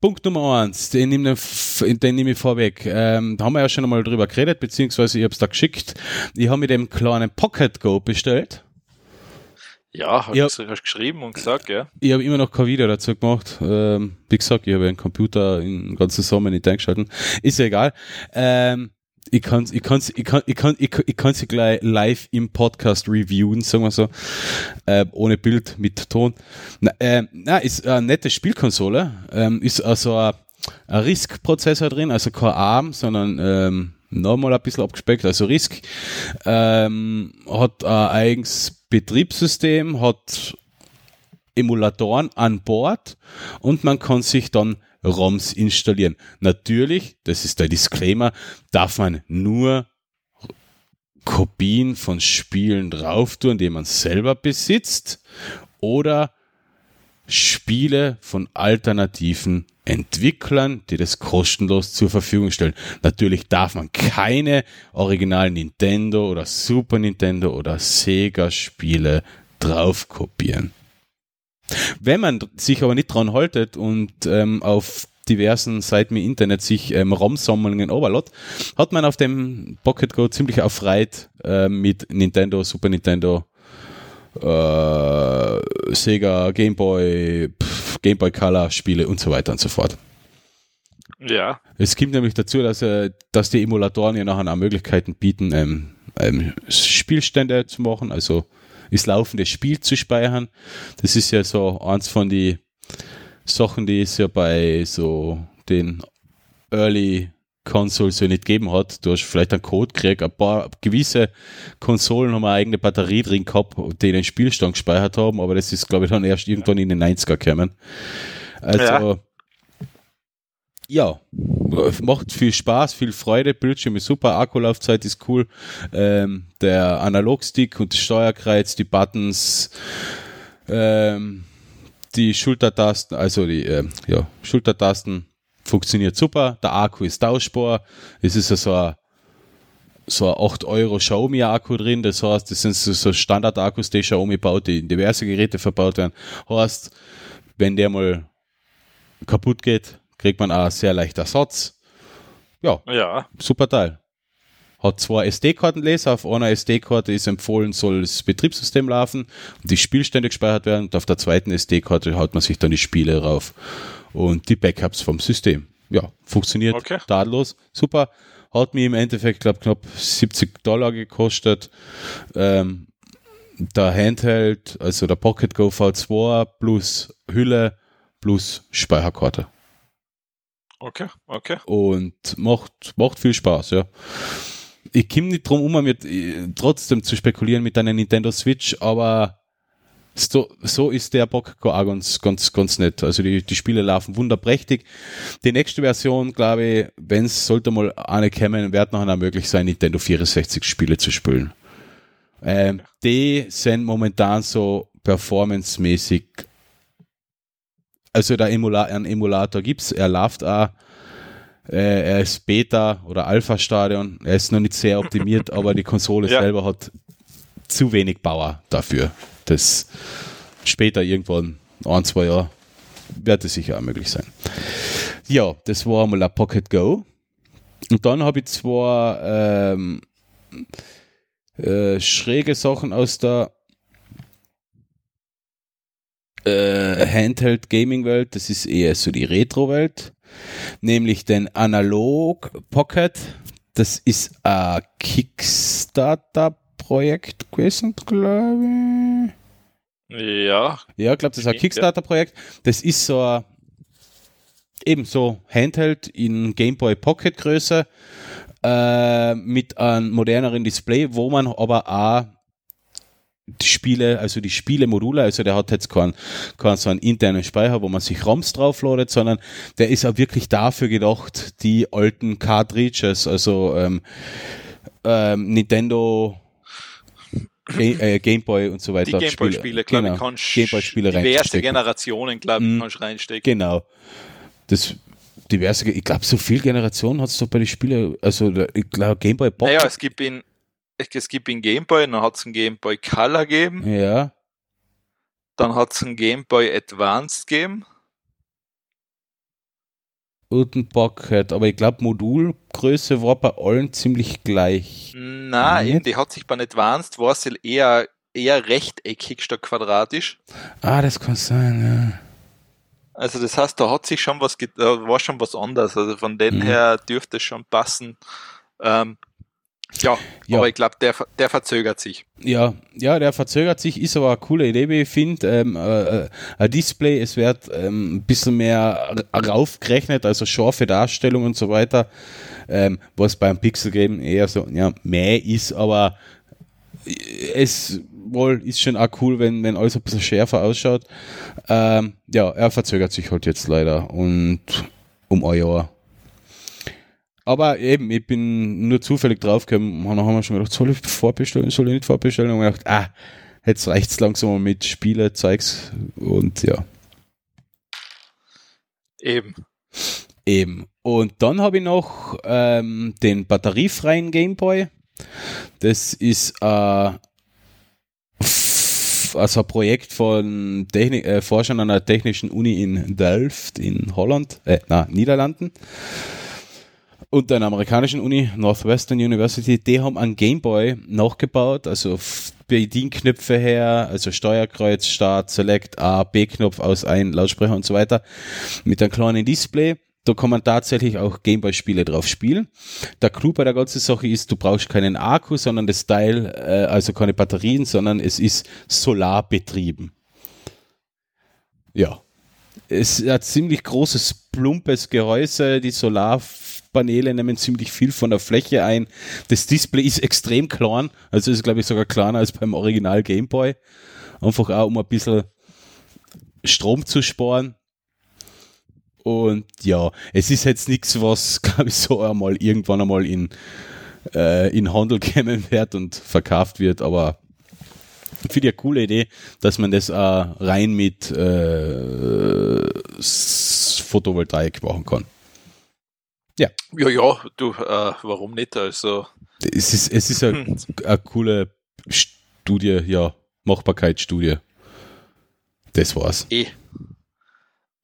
Punkt Nummer eins, den nehme, den nehme ich vorweg. Ähm, da haben wir ja schon einmal drüber geredet, beziehungsweise ich habe es da geschickt. Ich habe mir dem kleinen Pocket Go bestellt. Ja, hast du geschrieben und gesagt, ja. Ich habe immer noch kein Video dazu gemacht. Ähm, wie gesagt, ich habe einen Computer den ganzen Sommer nicht eingeschaltet. Ist ja egal. Ähm, ich kann ich kann's, ich kann, ich kann, ich, ich gleich live im Podcast reviewen, sagen wir so, äh, ohne Bild, mit Ton. Na, äh, na ist eine nette Spielkonsole, ähm, ist also ein, ein RISC-Prozessor drin, also kein ARM, sondern ähm, nochmal ein bisschen abgespeckt, also RISC, ähm, hat ein eigenes Betriebssystem, hat Emulatoren an Bord und man kann sich dann ROMs installieren. Natürlich, das ist der Disclaimer, darf man nur Kopien von Spielen drauf tun, die man selber besitzt oder Spiele von alternativen Entwicklern, die das kostenlos zur Verfügung stellen. Natürlich darf man keine originalen Nintendo oder Super Nintendo oder Sega Spiele drauf kopieren. Wenn man sich aber nicht dran haltet und ähm, auf diversen Seiten im Internet sich ähm, ROM-Sammlungen overlot, hat man auf dem Pocket Go ziemlich auf Reit äh, mit Nintendo, Super Nintendo, äh, Sega, Game Boy, pff, Game Boy Color Spiele und so weiter und so fort. Ja. Es kommt nämlich dazu, dass, äh, dass die Emulatoren ja nachher auch Möglichkeiten bieten, ähm, ähm, Spielstände zu machen, also das laufende Spiel zu speichern. Das ist ja so eins von die Sachen, die es ja bei so den Early Consoles so nicht gegeben hat. Du hast vielleicht einen Code gekriegt, ein paar gewisse Konsolen haben eine eigene Batterie drin gehabt, die den Spielstand gespeichert haben, aber das ist, glaube ich, dann erst irgendwann in den 90er gekommen. Also, ja ja, macht viel Spaß, viel Freude, Bildschirm ist super, Akkulaufzeit ist cool, ähm, der Analogstick und das Steuerkreuz, die Buttons, ähm, die Schultertasten, also die äh, ja, Schultertasten funktioniert super, der Akku ist tauschbar, es ist also ein so ein 8 Euro Xiaomi-Akku drin. Das heißt, das sind so, so Standard-Akkus, die Xiaomi baut, die in diverse Geräte verbaut werden. Heißt, wenn der mal kaputt geht, kriegt man auch sehr leicht Ersatz. Ja, Ja, super Teil. Hat zwei SD-Kartenleser, auf einer SD-Karte ist empfohlen, soll das Betriebssystem laufen und die Spielstände gespeichert werden und auf der zweiten SD-Karte haut man sich dann die Spiele rauf und die Backups vom System. Ja, funktioniert Okay. tadellos, super. Hat mir im Endeffekt, glaube knapp 70 Dollar gekostet. Ähm, der Handheld, also der Pocket Go V2 plus Hülle plus Speicherkarte okay, okay. und macht, macht viel Spaß, ja. Ich komme nicht drum um, mit, äh, trotzdem zu spekulieren mit einer Nintendo Switch, aber so, so ist der Bock auch ganz, ganz, ganz nett. Also die, die Spiele laufen wunderprächtig. Die nächste Version, glaube ich, wenn es sollte mal eine kommen, wird nachher auch möglich sein, Nintendo 64 Spiele zu spielen. Ähm, die sind momentan so performancemäßig also der Emula einen Emulator gibt's, er läuft auch, äh, er ist Beta oder Alpha-Stadion, er ist noch nicht sehr optimiert, aber die Konsole Ja. selber hat zu wenig Power dafür. Das später irgendwann, ein, zwei Jahre, wird es sicher auch möglich sein. Ja, das war einmal ein Pocket Go. Und dann habe ich zwei ähm, äh, schräge Sachen aus der äh, Handheld Gaming Welt, das ist eher so die Retro Welt, nämlich den Analog Pocket. Das ist ein Kickstarter Projekt gewesen, glaube Ja, ich. Ja, ich glaube, das ist ein Ja. Kickstarter Projekt. Das ist so ein ebenso Handheld in Game Boy Pocket Größe äh, mit einem moderneren Display, wo man aber auch die Spiele, also die Spielemodule, also der hat jetzt keinen, keinen so einen internen Speicher, wo man sich ROMs draufladet, sondern der ist auch wirklich dafür gedacht, die alten Cartridges, also ähm, ähm, Nintendo äh, Game Boy und so die weiter. Gameboy-Spiele, glaube genau, ich, Gameboy-Spiele diverse. Generationen, glaube ich, Mhm. kannst reinstecken. Genau. Das diverse, ich glaube, so viel Generationen hat es doch bei den Spielen, also ich glaube, Game Boy Pocket. Naja, es gibt in es gibt in Gameboy, dann hat es einen Gameboy Color gegeben, ja, dann hat es einen Gameboy Advanced gegeben. und ein Pocket, aber ich glaube, Modulgröße war bei allen ziemlich gleich. Nein, Nicht? die hat sich bei Advanced war sie eher, eher rechteckig statt quadratisch. Ah, das kann sein, Also das heißt, da hat sich schon was, war schon was anderes. Also von dem Mhm. her dürfte es schon passen. Ähm, ja, Ja. aber ich glaube, der, der verzögert sich. ja. Ja, der verzögert sich, ist aber eine coole Idee, wie ich finde. Ähm, äh, äh, ein Display, es wird ähm, ein bisschen mehr ra- raufgerechnet, also scharfe Darstellung und so weiter. Ähm, was beim Pixel Game eher so, ja, mehr ist, aber es wohl ist schon auch cool, wenn, wenn alles ein bisschen schärfer ausschaut. Ähm, ja, er verzögert sich halt jetzt leider und um ein Jahr. Aber eben, ich bin nur zufällig draufgekommen, und dann haben wir schon gedacht, soll ich vorbestellen, soll ich nicht vorbestellen? Und ich gedacht, ah, jetzt reicht's langsam mal mit Spiele, Zeugs und ja, Eben. eben. Und dann habe ich noch ähm, den batteriefreien Gameboy. Das ist äh, also ein Projekt von Technik, äh, Forschern an der Technischen Uni in Delft in Holland, äh, na, Niederlanden. Und einer amerikanischen Uni, Northwestern University, die haben einen Gameboy nachgebaut, also Bedienknöpfe her, also Steuerkreuz, Start, Select, A, B-Knopf aus ein Lautsprecher und so weiter, mit einem kleinen Display. Da kann man tatsächlich auch Gameboy-Spiele drauf spielen. Der Clou bei der ganzen Sache ist, du brauchst keinen Akku, sondern das Teil, äh, also keine Batterien, sondern es ist solarbetrieben. Ja. Es hat ziemlich großes, plumpes Gehäuse. Die Solarpaneele nehmen ziemlich viel von der Fläche ein. Das Display ist extrem klein. Also ist, glaube ich, sogar kleiner als beim Original Game Boy. Einfach auch, um ein bisschen Strom zu sparen. Und ja, es ist jetzt nichts, was, glaube ich, so einmal irgendwann einmal in, äh, in Handel kommen wird und verkauft wird, aber ich finde ja coole Idee, dass man das auch rein mit äh, Photovoltaik machen kann. Ja, ja, du, äh, warum nicht? Also Es ist, es ist eine, eine coole Studie, ja, Machbarkeitsstudie. Das war's. Eh.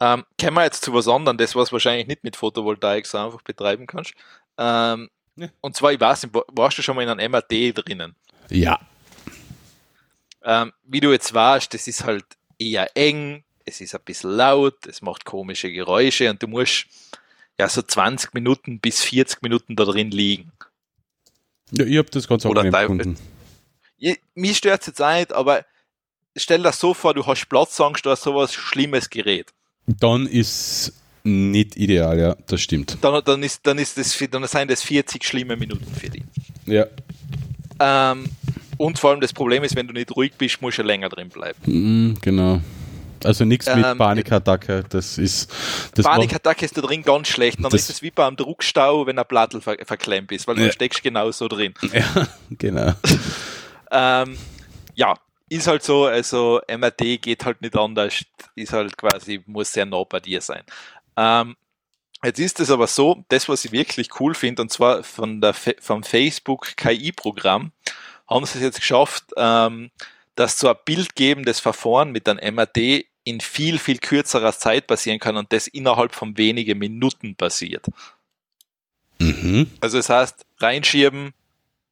Ähm, kommen wir jetzt zu was anderem, das was wahrscheinlich nicht mit Photovoltaik so einfach betreiben kannst. Ähm, ja. Und zwar, ich weiß nicht, warst du schon mal in einem MAD drinnen? Ja. Ähm, wie du jetzt weißt, das ist halt eher eng, es ist ein bisschen laut, es macht komische Geräusche und du musst ja so 20 Minuten bis 40 Minuten da drin liegen. Ja, ich habe das ganz Oder gefunden. Mich stört es jetzt auch nicht, aber stell dir so vor, du hast Platzangst oder sowas schlimmes Gerät. Dann ist nicht ideal, ja, das stimmt. Dann, dann, ist, dann, ist das, dann sind das 40 schlimme Minuten für dich. Ja. Ähm, und vor allem das Problem ist, wenn du nicht ruhig bist, musst du länger drin bleiben. Mhm, genau. Also nichts mit ähm, Panikattacke, das ist. Das Panikattacke ist da drin ganz schlecht. Dann ist es wie beim Druckstau, wenn ein Plattel ver verklemmt ist, weil ja. du steckst genauso drin. Ja, genau. ähm, ja, ist halt so, also MRT geht halt nicht anders, ist halt quasi, muss sehr nah bei dir sein. Ähm, jetzt ist es aber so, das, was ich wirklich cool finde, und zwar von der, vom Facebook KI-Programm, haben sie es jetzt geschafft, ähm, dass so ein bildgebendes Verfahren mit einem MRT in viel, viel kürzerer Zeit passieren kann und das innerhalb von wenigen Minuten passiert. Mhm. Also das heißt, reinschieben,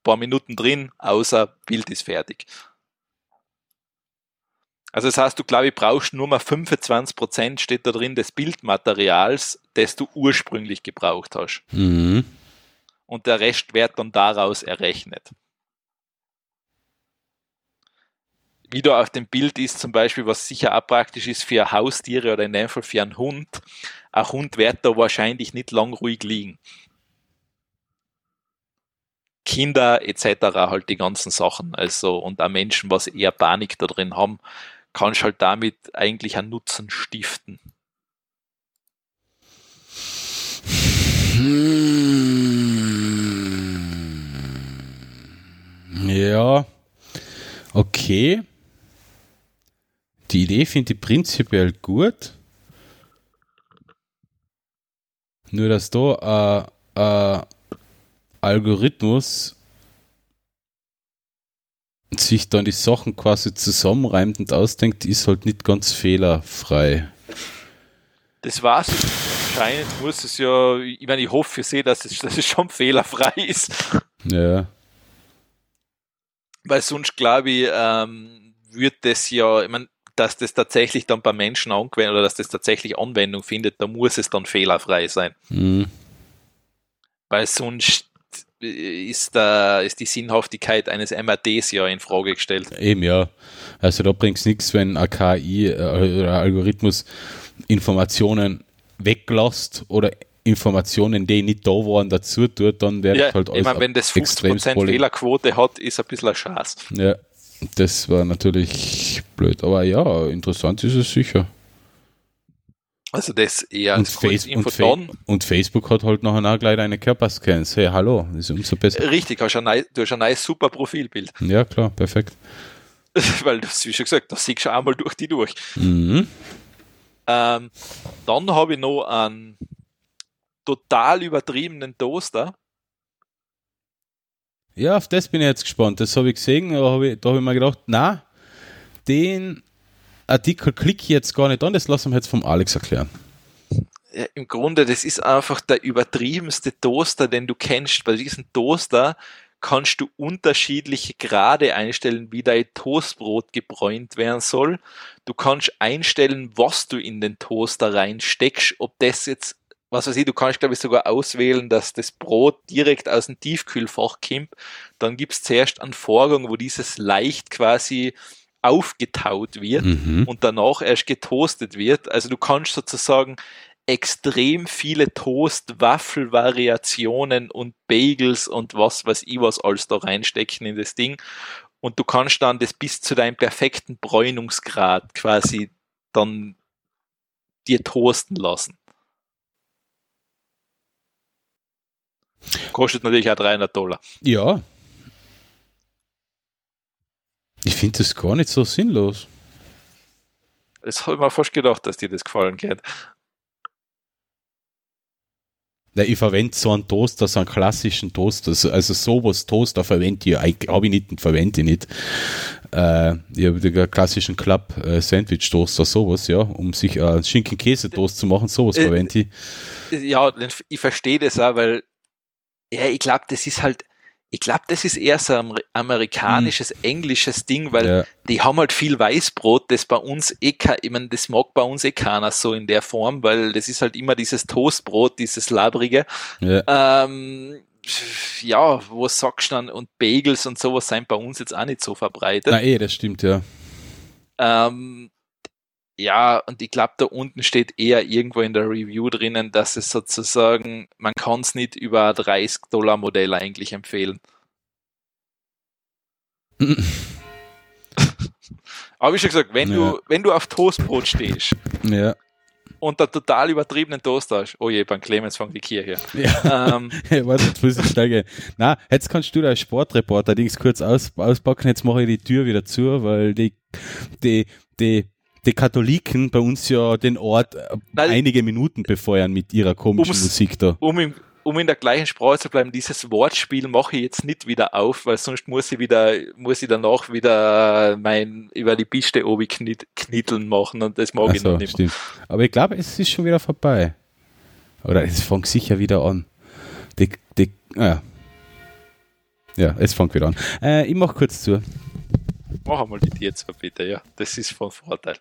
paar Minuten drin, außer Bild ist fertig. Also das heißt, du glaube ich brauchst nur mal 25 Prozent steht da drin des Bildmaterials, das du ursprünglich gebraucht hast. Mhm. Und der Rest wird dann daraus errechnet. Wie du auf dem Bild ist, zum Beispiel, was sicher auch praktisch ist für Haustiere oder in dem Fall für einen Hund. Ein Hund wird da wahrscheinlich nicht lang ruhig liegen. Kinder etc. halt die ganzen Sachen, also und auch Menschen, was eher Panik da drin haben, kannst halt damit eigentlich einen Nutzen stiften. Ja, okay. Die Idee finde ich prinzipiell gut. Nur dass da ein äh, äh, Algorithmus sich dann die Sachen quasi zusammenreimt und ausdenkt, ist halt nicht ganz fehlerfrei. Das war's. Anscheinend muss es ja, ich meine, ich hoffe für Sie, dass es, dass es schon fehlerfrei ist. Ja. Weil sonst glaube ich, ähm, wird das ja, ich meine, dass das tatsächlich dann bei Menschen angewendet oder dass das tatsächlich Anwendung findet, da muss es dann fehlerfrei sein. Mhm. Weil sonst ist, da, ist die Sinnhaftigkeit eines MRTs ja in Frage gestellt. Eben, ja. Also da bringt es nichts, wenn ein KI äh, oder ein Algorithmus Informationen weglässt oder Informationen, die nicht da waren, dazu tut, dann wird ja, halt alles. Ich meine, wenn das 50% Fehlerquote hat, ist ein bisschen ein Schatz. Ja, das war natürlich blöd. Aber ja, interessant ist es sicher. Also das eher und, Face und, Fa und, Facebook hat halt nachher auch gleich eine Körperscans. Hey, hallo, das ist umso besser. Richtig, hast ein, du hast ein neues super Profilbild. Ja, klar, perfekt. Weil, wie schon gesagt, das siehst du einmal durch die durch. Mhm. Ähm, dann habe ich noch einen total übertriebenen Toaster. Ja, auf das bin ich jetzt gespannt. Das habe ich gesehen, aber hab ich, da habe ich mir gedacht, na, den Artikel klicke ich jetzt gar nicht an, das lassen wir jetzt vom Alex erklären. Ja, Im Grunde, das ist einfach der übertriebenste Toaster, den du kennst. Bei diesem Toaster kannst du unterschiedliche Grade einstellen, wie dein Toastbrot gebräunt werden soll. Du kannst einstellen, was du in den Toaster reinsteckst, ob das jetzt, was weiß ich, du kannst glaube ich sogar auswählen, dass das Brot direkt aus dem Tiefkühlfach kommt. Dann gibt es zuerst einen Vorgang, wo dieses leicht quasi aufgetaut wird mhm. und danach erst getoastet wird. Also du kannst sozusagen extrem viele Toast, Waffelvariationen und Bagels und was weiß ich was alles da reinstecken in das Ding. Und du kannst dann das bis zu deinem perfekten Bräunungsgrad quasi dann dir toasten lassen. Kostet natürlich auch 300 Dollar. Ja, ich finde das gar nicht so sinnlos. Das habe ich mir fast gedacht, dass dir das gefallen geht. Ja, ich verwende so einen Toaster, so einen klassischen Toaster. Also sowas Toaster verwende ich, eigentlich habe ich nicht, verwende ich nicht. Äh, ich habe den klassischen Club äh, Sandwich Toaster, sowas, ja, um sich äh, Schinken-Käse-Toast zu machen, sowas Äh, verwende ich. Ja, ich verstehe das auch, weil, ja, ich glaube, das ist halt, ich glaube, das ist eher so ein amer- amerikanisches, englisches Ding, weil Ja. die haben halt viel Weißbrot, das bei uns eh ich meine, das mag bei uns eh keiner so in der Form, weil das ist halt immer dieses Toastbrot, dieses labrige. Ja. Ähm, ja, wo sagst du dann, und Bagels und sowas sind bei uns jetzt auch nicht so verbreitet. Na eh, das stimmt, ja. Ähm, ja, und ich glaube, da unten steht eher irgendwo in der Review drinnen, dass es sozusagen, man kann es nicht über ein 30-Dollar-Modell eigentlich empfehlen. Aber wie schon gesagt, wenn, Ja. du, wenn du auf Toastbrot stehst Ja. und da total übertriebenen Toast hast, oh je, beim Clemens fängt die Kirche. ja. ähm, Hey, warte, jetzt muss ich schnell gehen. Na, jetzt kannst du da als Sportreporter Dings kurz aus, auspacken. Jetzt mache ich die Tür wieder zu, weil die, die, die, die Katholiken bei uns ja den Ort äh, Nein. einige Minuten befeuern mit ihrer komischen Musik da. um, im, um in der gleichen Sprache zu bleiben, dieses Wortspiel mache ich jetzt nicht wieder auf, weil sonst muss ich wieder, muss ich danach wieder mein über die Piste obi knit, knitteln machen und das mag ich noch nicht stimmt. Aber ich glaube, es ist schon wieder vorbei. Oder es fängt sicher wieder an. Die, die, ah, ja. es fängt wieder an. Äh, ich mache kurz zu. Mach einmal die zu, bitte, ja. Das ist von Vorteil.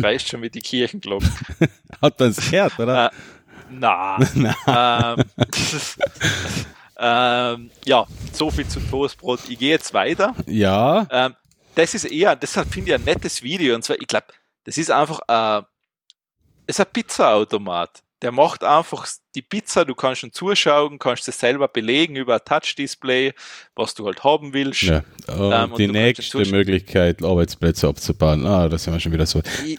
Schreist schon mit die Kirchenglocken. Hat man es gehört, oder? Äh, na. ähm, ähm, ja, so viel zu Toastbrot. Ich gehe jetzt weiter. ja. Ähm, das ist eher, deshalb finde ich ein nettes Video. Und zwar, ich glaube, das ist einfach äh, das ist ein Pizza-Automat. Der macht einfach die Pizza, du kannst schon zuschauen, kannst es selber belegen über ein Touch-Display, was du halt haben willst. Ja, und Ähm, und die nächste Möglichkeit, Arbeitsplätze abzubauen. Ah, da sind wir schon wieder so. Ich,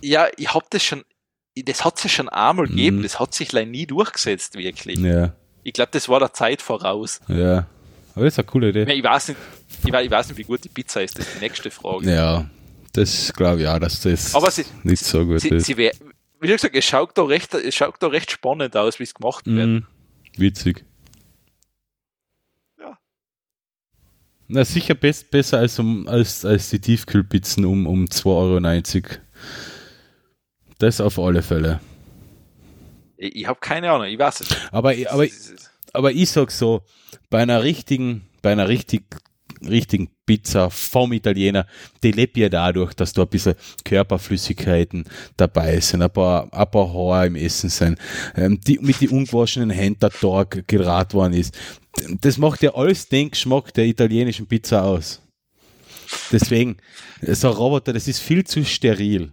ja, ich habe das schon, das hat es ja schon einmal gegeben, Mhm. das hat sich leider nie durchgesetzt, wirklich. Ja, Ich glaube, das war der Zeit voraus. ja. Aber das ist eine coole Idee. Ich weiß nicht, ich weiß, ich weiß nicht, wie gut die Pizza ist, das ist die nächste Frage. Ja, das glaube ich auch, dass das Aber sie, nicht so gut sie, ist. sie wär, wie gesagt, es schaut da recht, es schaut da recht spannend aus, wie es gemacht wird. Mhm. Witzig. Ja. Na, sicher best, besser als, um, als, als die Tiefkühlpizzen um, um 2,90 Euro. Das auf alle Fälle. Ich, ich habe keine Ahnung, ich weiß es nicht. Aber, aber, aber ich sag so, bei einer richtigen, bei einer richtig, richtigen Pizza vom Italiener, die lebt ja dadurch, dass da ein bisschen Körperflüssigkeiten dabei sind, ein paar, ein paar Haare im Essen sind, ähm, die mit den ungewaschenen Händen der Tag gerät worden ist. Das macht ja alles den Geschmack der italienischen Pizza aus. Deswegen, so ein Roboter, das ist viel zu steril.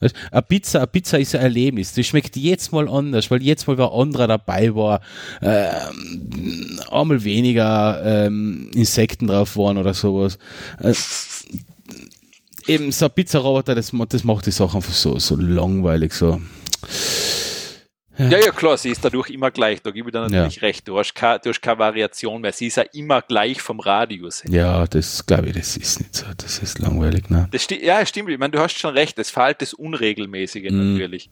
Weißt, Eine Pizza, eine Pizza ist ein Erlebnis. Die schmeckt jetzt mal anders, weil jetzt mal wer anderer dabei war, ähm, einmal weniger ähm, Insekten drauf waren oder sowas. Äh, eben so ein Pizzaroboter, das, das macht die Sache einfach so, so langweilig. So. Ja, ja, klar, sie ist dadurch immer gleich, da gebe ich dir natürlich recht. Du hast, keine, du hast keine Variation mehr, sie ist ja immer gleich vom Radius her. Ja, das glaube ich, das ist nicht so. Das ist langweilig, ne? Das sti ja, stimmt. Ich meine, du hast schon recht. Es fehlt das Unregelmäßige Mhm. natürlich.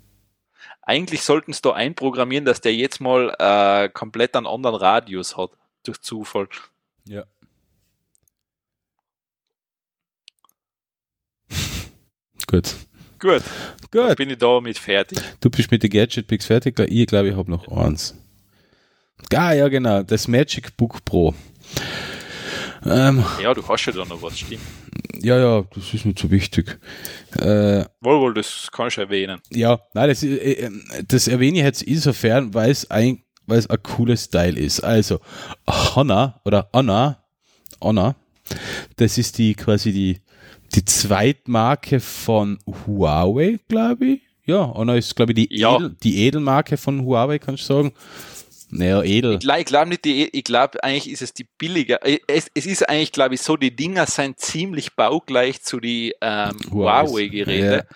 Eigentlich sollten sie da einprogrammieren, dass der jetzt mal äh, komplett einen anderen Radius hat. Durch Zufall. Ja. Gut. Gut, Gut. bin ich damit fertig. Du bist mit den Gadget Picks fertig. Ich glaube, ich habe noch eins. Ah, ja, genau. Das Magic Book Pro. Ähm, Ja, du hast ja da noch was, stimmt. ja, ja, das ist nicht so wichtig. Äh, Wohl, wohl, das kannst du erwähnen. ja, nein, das, äh, äh, das erwähne ich jetzt insofern, weil es ein, weil es ein cooles Style ist. Also, Honor oder Honor, Honor, das ist die quasi die, die Zweitmarke von Huawei, glaube ich. Ja, Honor ist, glaube ich, die, Ja. Edel, die Edelmarke von Huawei, kannst du sagen. Naja, edel. Ich, glaube nicht, die, ich glaube eigentlich ist es die billiger. Es, es ist eigentlich, glaube ich, so, die Dinger sind ziemlich baugleich zu die ähm, Huawei-Geräte.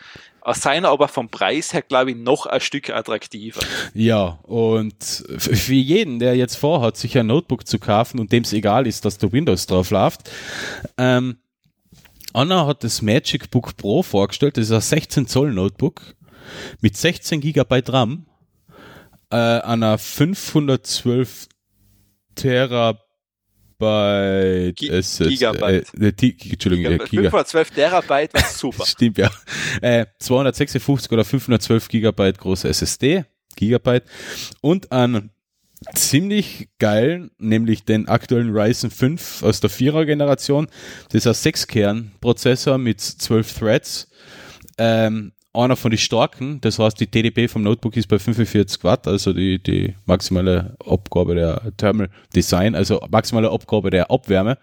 Ja. Seien aber vom Preis her, glaube ich, noch ein Stück attraktiver. Ja, und für jeden, der jetzt vorhat, sich ein Notebook zu kaufen und dem es egal ist, dass da Windows drauf läuft, ähm, Anna hat das Magic Book Pro vorgestellt. Das ist ein 16 Zoll Notebook mit 16 GB RAM, äh, einer 512 Terabyte G SSD, Gigabyte. Äh, äh, Entschuldigung, Giga, 512 Terabyte war super. Stimmt, ja. Äh, 256 oder 512 Gigabyte große SSD, Gigabyte und ein ziemlich geil, nämlich den aktuellen Ryzen 5 aus der 4er Generation. Das ist ein 6-Kern-Prozessor mit 12 Threads. Ähm, einer von den starken, das heißt, die TDP vom Notebook ist bei 45 Watt, also die, die maximale Abgabe der Thermal Design, also maximale Abgabe der Abwärme.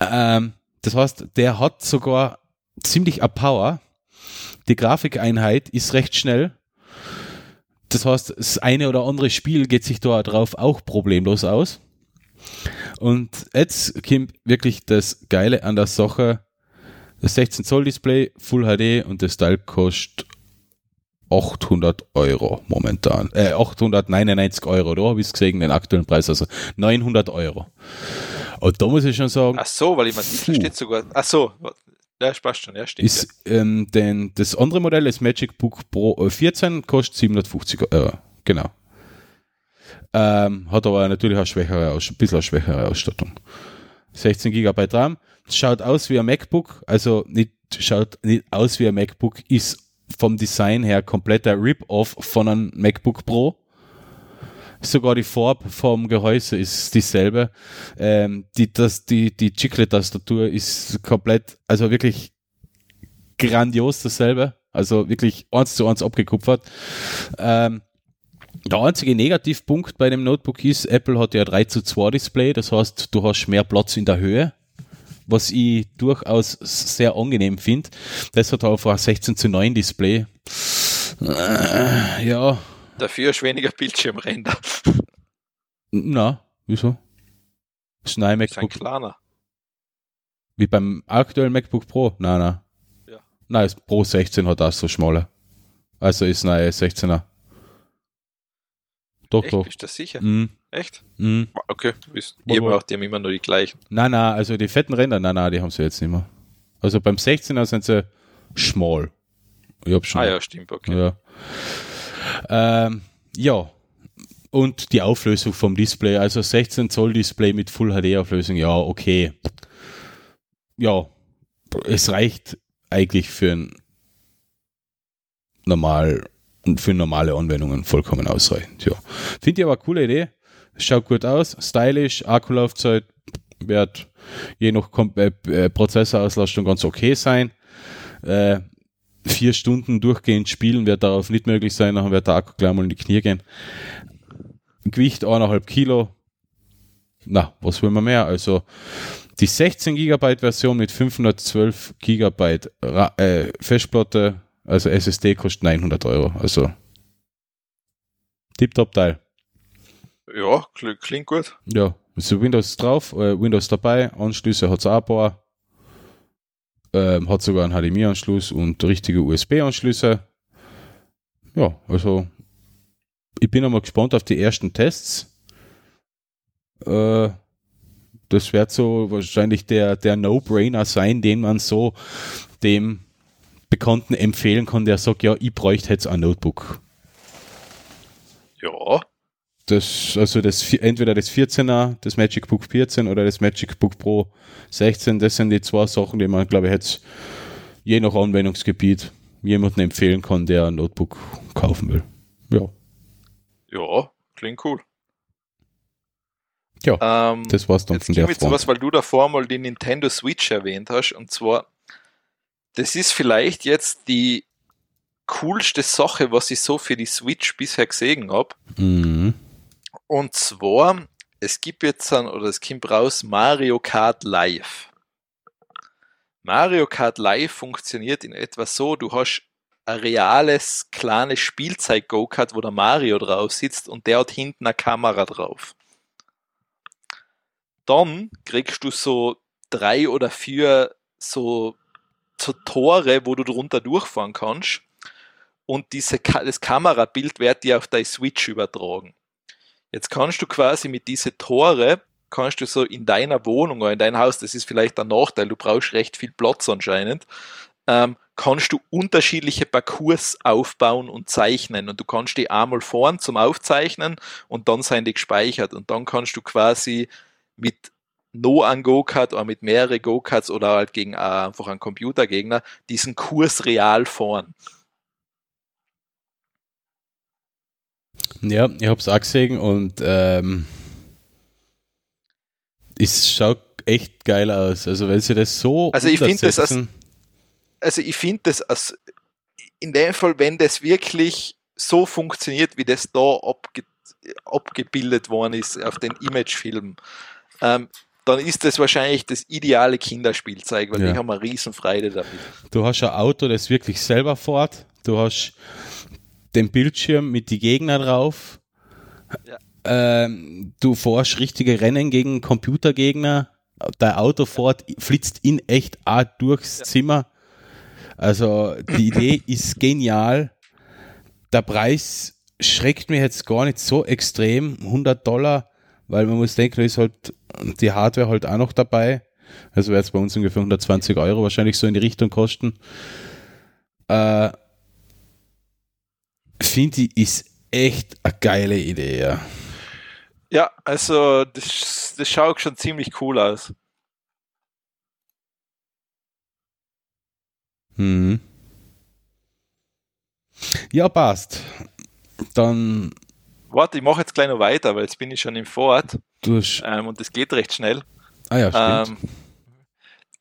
Ähm, das heißt, der hat sogar ziemlich a Power. Die Grafikeinheit ist recht schnell das heißt, das eine oder andere Spiel geht sich da drauf auch problemlos aus. Und jetzt kommt wirklich das Geile an der Sache. Das 16 Zoll Display, Full HD und das Teil kostet 800 Euro momentan. Äh, 899 Euro, da habe ich es gesehen, den aktuellen Preis, also 900 Euro. Und da muss ich schon sagen. Ach so, weil ich meine, steht sogar. Ach so, das passt schon, ja, stimmt. Ist, ähm, denn das andere Modell, das Magic Book Pro 14, äh, kostet 750 Euro. Äh, genau. Ähm, hat aber natürlich eine schwächere, ein bisschen schwächere Ausstattung. 16 GB RAM. Schaut aus wie ein MacBook, also nicht, schaut nicht aus wie ein MacBook, ist vom Design her kompletter Rip-Off von einem MacBook Pro. Sogar die Farbe vom Gehäuse ist dieselbe. Ähm, die, das, die, die Chiclet-Tastatur ist komplett, also wirklich grandios dasselbe. Also wirklich eins zu eins abgekupfert. Ähm, der einzige Negativpunkt bei dem Notebook ist, Apple hat ja 3 zu 2 Display, das heißt, du hast mehr Platz in der Höhe, was ich durchaus sehr angenehm finde. Das hat einfach ein 16 zu 9 Display. Äh, ja, Dafür ist weniger Bildschirmränder. Na, wieso? Das ist ein MacBook. Ist ein kleiner. Wie beim aktuellen MacBook Pro? Nein, nein. Ja. Nein, das Pro 16 hat auch so schmale. Also ist ein 16er. Doch, Echt? doch. Bist du sicher? Mm. Echt? Mm. Okay, wisst. Ihr braucht die haben immer nur die gleichen. Nein, nein, also die fetten Ränder, nein, nein, die haben sie jetzt nicht mehr. Also beim 16er sind sie schmal. Ich hab schon. Ah ja, stimmt, okay. Ja. Ähm, ja, und die Auflösung vom Display, also 16 Zoll Display mit Full HD Auflösung, ja, okay. Ja, es reicht eigentlich für ein normal für normale Anwendungen vollkommen ausreichend. Ja. Finde ich aber eine coole Idee. Schaut gut aus, stylisch, Akkulaufzeit wird je nach Kom äh Prozessorauslastung ganz okay sein. Äh, vier Stunden durchgehend spielen wird darauf nicht möglich sein, dann wird der Akku gleich mal in die Knie gehen. Gewicht eineinhalb Kilo. Na, was will man mehr? Also die 16 GB Version mit 512 GB äh, Festplatte, also SSD kostet 900 Euro. Also tipptopp Teil. Ja, klingt gut. Ja, also Windows drauf, äh, Windows dabei, Anschlüsse hat es auch ein paar. Ähm, hat sogar einen HDMI-Anschluss und richtige USB-Anschlüsse. Ja, also ich bin einmal gespannt auf die ersten Tests. Äh, das wird so wahrscheinlich der, der No-Brainer sein, den man so dem Bekannten empfehlen kann, der sagt, ja, ich bräuchte jetzt ein Notebook. Ja, das, also das, entweder das 14er, das Magic Book 14 oder das Magic Book Pro 16, das sind die zwei Sachen, die man, glaube ich, jetzt je nach Anwendungsgebiet jemanden empfehlen kann, der ein Notebook kaufen will. Ja. Ja, klingt cool. Ja, ähm, das war's dann von der Frage. was, weil du davor mal die Nintendo Switch erwähnt hast, und zwar, das ist vielleicht jetzt die coolste Sache, was ich so für die Switch bisher gesehen habe. Mhm. Und zwar, es gibt jetzt dann, oder es kommt raus, Mario Kart Live. Mario Kart Live funktioniert in etwa so, du hast ein reales, kleines Spielzeug-Go-Kart, wo der Mario drauf sitzt und der hat hinten eine Kamera drauf. Dann kriegst du so drei oder vier so, so Tore, wo du drunter durchfahren kannst. Und diese, das Kamerabild wird dir auf deine Switch übertragen. Jetzt kannst du quasi mit diese Tore, kannst du so in deiner Wohnung oder in deinem Haus, das ist vielleicht ein Nachteil, du brauchst recht viel Platz anscheinend, ähm, kannst du unterschiedliche Parcours aufbauen und zeichnen. Und du kannst die einmal vorn zum Aufzeichnen und dann sind die gespeichert. Und dann kannst du quasi mit no an Go-Kart oder mit mehrere Go-Karts oder halt gegen äh, einfach einen Computergegner diesen Kurs real fahren. Ja, ich hab's auch gesehen und ähm, es schaut echt geil aus. Also wenn sie das so Also ich finde das als, also ich finde das als in dem Fall, wenn das wirklich so funktioniert, wie das da abge, abgebildet worden ist auf den Imagefilmen, ähm, dann ist das wahrscheinlich das ideale Kinderspielzeug, weil ja. die haben eine Riesenfreude damit. Du hast ein Auto, das wirklich selber fährt. Du hast den Bildschirm mit die Gegner drauf. Ja. Ähm, du fährst richtige Rennen gegen Computergegner. Dein Auto fährt, flitzt in echt auch durchs ja. Zimmer. Also die Idee ist genial. Der Preis schreckt mich jetzt gar nicht so extrem. 100 Dollar, weil man muss denken, da ist halt die Hardware halt auch noch dabei. Also wird es bei uns ungefähr 120 Euro wahrscheinlich so in die Richtung kosten. Äh, Finde ich, ist echt eine geile Idee, ja. Ja, also das, das schaut schon ziemlich cool aus. Hm. Ja, passt. Dann. Warte, ich mache jetzt gleich noch weiter, weil jetzt bin ich schon im Fort. Ähm, und das geht recht schnell. Ah ja, stimmt. Ähm,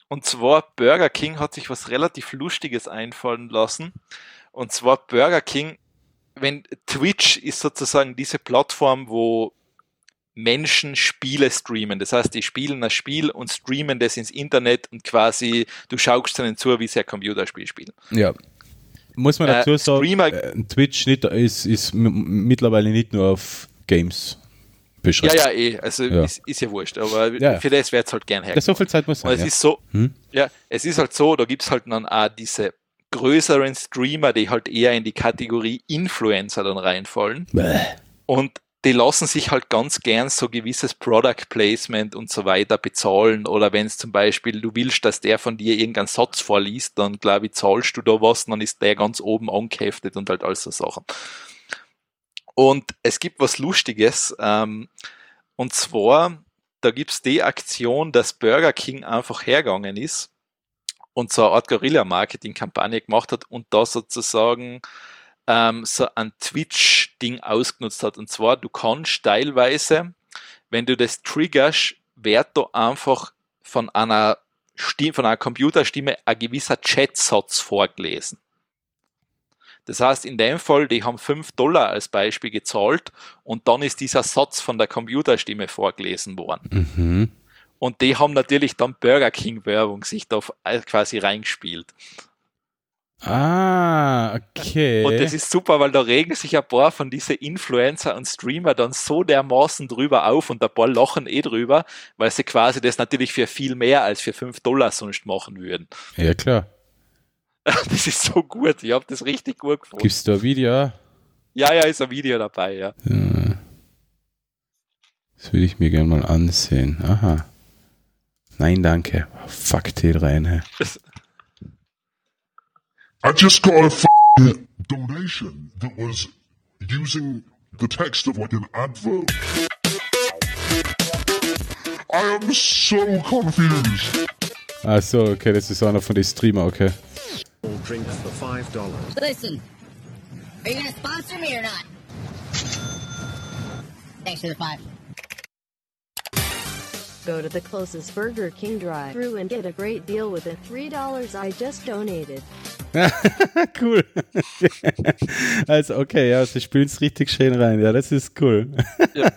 und zwar Burger King hat sich was relativ Lustiges einfallen lassen. Und zwar Burger King, wenn Twitch ist sozusagen diese Plattform, wo Menschen Spiele streamen. Das heißt, die spielen ein Spiel und streamen das ins Internet und quasi du schaust ihnen zu, wie sie ein Computerspiel spielen. Ja. Muss man dazu äh, sagen, äh, Twitch nicht, ist, ist mittlerweile nicht nur auf Games beschränkt. Ja, ja, eh. Also ja. Ist, ist ja wurscht, aber ja. für das wäre es halt gern her. So viel Zeit muss sein. es ja. ist so, hm? ja, es ist halt so, da gibt es halt dann auch diese größeren Streamer, die halt eher in die Kategorie Influencer dann reinfallen. Bäh. Und die lassen sich halt ganz gern so gewisses Product Placement und so weiter bezahlen. Oder wenn es zum Beispiel, du willst, dass der von dir irgendeinen Satz vorliest, dann glaube ich, zahlst du da was, dann ist der ganz oben angeheftet und halt all so Sachen. Und es gibt was Lustiges, ähm, und zwar, da gibt's die Aktion, dass Burger King einfach hergegangen ist und so eine Art Guerilla-Marketing-Kampagne gemacht hat und da sozusagen ähm, so ein Twitch-Ding ausgenutzt hat. Und zwar, du kannst teilweise, wenn du das triggerst, wird da einfach von einer Stimme, von einer Computerstimme ein gewisser Chatsatz vorgelesen. Das heißt, in dem Fall, die haben 5 Dollar als Beispiel gezahlt und dann ist dieser Satz von der Computerstimme vorgelesen worden. Mhm. Und die haben natürlich dann Burger King Werbung sich da quasi reingespielt. Ah, okay. Und das ist super, weil da regen sich ein paar von diesen Influencer und Streamer dann so dermaßen drüber auf und ein paar lachen eh drüber, weil sie quasi das natürlich für viel mehr als für 5 Dollar sonst machen würden. Ja, klar. Das ist so gut, ich habe das richtig gut gefunden. Gibst du ein Video? Ja, ja, ist ein Video dabei, ja. ja. Das will ich mir gerne mal ansehen. Aha. Nein, danke. Fuck T rein, hä. I just got a donation that was using the text of like an advert. I am so confused. Ach so, okay, das ist einer von den Streamer, okay. Drink for five dollars. Listen, are you gonna sponsor me or not? Thanks for the five. Go to the closest Burger King drive-thru and get a great deal with the $3 I just donated. cool. also, okay, ja, sie spielen es richtig schön rein. Ja, das ist cool. Ja.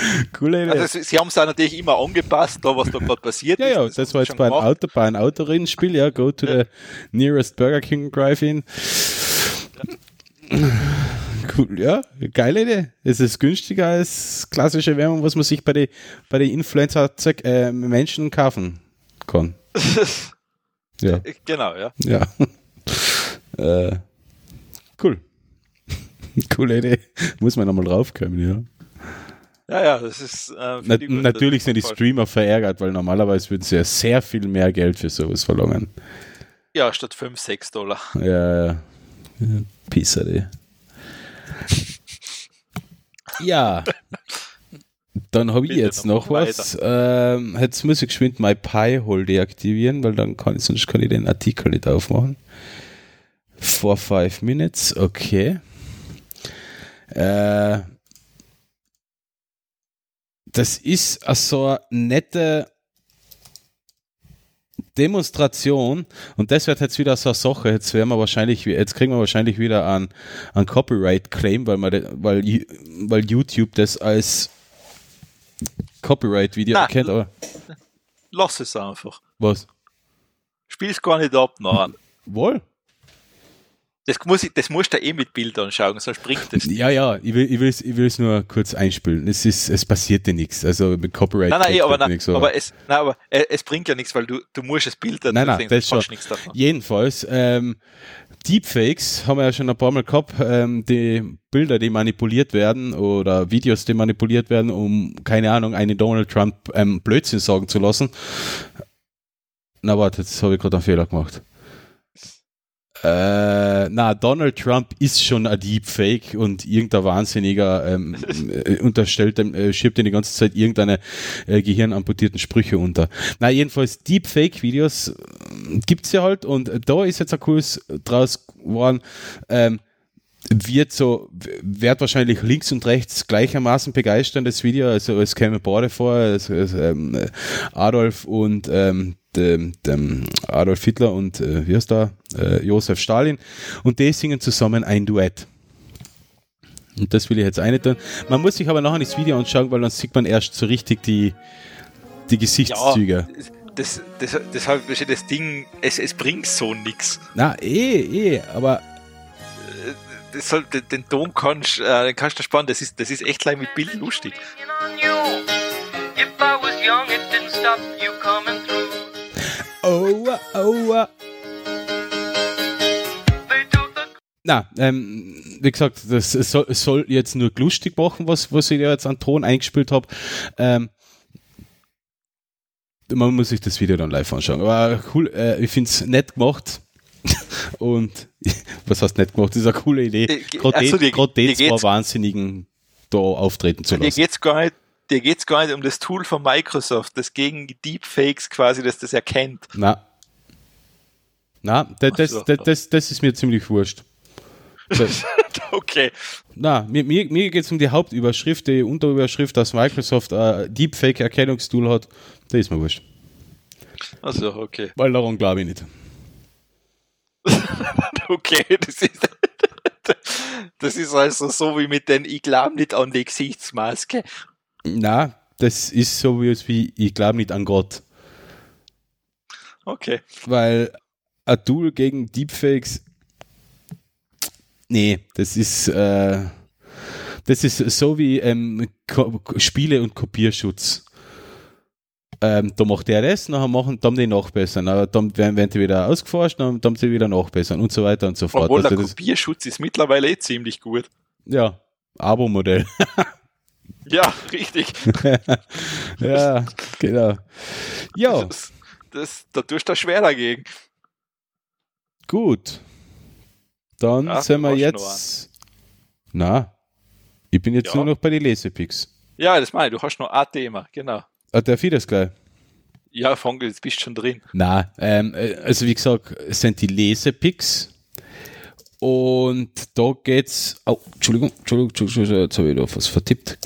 Coole Idee. Also, sie haben es auch natürlich immer angepasst, da was da gerade passiert ja, ist. Ja, das, das war jetzt bei einem, Auto, bei einem Autorennspiel, ja, go to ja. the nearest Burger King Drive-In. Cool, ja, geile Idee. Es ist günstiger als klassische Werbung, was man sich bei den bei die Influencer äh, Menschen kaufen kann. ja. Genau, ja. Ja. äh, cool. Coole Idee. Muss man nochmal draufkommen, ja. Ja, ja, das ist. Äh, Na, natürlich sind die Streamer verärgert, weil normalerweise würden sie ja sehr viel mehr Geld für sowas verlangen. Ja, statt 5, 6 Dollar. Ja, ja. Pisser, ey. Ja. Dann habe ich jetzt noch was. Ähm, jetzt muss ich geschwind My Pi Hole deaktivieren, weil dann kann ich, sonst kann ich den Artikel nicht aufmachen. For five minutes, okay. Äh, das ist so eine nette Demonstration und das wird jetzt wieder so eine Sache. Jetzt werden wir wahrscheinlich, jetzt kriegen wir wahrscheinlich wieder einen, einen Copyright-Claim, weil, weil, weil YouTube das als Copyright-Video erkennt. Aber lass es einfach. Was? Spiel's gar nicht ab, nein. Wohl? Das, muss ich, das musst du eh mit Bildern schauen, sonst bringt das nicht. Ja, ja, ich will, ich will es ich will's nur kurz einspielen. Es, ist, es passiert ja nichts. Also mit Copyright. Nein, nein, aber, nein, nichts, aber, es, nein, aber äh, es bringt ja nichts, weil du, du musst das Bild dann Nein, nein, das schon. Nichts davon. Jedenfalls, ähm, Deepfakes haben wir ja schon ein paar Mal gehabt, ähm, die Bilder, die manipuliert werden oder Videos, die manipuliert werden, um, keine Ahnung, einen Donald Trump ähm, Blödsinn sagen zu lassen. Na warte, jetzt habe ich gerade einen Fehler gemacht. Äh, na, Donald Trump ist schon ein Deepfake und irgendein Wahnsinniger ähm, äh, unterstellt, äh, schiebt ihm die ganze Zeit irgendeine äh, gehirnamputierten Sprüche unter. Na, jedenfalls Deepfake-Videos äh, gibt's ja halt und da ist jetzt ein Kurs draus geworden, ähm, wird so, wird wahrscheinlich links und rechts gleichermaßen begeistern, das Video. Also es käme beide vor, also, also, ähm, Adolf und ähm, dem, dem Adolf Hitler und äh, wie heißt da? Äh, Josef Stalin. Und die singen zusammen ein Duett. Und das will ich jetzt eine tun. Man muss sich aber nachher das Video anschauen, weil dann sieht man erst so richtig die, die Gesichtszüge. Ja, das, das, deshalb ist ja das Ding, es, es bringt so nichts. Na, eh, eh, aber das soll, den, den Ton kannst, äh, den kannst du sparen, das ist, das ist echt gleich mit Bild lustig. Oh, oh. Na, ähm, wie gesagt, das soll, soll, jetzt nur lustig machen, was, was ich jetzt an Ton eingespielt habe. Ähm, man muss sich das Video dann live anschauen. Aber cool, äh, ich finde es nett gemacht. Und was hast du nicht gemacht? Das ist eine coole Idee. Gerade also die, die, die zwei Wahnsinnigen da auftreten zu lassen. Dir geht's gar nicht, dir geht's gar nicht um das Tool von Microsoft, das gegen Deepfakes quasi, dass das erkennt. Na. Na, das, das, das, das, das ist mir ziemlich wurscht. okay. Na, mir, mir, mir geht es um die Hauptüberschrift, die Unterüberschrift, dass Microsoft ein Deepfake-Erkennungstool hat. Das ist mir wurscht. Also, okay. Weil daran glaube ich nicht. okay, das ist, das ist also so wie mit den Ich glaube nicht an die Gesichtsmaske. Na, das ist so wie Ich glaube nicht an Gott. Okay. Weil ein Tool gegen Deepfakes, nee, das ist, äh, das ist so wie ähm, Spiele- und Kopierschutz ähm, da macht der das, nachher machen, dann die nachbessern, dann werden, werden die wieder ausgeforscht, dann haben sie wieder nachbessern und so weiter und so fort. Obwohl also der Kopierschutz ist mittlerweile eh ziemlich gut. Ja, Abo-Modell. ja, richtig. ja, genau. Ja. Das, das, da tust du schwer dagegen. Gut. Dann ja, sind wir jetzt. Na, ich bin jetzt ja. nur noch bei den Lesepicks. Ja, das meine ich, du hast noch ein Thema, genau. Ah, darf ich das gleich? Ja, Fongel, jetzt bist du schon drin. Na, ähm, äh, also wie gesagt, es sind die Lesepicks. Und da geht's. Oh, Entschuldigung, Entschuldigung, Entschuldigung, jetzt habe ich da was vertippt.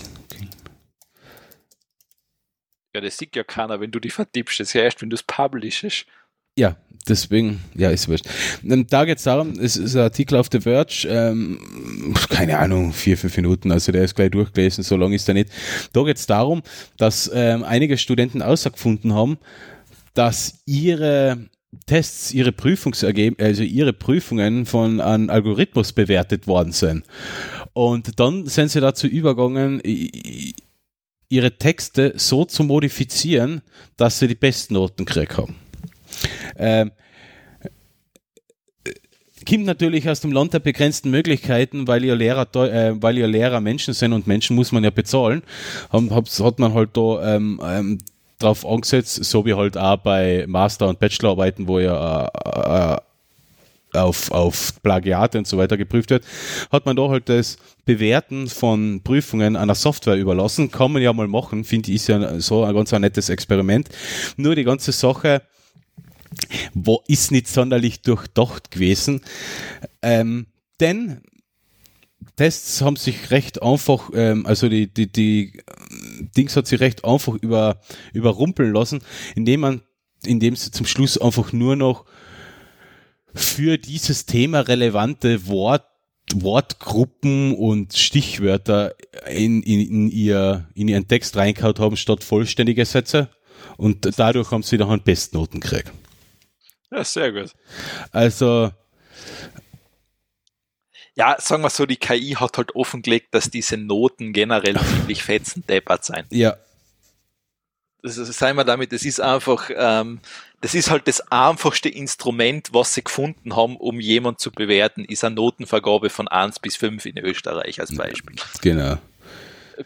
Ja, das sieht ja keiner, wenn du die vertippst. Das erst, wenn du es publishst. Ja, deswegen, ja, ist wurscht. Da geht es darum, es ist ein Artikel auf The Verge, ähm, keine Ahnung, vier, fünf Minuten, also der ist gleich durchgelesen, so lange ist der nicht. Da geht es darum, dass ähm, einige Studenten außergefunden haben, dass ihre Tests, ihre Prüfungsergebnisse, also ihre Prüfungen von einem Algorithmus bewertet worden sind. Und dann sind sie dazu übergegangen, ihre Texte so zu modifizieren, dass sie die besten Noten gekriegt haben. Ähm, kommt natürlich aus dem Land der begrenzten Möglichkeiten, weil ihr Lehrer, äh, weil ihr Lehrer Menschen sind und Menschen muss man ja bezahlen, haben, hat man halt da ähm, ähm, drauf angesetzt, so wie halt auch bei Master- und Bachelorarbeiten, wo ja äh, äh, auf, auf Plagiate und so weiter geprüft wird, hat man da halt das Bewerten von Prüfungen einer Software überlassen. Kann man ja mal machen, finde ich, ist ja so ein ganz ein nettes Experiment. Nur die ganze Sache wo ist nicht sonderlich durchdacht gewesen. Ähm, denn Tests haben sich recht einfach, ähm, also die, die, die Dings hat sich recht einfach über, überrumpeln lassen, indem man, indem sie zum Schluss einfach nur noch für dieses Thema relevante Wort, Wortgruppen und Stichwörter in, in, in, ihr, in ihren Text reingehauen haben, statt vollständige Sätze. Und dadurch haben sie dann Bestnoten gekriegt. Ja, sehr gut. Also. Ja, sagen wir so, die KI hat halt offengelegt, dass diese Noten generell ziemlich fetzen deppert sein. Ja. Das ist, sagen wir damit, das ist einfach, ähm, das ist halt das einfachste Instrument, was sie gefunden haben, um jemanden zu bewerten, ist eine Notenvergabe von 1 bis 5 in Österreich als Beispiel. Genau.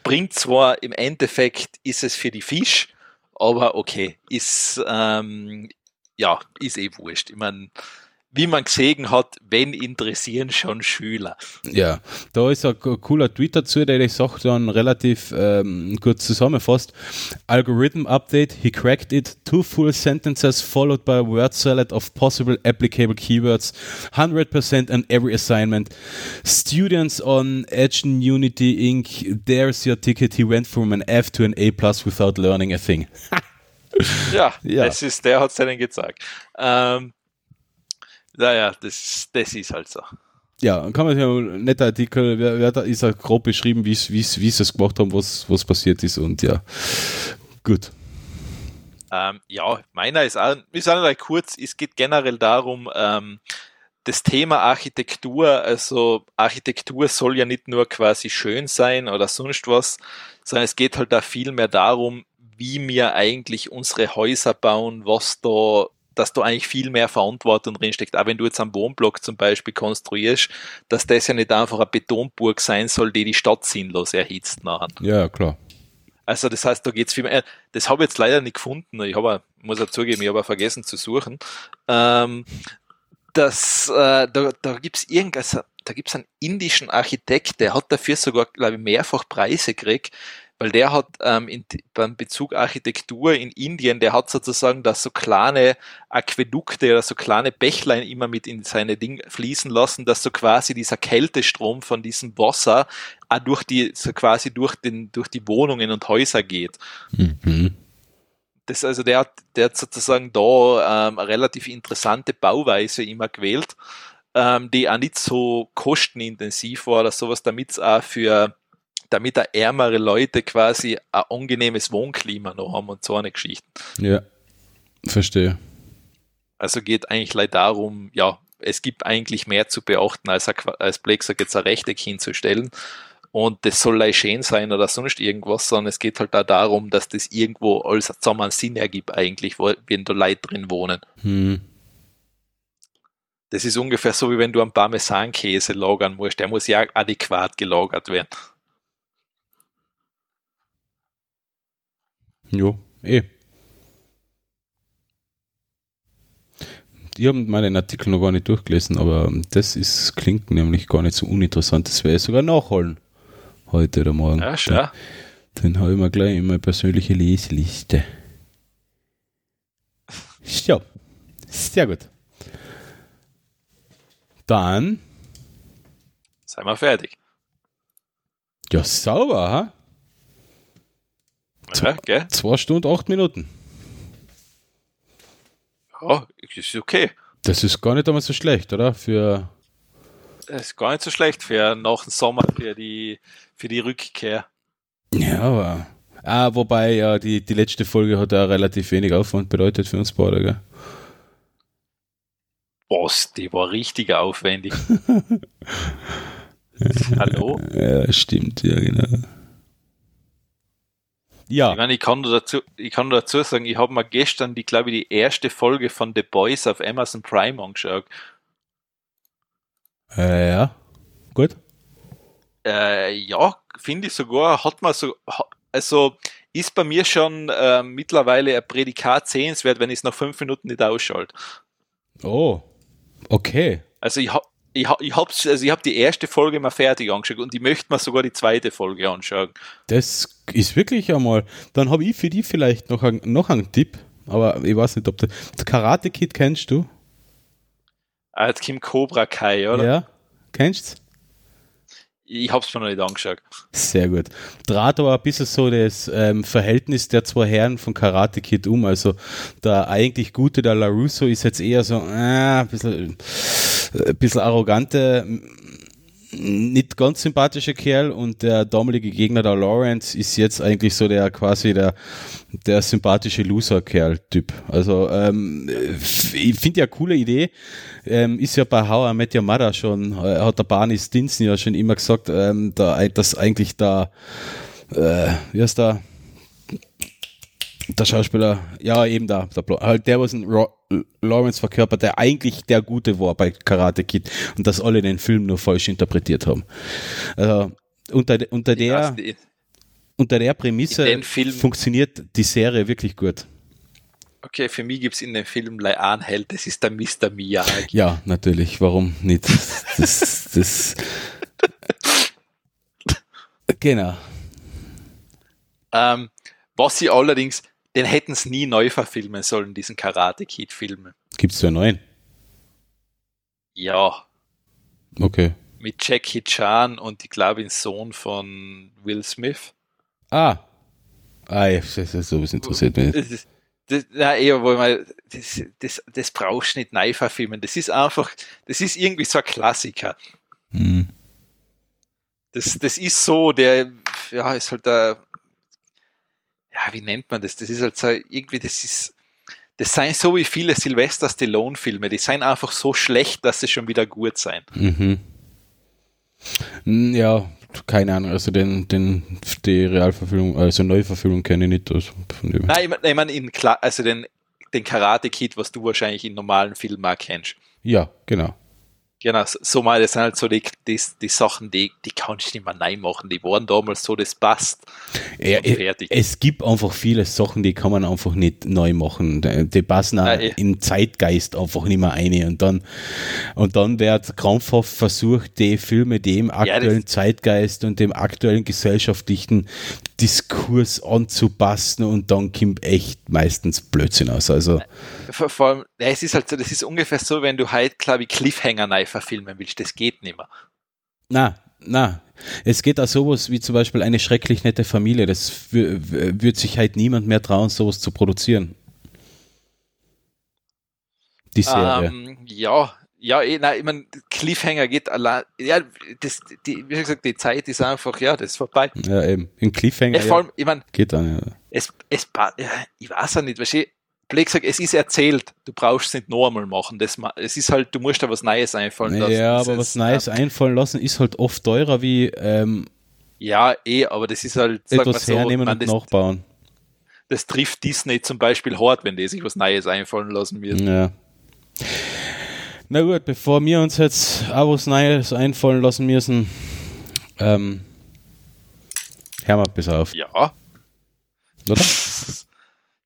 Bringt zwar im Endeffekt, ist es für die Fisch, aber okay, ist, ähm, ja, ist eh wurscht. Ich meine, wie man gesehen hat, wenn interessieren schon Schüler. Ja, da ist ein cooler Tweet dazu, der ich sagt dann relativ ähm, kurz zusammenfasst. Algorithm Update, he cracked it, two full sentences followed by a word salad of possible applicable keywords, 100% on every assignment. Students on Edge Unity Inc., there's your ticket, he went from an F to an A plus without learning a thing. Ja, ja. Das ist, der hat es denen gezeigt. Ähm, naja, das, das ist halt so. Ja, kann man ja ein netter Artikel, wer, wer da ist ja grob beschrieben, wie sie es gemacht haben, was, was passiert ist und ja, gut. Ähm, ja, meiner ist auch, ist auch noch kurz, es geht generell darum, ähm, das Thema Architektur, also Architektur soll ja nicht nur quasi schön sein oder sonst was, sondern es geht halt da viel mehr darum, wie wir eigentlich unsere Häuser bauen, was da dass da eigentlich viel mehr Verantwortung drinsteckt. Auch wenn du jetzt einen Wohnblock zum Beispiel konstruierst, dass das ja nicht einfach eine Betonburg sein soll, die die Stadt sinnlos erhitzt nachher. Ja, klar. Also das heißt, da geht's viel mehr. Das habe ich jetzt leider nicht gefunden. Ich habe, muss ja zugeben, ich habe vergessen zu suchen. Ähm, das, äh, da, da gibt's irgendwas, da gibt's einen indischen Architekt, der hat dafür sogar, glaube ich, mehrfach Preise gekriegt, weil der hat ähm, in, beim Bezug Architektur in Indien, der hat sozusagen da so kleine Aquädukte oder so kleine Bächlein immer mit in seine Ding fließen lassen, dass so quasi dieser Kältestrom von diesem Wasser auch durch die, so quasi durch den, durch die Wohnungen und Häuser geht. Mhm. Das also der hat, der hat sozusagen da ähm, eine relativ interessante Bauweise immer gewählt, ähm, die auch nicht so kostenintensiv war oder sowas, damit es auch für damit auch ärmere Leute quasi ein angenehmes Wohnklima noch haben und so eine Geschichte. Ja, verstehe. Also geht eigentlich leider darum, ja, es gibt eigentlich mehr zu beachten, als, als Blake sagt, jetzt ein Rechteck hinzustellen. Und das soll leicht schön sein oder sonst irgendwas, sondern es geht halt da darum, dass das irgendwo alles zusammen einen Sinn ergibt, eigentlich, wenn da Leute drin wohnen. Hm. Das ist ungefähr so, wie wenn du einen Parmesankäse lagern musst. Der muss ja adäquat gelagert werden. Jo, eh. Ich habe meinen Artikel noch gar nicht durchgelesen, aber das ist, klingt nämlich gar nicht so uninteressant. Das werde ich sogar nachholen. Heute oder morgen. Ja, schau. Den habe ich mir gleich in meine persönliche Leseliste. So. Sehr gut. Dann. Sei mal fertig. Ja, sauber, ha? Ja, gell? Zwei Stunden, acht Minuten. Ja, ist okay. Das ist gar nicht einmal so schlecht, oder? Für. Das ist gar nicht so schlecht für nach dem Sommer, für die, für die Rückkehr. Ja, aber. Ah, wobei, ja, die, die letzte Folge hat ja relativ wenig Aufwand bedeutet für uns beide, gell? Boss, die war richtig aufwendig. Hallo? Ja, stimmt, ja, genau. Ja. Ich meine, ich kann nur dazu, ich kann dazu sagen, ich habe mir gestern die, glaube ich, die erste Folge von The Boys auf Amazon Prime angeschaut. Äh, ja. Gut. Äh, ja, finde ich sogar, hat man so, also ist bei mir schon äh, mittlerweile ein Prädikat sehenswert, wenn ich es nach fünf Minuten nicht ausschalte. Oh, okay. Also ich habe ich, ich habe also ich hab die erste Folge mal fertig angeschaut und ich möchte mir sogar die zweite Folge anschauen. Das ist wirklich einmal. Dann habe ich für die vielleicht noch, ein, noch einen Tipp, aber ich weiß nicht, ob der, der Karate Kid kennst du? Ah, kommt Cobra Kai, oder? Ja, kennst du? Ich hab's mir noch nicht angeschaut. Sehr gut. Draht aber ein bisschen so das ähm, Verhältnis der zwei Herren von Karate Kid um. Also der eigentlich gute, der LaRusso, ist jetzt eher so äh, ein bisschen, äh, ein bisschen arrogante, nicht ganz sympathischer Kerl und der damalige Gegner, der Lawrence, ist jetzt eigentlich so der quasi der, der sympathische Loser-Kerl-Typ. Also ähm, ich finde ja coole Idee. Ähm, ist ja bei How I Met Your schon, äh, hat der Barney Stinson ja schon immer gesagt, ähm, da, dass eigentlich da, äh, wie heißt der, der Schauspieler, ja eben da, der, halt der, was ein Lawrence verkörpert, der eigentlich der Gute war bei Karate Kid und dass alle den Film nur falsch interpretiert haben. Also unter, unter der, unter der Prämisse funktioniert die Serie wirklich gut. Okay, für mich gibt es in dem Film einen Held, das ist der Mr. Miyagi. Ja, natürlich, warum nicht? Das, das, genau. Ähm, was sie allerdings den hätten es nie neu verfilmen sollen, diesen Karate Kid-Film. Gibt es ja neuen? Ja. Okay. Mit Jackie Chan und ich glaube, den Sohn von Will Smith. Ah. Ah, ja, das sowas interessiert mich. Das ist, das, na, eher, wo man, das, das, das brauchst du nicht neu verfilmen. Das ist einfach, das ist irgendwie so ein Klassiker. Hm. Das, das ist so, der, ja, ist halt der, ja, wie nennt man das? Das ist halt so, irgendwie, das ist, das seien so wie viele Sylvester Stallone-Filme, die seien einfach so schlecht, dass sie schon wieder gut sein. Mhm. Ja, keine Ahnung, also den, den, die Realverfilmung, also Neuverfilmung kenne ich nicht. Also Nein, ich meine, ich mein in, also den, den Karate Kid, was du wahrscheinlich in normalen Filmen auch kennst. Ja, genau. Genau, so mal, das sind halt so die, die, die Sachen, die, die kannst du nicht mehr neu machen. Die waren damals so, das passt. Ja, fertig. Es gibt einfach viele Sachen, die kann man einfach nicht neu machen. Die passen auch Nein, im Zeitgeist einfach nicht mehr ein. Und dann, und dann wird krampfhaft versucht, die Filme dem aktuellen ja, Zeitgeist und dem aktuellen gesellschaftlichen Diskurs anzupassen und dann kommt echt meistens Blödsinn aus. Also vor, allem, ja, es ist halt so, das ist ungefähr so, wenn du halt, glaube ich, Cliffhanger neu verfilmen willst, das geht nicht mehr. Na, na, es geht auch sowas wie zum Beispiel eine schrecklich nette Familie. Das wird sich halt niemand mehr trauen, sowas zu produzieren. Die Serie. Ähm, ja, ja, eh, nein, ich meine, Cliffhanger geht allein, ja, das, die, wie gesagt, die Zeit ist einfach, ja, das ist vorbei. Ja, eben, im Cliffhanger. Ja, vor allem, ich mein, geht dann, ja. Es, es, ja, ich weiß ja nicht, weißt blöd gesagt, es ist erzählt, du brauchst es nicht noch einmal machen. Das, es ist halt, du musst da was Neues einfallen lassen. Ja, aber was Neues ja. einfallen lassen ist halt oft teurer wie, ähm, ja, eh, aber das ist halt, etwas so, hernehmen man, und das, nachbauen. Das trifft Disney zum Beispiel hart, wenn die sich was Neues einfallen lassen wird. Ja. Na gut, bevor wir uns jetzt auch was Neues einfallen lassen müssen, ähm, hören wir bis auf. Ja. Oder?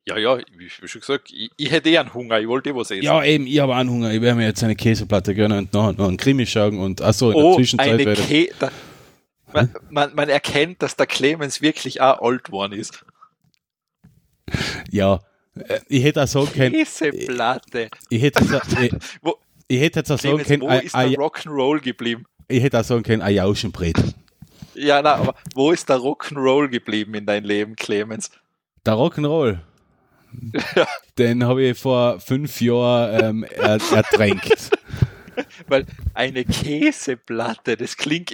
Ja, ja, wie schon gesagt, ich, ich hätte eh einen Hunger, ich wollte eh was essen. Ja, eben, ich habe einen Hunger, ich werde mir jetzt eine Käseplatte gönnen und noch, noch einen Krimi schauen und achso, in oh, der Zwischenzeit eine Kä da, man, man, man, erkennt, dass der Clemens wirklich auch alt worden ist. Ja, äh, ich hätte auch sagen können. Käseplatte. Ich, ich hätte, ich, ich hätte jetzt auch sagen können, wo ist der Rock'n'Roll geblieben? Ich hätte auch sagen können, ein Jauschenbrett. Ja, na, aber wo ist der Rock'n'Roll geblieben in deinem Leben, Clemens? Der Rock'n'Roll? Ja. Den habe ich vor fünf Jahren ähm, er, ertränkt. Weil eine Käseplatte, das klingt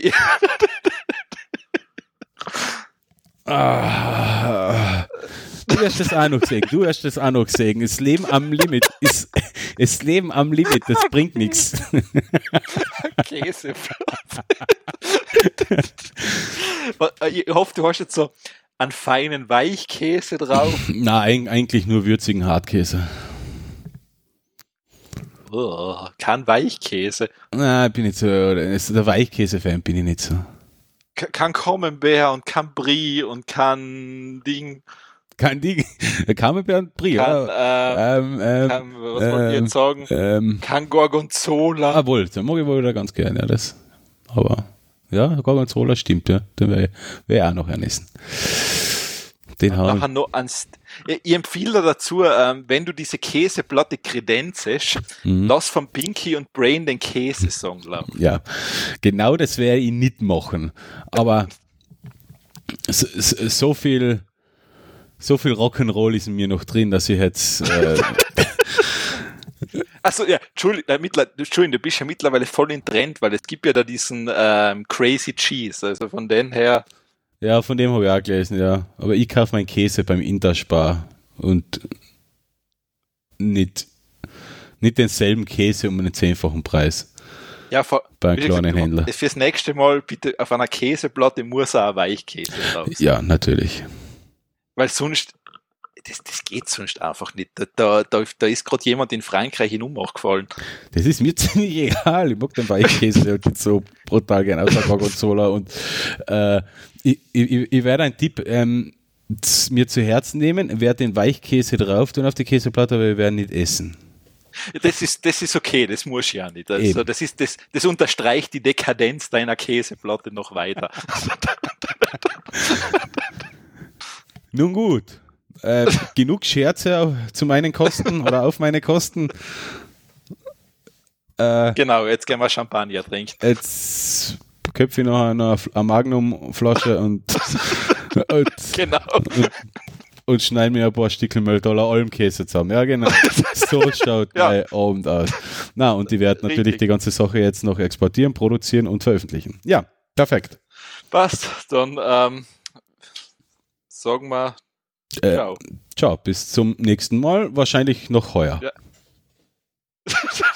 ah, Du wirst das auch noch sehen. Du wirst das auch noch sehen. Das Leben am Limit ist, das Leben am Limit, das bringt nichts. Käse. ich hoffe, du hast jetzt so einen feinen Weichkäse drauf. Nein, eigentlich nur würzigen Hartkäse. Oh, kein Weichkäse. Na, bin nicht so, der Weichkäse-Fan bin ich nicht so. Kein Camembert und kein Brie und kein Ding. Kein Ding. Camembert Brie, kein, äh, ähm, ähm, kein, was ähm, wollt ihr jetzt sagen? Ähm, kein Gorgonzola. Ah, wohl, den mag ich wohl wieder ganz gerne, ja, das. Aber, ja, Gorgonzola stimmt, ja. Den ich, werd ich auch noch essen. Den haben. noch ans, ich empfehle dazu, ähm, wenn du diese Käseplatte kredenzest, mhm. lass von Pinky und Brain den Käsesong laufen. Ja, genau das werde ich nicht machen. Aber so, so viel, so viel Rock'n'Roll ist in mir noch drin, dass ich jetzt. Äh, Achso, ja, Entschuldigung, du bist ja mittlerweile voll in Trend, weil es gibt ja da diesen ähm, Crazy Cheese, also von den her. Ja, von dem habe ich auch gelesen, ja. Aber ich kaufe meinen Käse beim Interspar und nicht, nicht denselben Käse um einen zehnfachen Preis. Ja, vor, bei einem kleinen gesagt, Händler. Fürs nächste Mal bitte auf einer Käseplatte muss auch ein Weichkäse drauf Ja, natürlich. Weil sonst, das, das geht sonst einfach nicht. Da, da, da ist gerade jemand in Frankreich in Umbach gefallen. Das ist mir ziemlich egal. Ich mag den Weichkäse so brutal gerne außer Gorgonzola und äh, ich, ich, ich werde einen Tipp ähm, mir zu Herzen nehmen, werde den Weichkäse drauf tun auf die Käseplatte, aber wir werden nicht essen. Das ist, das ist okay, das muss ja nicht. Also, das, ist, das, das unterstreicht die Dekadenz deiner Käseplatte noch weiter. Nun gut. Äh, genug Scherze zu meinen Kosten oder auf meine Kosten. Äh, genau, jetzt gehen wir Champagner trinken. Jetzt köpfe ich noch eine, eine Magnum-Flasche und, und, genau. und, und schneide mir ein paar Dollar Almkäse zusammen. Ja, genau. So schaut ja. mein Abend aus. Na, und die werden natürlich Richtig. die ganze Sache jetzt noch exportieren, produzieren und veröffentlichen. Ja, perfekt. Passt. Dann ähm, sagen wir äh, ciao. Ciao, bis zum nächsten Mal. Wahrscheinlich noch heuer. Ja.